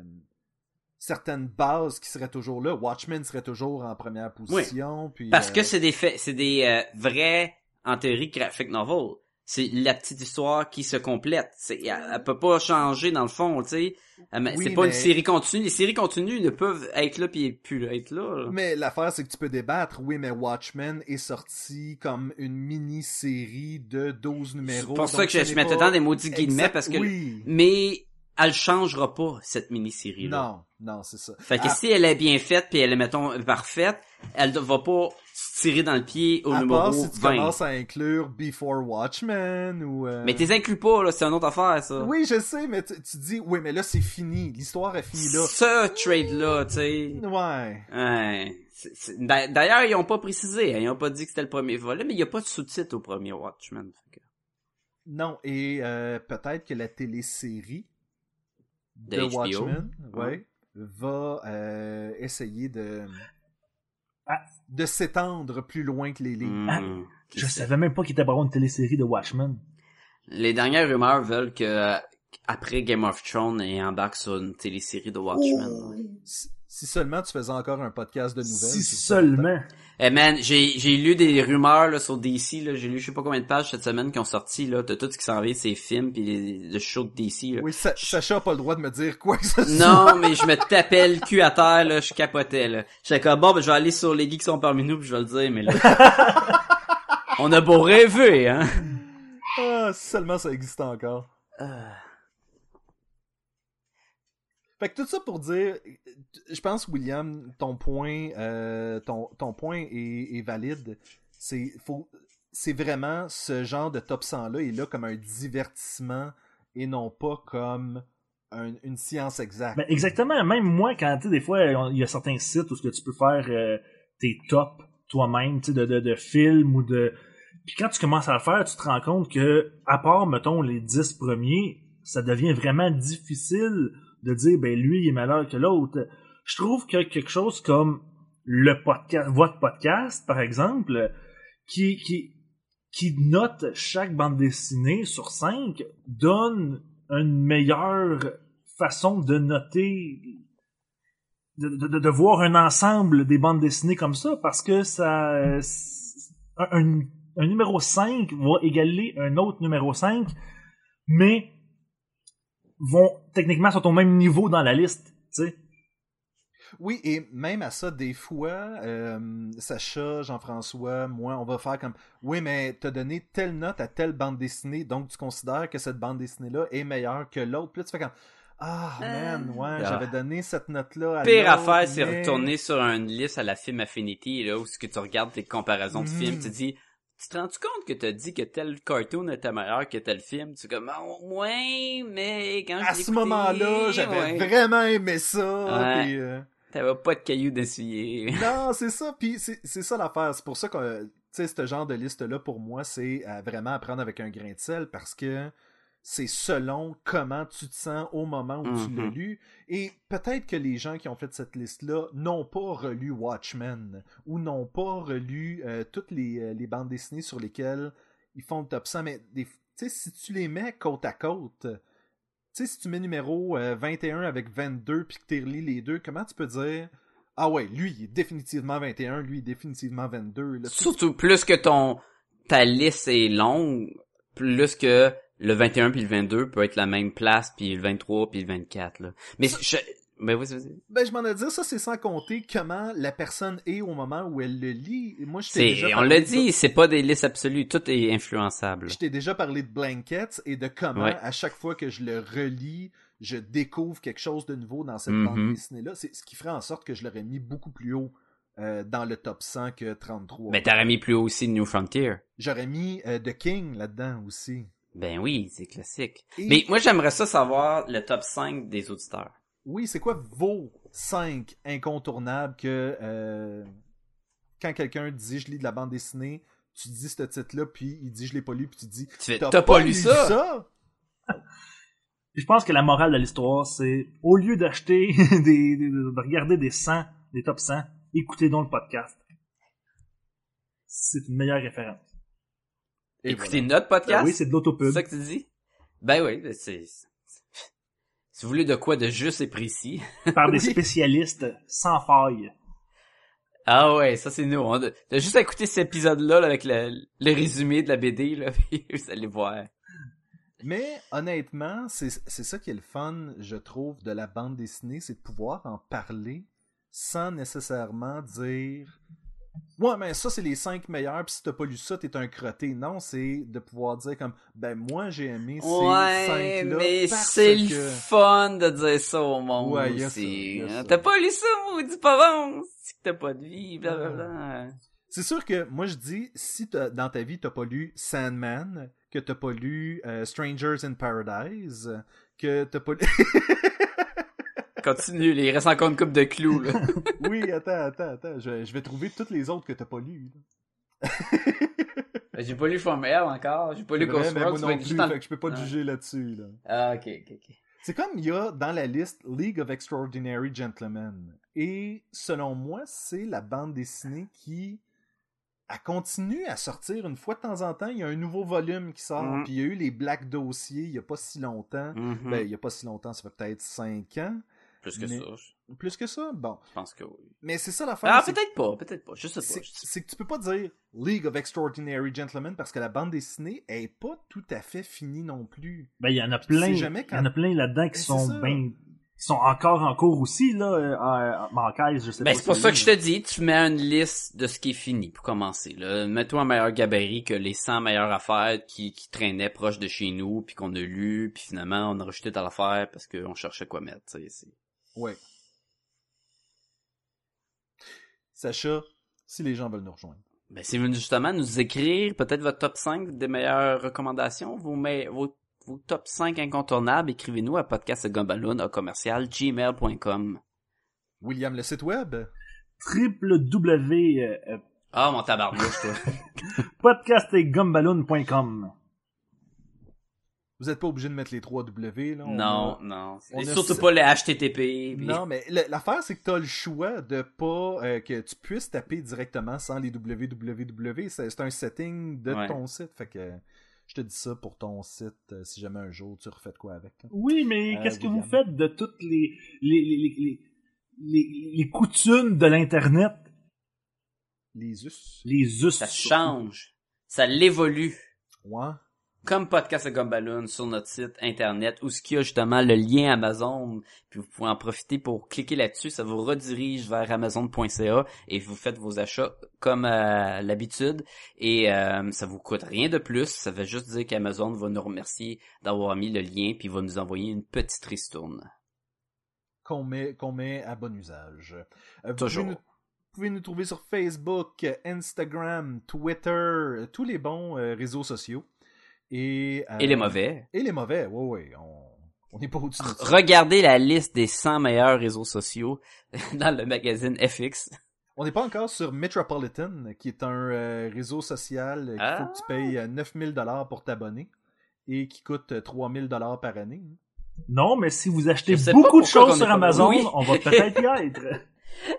Speaker 3: certaines bases qui seraient toujours là. Watchmen serait toujours en première position. Puis,
Speaker 4: Parce
Speaker 3: euh,
Speaker 4: que c'est des faits, c'est des euh, vrais, en théorie, graphic novels. C'est la petite histoire qui se complète. C'est, elle, elle peut pas changer dans le fond, tu sais. Elle-
Speaker 3: Oui,
Speaker 4: c'est pas
Speaker 3: mais-
Speaker 4: une série continue. Les séries continues ne peuvent être là puis plus être là. là.
Speaker 3: Mais l'affaire, c'est que tu peux débattre. Oui, mais Watchmen est sorti comme une mini-série de 12
Speaker 4: C'est
Speaker 3: numéros.
Speaker 4: pour ça que je, je mettais
Speaker 3: pas
Speaker 4: tant des maudits guillemets
Speaker 3: exact-
Speaker 4: parce que,
Speaker 3: Oui.
Speaker 4: mais elle changera pas cette mini-série là.
Speaker 3: Non, non, c'est ça.
Speaker 4: Fait que
Speaker 3: À-
Speaker 4: si elle est bien faite puis elle est mettons parfaite, elle ne va pas tirer dans le pied au
Speaker 3: à
Speaker 4: numéro
Speaker 3: part si tu
Speaker 4: 20.
Speaker 3: commences à inclure Before Watchmen ou... euh,
Speaker 4: Mais t'es inclus pas là, c'est une autre affaire ça.
Speaker 3: Oui, je sais, mais tu, dis, oui, mais là, c'est fini. L'histoire est finie là.
Speaker 4: Ce trade là, tu sais.
Speaker 3: Ouais.
Speaker 4: Ouais. D'ailleurs, ils ont pas précisé, hein, ils ont pas dit que c'était le premier volet, mais il y a pas de sous-titres au premier Watchmen. que-
Speaker 3: Non, et euh, peut-être que la télésérie
Speaker 4: De
Speaker 3: de,
Speaker 4: HBO.
Speaker 3: Watchmen
Speaker 4: Ouais.
Speaker 3: ouais, va euh, essayer de,
Speaker 1: Ah.
Speaker 3: de s'étendre plus loin que les livres.
Speaker 4: Hmm.
Speaker 1: Je
Speaker 4: Qui sait.
Speaker 1: savais même pas qu'il était pour avoir une télésérie de Watchmen.
Speaker 4: Les dernières rumeurs veulent que euh, après Game of Thrones, ils embarquent sur une télésérie de Watchmen. ouais.
Speaker 3: Si, seulement tu faisais encore un podcast de nouvelles.
Speaker 1: Si seulement.
Speaker 4: Eh man, j'ai j'ai lu des rumeurs là, sur DC, là, j'ai lu je sais pas combien de pages cette semaine qui ont sorti là, de tout ce qui s'en vient, ces films puis les, le show de DC. Là.
Speaker 3: Oui, Sa- Sacha a pas le droit de me dire quoi que ce soit.
Speaker 4: Non, mais je me tapais le cul à terre, là, je capotais, là. J'étais comme, bon, ben, je vais aller sur les geeks qui sont parmi nous, puis je vais le dire, mais là... *laughs* On a beau rêver, hein?
Speaker 3: Ah, si seulement ça existe encore. Fait que tout ça pour dire, je pense William, ton point, euh, ton, ton point est, valide. C'est vraiment ce genre de top 100 là est là comme un divertissement et non pas comme un- une science exacte.
Speaker 1: Ben, exactement. Même moi, quand tu des fois, il y a certains sites où ce que tu peux faire euh, tes tops toi-même, tu de, de, de films ou de. Puis quand tu commences à le faire, tu te rends compte que, à part, mettons, les 10 premiers, ça devient vraiment difficile de dire, ben lui, il est meilleur que l'autre. Je trouve que quelque chose comme le podcast, votre podcast, par exemple, qui, qui, qui note chaque bande dessinée sur 5, donne une meilleure façon de noter de, de, de voir un ensemble des bandes dessinées comme ça parce que ça un- un numéro 5 va égaler un autre numéro 5 mais vont techniquement sont au même niveau dans la liste tu sais
Speaker 3: Oui, et même à ça, des fois, euh, Sacha, Jean-François, moi, on va faire comme Oui, mais t'as donné telle note à telle bande dessinée, donc tu considères que cette bande dessinée-là est meilleure que l'autre. Puis là, tu fais comme Ah,
Speaker 4: Euh,
Speaker 3: man, ouais,
Speaker 4: ah.
Speaker 3: j'avais donné cette note-là à
Speaker 4: Pire affaire, c'est
Speaker 3: mais-
Speaker 4: retourner sur une liste à la film Affinity, là, où ce que tu regardes tes comparaisons de
Speaker 3: Mhm.
Speaker 4: films, tu te dis, tu te rends-tu compte que t'as dit que tel cartoon était meilleur que tel film? Tu es comme, Ah, ouais, mais quand
Speaker 3: À ce moment-là, j'avais
Speaker 4: ouais,
Speaker 3: vraiment aimé ça.
Speaker 4: Ouais.
Speaker 3: euh,
Speaker 4: T'avais pas de cailloux d'essuyer. *laughs*
Speaker 3: Non, c'est ça. Puis c'est ça l'affaire. C'est pour ça que, tu sais, ce genre de liste-là, pour moi, c'est vraiment à prendre avec un grain de sel parce que c'est selon comment tu te sens au moment où tu l'as lu. Et peut-être que les gens qui ont fait cette liste-là n'ont pas relu Watchmen ou n'ont pas relu euh, toutes les, euh, les bandes dessinées sur lesquelles ils font le top 100. Mais des- tu sais, si tu les mets côte à côte, tu sais, si tu mets numéro euh, 21 avec 22 puis que tu relis les deux, comment tu peux dire Ah ouais, lui, il est définitivement 21, lui, il est définitivement 22. Là, Tu-
Speaker 4: Surtout, plus que ton, ta liste est longue, plus que le 21 puis le 22 peut être la même place puis le 23 puis le 24, là. Mais je, ben oui.
Speaker 3: Ben, je m'en ai dit, ça, c'est sans compter comment la personne est au moment où elle le lit. Moi, je déjà
Speaker 4: on l'a
Speaker 3: de-
Speaker 4: dit, c'est pas des listes absolues, tout est influençable.
Speaker 3: Je t'ai déjà parlé de Blankets et de comment,
Speaker 4: Ouais.
Speaker 3: à chaque fois que je le relis, je découvre quelque chose de nouveau dans cette bande dessinée-là. C'est ce qui ferait en sorte que je l'aurais mis beaucoup plus haut euh, dans le top 100 que 33.
Speaker 4: Mais t'aurais mis plus haut aussi New Frontier.
Speaker 3: J'aurais mis euh, The King là-dedans aussi.
Speaker 4: Ben oui, c'est classique.
Speaker 3: Et-
Speaker 4: Mais moi, j'aimerais ça savoir le top 5 des auditeurs.
Speaker 3: Oui, c'est quoi vos 5 incontournables que euh, quand quelqu'un dit je lis de la bande dessinée, tu dis ce titre-là, puis il dit je l'ai pas lu, puis tu dis
Speaker 4: Tu t'as pas lu ça?
Speaker 1: Je pense que la morale de l'histoire, c'est au lieu d'acheter *laughs* des, des- de regarder des 100, des top 100, écoutez donc le podcast. C'est une meilleure référence.
Speaker 3: Et
Speaker 4: Écoutez
Speaker 3: voilà.
Speaker 4: notre podcast.
Speaker 1: Ben oui, c'est de l'autopub.
Speaker 4: C'est ça que tu dis? Ben oui, ben c'est... c'est- Si vous voulez de quoi de juste et précis.
Speaker 1: par des *laughs* spécialistes sans faille.
Speaker 4: Ah ouais, ça c'est nous. On a, t'as juste à écouter cet épisode-là là, avec le, le résumé de la BD, là, *laughs* puis vous allez voir.
Speaker 3: Mais honnêtement, c'est c'est ça qui est le fun, je trouve, de la bande dessinée, c'est de pouvoir en parler sans nécessairement dire Ouais, mais ça, c'est les cinq meilleurs, puis si t'as pas lu ça, t'es un crotté. Non, c'est de pouvoir dire comme Ben, moi, j'ai aimé ces
Speaker 4: Ouais,
Speaker 3: cinq-là.
Speaker 4: mais c'est
Speaker 3: que...
Speaker 4: le fun de dire ça au monde
Speaker 3: Ouais,
Speaker 4: aussi. Hein. T'as pas lu ça, maudit pas bon, c'est que t'as pas de vie, blablabla.
Speaker 3: C'est sûr que moi, je dis Si dans ta vie, t'as pas lu Sandman, que t'as pas lu euh, Strangers in Paradise, que t'as pas lu. *laughs*
Speaker 4: Continue, il reste encore une coupe de clous, là. *laughs*
Speaker 3: oui, attends, attends, attends. Je, je vais trouver toutes les autres que t'as pas lues. là. *laughs*
Speaker 4: J'ai pas lu From Hell encore, j'ai pas lu Ghost
Speaker 3: moi non plus,
Speaker 4: juste en-
Speaker 3: fait que je peux pas
Speaker 4: Ah.
Speaker 3: juger là-dessus. Là.
Speaker 4: Ah, ok, ok, ok.
Speaker 3: C'est comme il y a dans la liste League of Extraordinary Gentlemen. Et selon moi, c'est la bande dessinée qui a continué à sortir une fois de temps en temps. Il y a un nouveau volume qui sort.
Speaker 4: Mhm.
Speaker 3: Puis il y a eu les Black Dossiers il y a pas si longtemps.
Speaker 4: Mhm.
Speaker 3: Ben, il y a pas si longtemps, ça fait peut-être 5 ans.
Speaker 4: Plus que
Speaker 3: mais-
Speaker 4: ça, je
Speaker 3: Plus que ça? Bon.
Speaker 4: pense que oui.
Speaker 3: Mais c'est ça l'affaire.
Speaker 4: Ah, peut-être pas, peut-être pas, je sais pas.
Speaker 3: c'est
Speaker 4: je
Speaker 3: que tu peux pas dire League of Extraordinary Gentlemen parce que la bande dessinée est pas tout à fait finie non plus.
Speaker 1: Ben, il y en a plein,
Speaker 3: sais
Speaker 1: il
Speaker 3: jamais quand-
Speaker 1: y en a plein là-dedans qui sont ben, qui sont encore en cours aussi, là, euh, caisse, je sais
Speaker 4: Ben,
Speaker 1: pas.
Speaker 4: c'est pour ça que je te dis, tu mets une liste de ce qui est fini pour commencer. Là. Mets-toi un meilleur gabarit que les 100 meilleures affaires qui, qui traînaient proche de chez nous, puis qu'on a lu, puis finalement on a rejeté à l'affaire parce qu'on cherchait quoi mettre. tu sais, c'est-
Speaker 3: Ouais. Sacha, si les gens veulent nous rejoindre.
Speaker 4: Ben, c'est venu justement nous écrire peut-être votre top 5 des meilleures recommandations, vos, me- vos, vos top 5 incontournables, écrivez-nous à podcastgumballoon à commercial gmail.com.
Speaker 3: William, le site web?
Speaker 1: www, euh,
Speaker 4: Ah, mon tabarnouche, toi. *laughs*
Speaker 1: podcastetgumballoon.com.
Speaker 3: Vous êtes pas obligé de mettre les 3 W, là. on
Speaker 4: non,
Speaker 3: a-
Speaker 4: non.
Speaker 3: on a
Speaker 4: surtout pas le HTTP. puis-
Speaker 3: Non, mais l'affaire, c'est que t'as le choix de pas euh, que tu puisses taper directement sans les www. C'est un setting de
Speaker 4: Ouais.
Speaker 3: ton site. Fait que je te dis ça pour ton site euh, si jamais un jour tu refais de quoi avec. là.
Speaker 1: Oui, mais
Speaker 3: Euh,
Speaker 1: qu'est-ce que vous faites de toutes les, les, les, les, les, les- les coutumes de l'Internet?
Speaker 3: Les us.
Speaker 1: Les us.
Speaker 4: Ça change. Ça l'évolue.
Speaker 3: Ouais.
Speaker 4: Comme Podcast de Gumballoon sur notre site internet où ce qu'il y a justement le lien Amazon puis vous pouvez en profiter pour cliquer là-dessus ça vous redirige vers amazon.ca et vous faites vos achats comme à l'habitude et euh, ça vous coûte rien de plus ça veut juste dire qu'Amazon va nous remercier d'avoir mis le lien puis va nous envoyer une petite ristourne
Speaker 3: qu'on met, qu'on met à bon usage. Euh, vous
Speaker 4: Toujours.
Speaker 3: Pouvez nous, vous pouvez nous trouver sur Facebook, Instagram, Twitter, euh, tous les bons euh, réseaux sociaux. Et, euh,
Speaker 4: et les mauvais
Speaker 3: Et les mauvais, oui, oui. On on n'est pas au-dessus de ça.
Speaker 4: regardez la liste des 100 meilleurs réseaux sociaux *laughs* dans le magazine FX
Speaker 3: On n'est pas encore sur Metropolitan, qui est un euh, réseau social qu'il
Speaker 4: Ah.
Speaker 3: faut que tu payes euh, 9000 dollars pour t'abonner et qui coûte euh, 3000 dollars par année.
Speaker 1: Non, mais si vous achetez beaucoup de choses sur Amazon,
Speaker 4: Oui.
Speaker 1: on va peut-être y être. *laughs*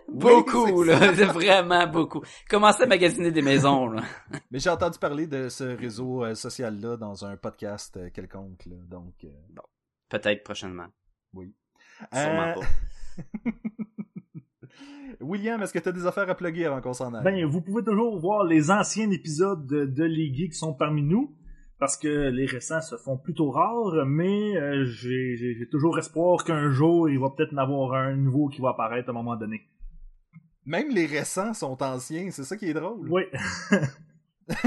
Speaker 4: beaucoup là *laughs* vraiment beaucoup commencez à magasiner des maisons là *laughs*
Speaker 3: Mais j'ai entendu parler de ce réseau euh, social-là dans un podcast euh, quelconque. là. donc, euh,
Speaker 4: peut-être prochainement
Speaker 3: oui.
Speaker 4: sûrement
Speaker 3: Euh,
Speaker 4: pas *laughs*
Speaker 3: William, est-ce que tu as des affaires à plugger avant qu'on s'en aille?
Speaker 1: Ben, vous pouvez toujours voir les anciens épisodes de, de Les Geeks qui sont parmi nous, parce que les récents se font plutôt rares, mais euh, j'ai j'ai- j'ai toujours espoir qu'un jour, il va peut-être en avoir un nouveau qui va apparaître à un moment donné.
Speaker 3: Même les récents sont anciens, c'est ça qui est drôle.
Speaker 1: Oui. *laughs*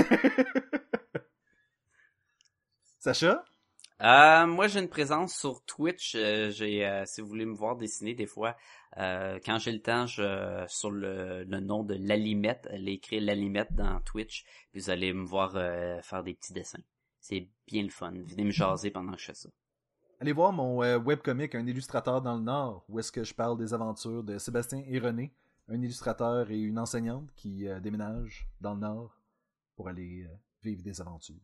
Speaker 3: Sacha?
Speaker 4: Euh, moi, j'ai une présence sur Twitch. euh, j'ai, euh, si vous voulez me voir dessiner des fois, euh, quand j'ai le temps, je, sur le, le nom de Lalimette, elle écrit Lalimette dans Twitch, puis vous allez me voir euh, faire des petits dessins. C'est bien le fun. Venez me jaser pendant que je fais ça.
Speaker 3: Allez voir mon euh, webcomic, Un illustrateur dans le Nord, où est-ce que je parle des aventures de Sébastien et René, un illustrateur et une enseignante qui euh, déménagent dans le Nord pour aller euh, vivre des aventures.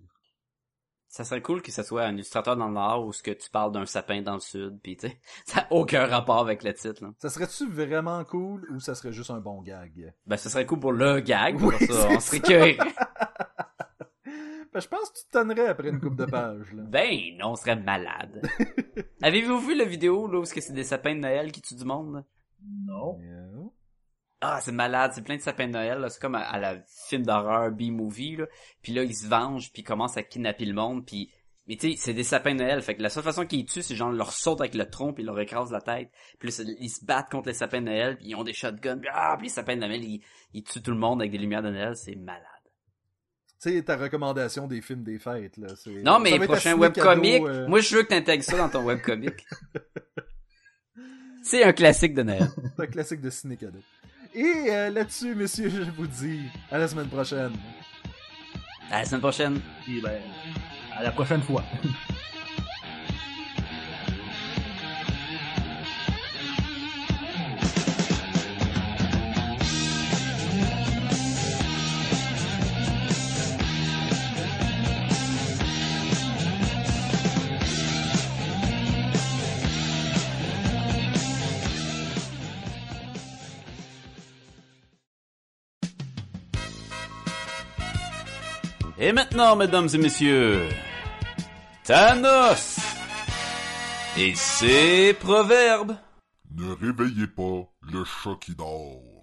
Speaker 4: Ça serait cool que ça soit un illustrateur dans le Nord ou ce que tu parles d'un sapin dans le Sud, puis tu sais, *laughs* ça n'a aucun rapport avec le titre. Là.
Speaker 3: Ça serait-tu vraiment cool ou ça serait juste un bon gag?
Speaker 4: Ben, ce serait cool pour le gag, pour
Speaker 3: Oui,
Speaker 4: ça, on serait curieux. *laughs*
Speaker 3: Ben, je pense que tu te tonnerais après une coupe de pages. Là.
Speaker 4: Ben non, on serait malade. *laughs* Avez-vous vu la vidéo là où est-ce que c'est des sapins de Noël qui tuent du monde? là?
Speaker 1: Non.
Speaker 4: Ah, c'est malade, c'est plein de sapins de Noël, là. c'est comme à, à la film d'horreur B-movie, là. Puis là, ils se vengent, puis ils commencent à kidnapper le monde, puis... Mais tu sais, c'est des sapins de Noël, fait que la seule façon qu'ils les tuent, c'est genre leur sautent avec le tronc, puis ils leur écrasent la tête. Puis là, ils se battent contre les sapins de Noël, puis ils ont des shotguns, puis ah, puis les sapins de Noël, ils, ils tuent tout le monde avec des lumières de Noël, c'est malade.
Speaker 3: Tu sais, ta recommandation des films des fêtes. Là, c'est-
Speaker 4: Non, mais prochain webcomic,
Speaker 3: euh,
Speaker 4: moi je veux que t'intègres ça dans ton webcomic. c'est un classique de Noël.
Speaker 3: C'est un classique de ciné cadeau. Et euh, là-dessus, messieurs, je vous dis à la semaine prochaine.
Speaker 4: À la semaine prochaine.
Speaker 1: Puis ben, à la prochaine fois.
Speaker 7: Et maintenant, mesdames et messieurs, Thanos et ses proverbes.
Speaker 9: Ne réveillez pas le chat qui dort.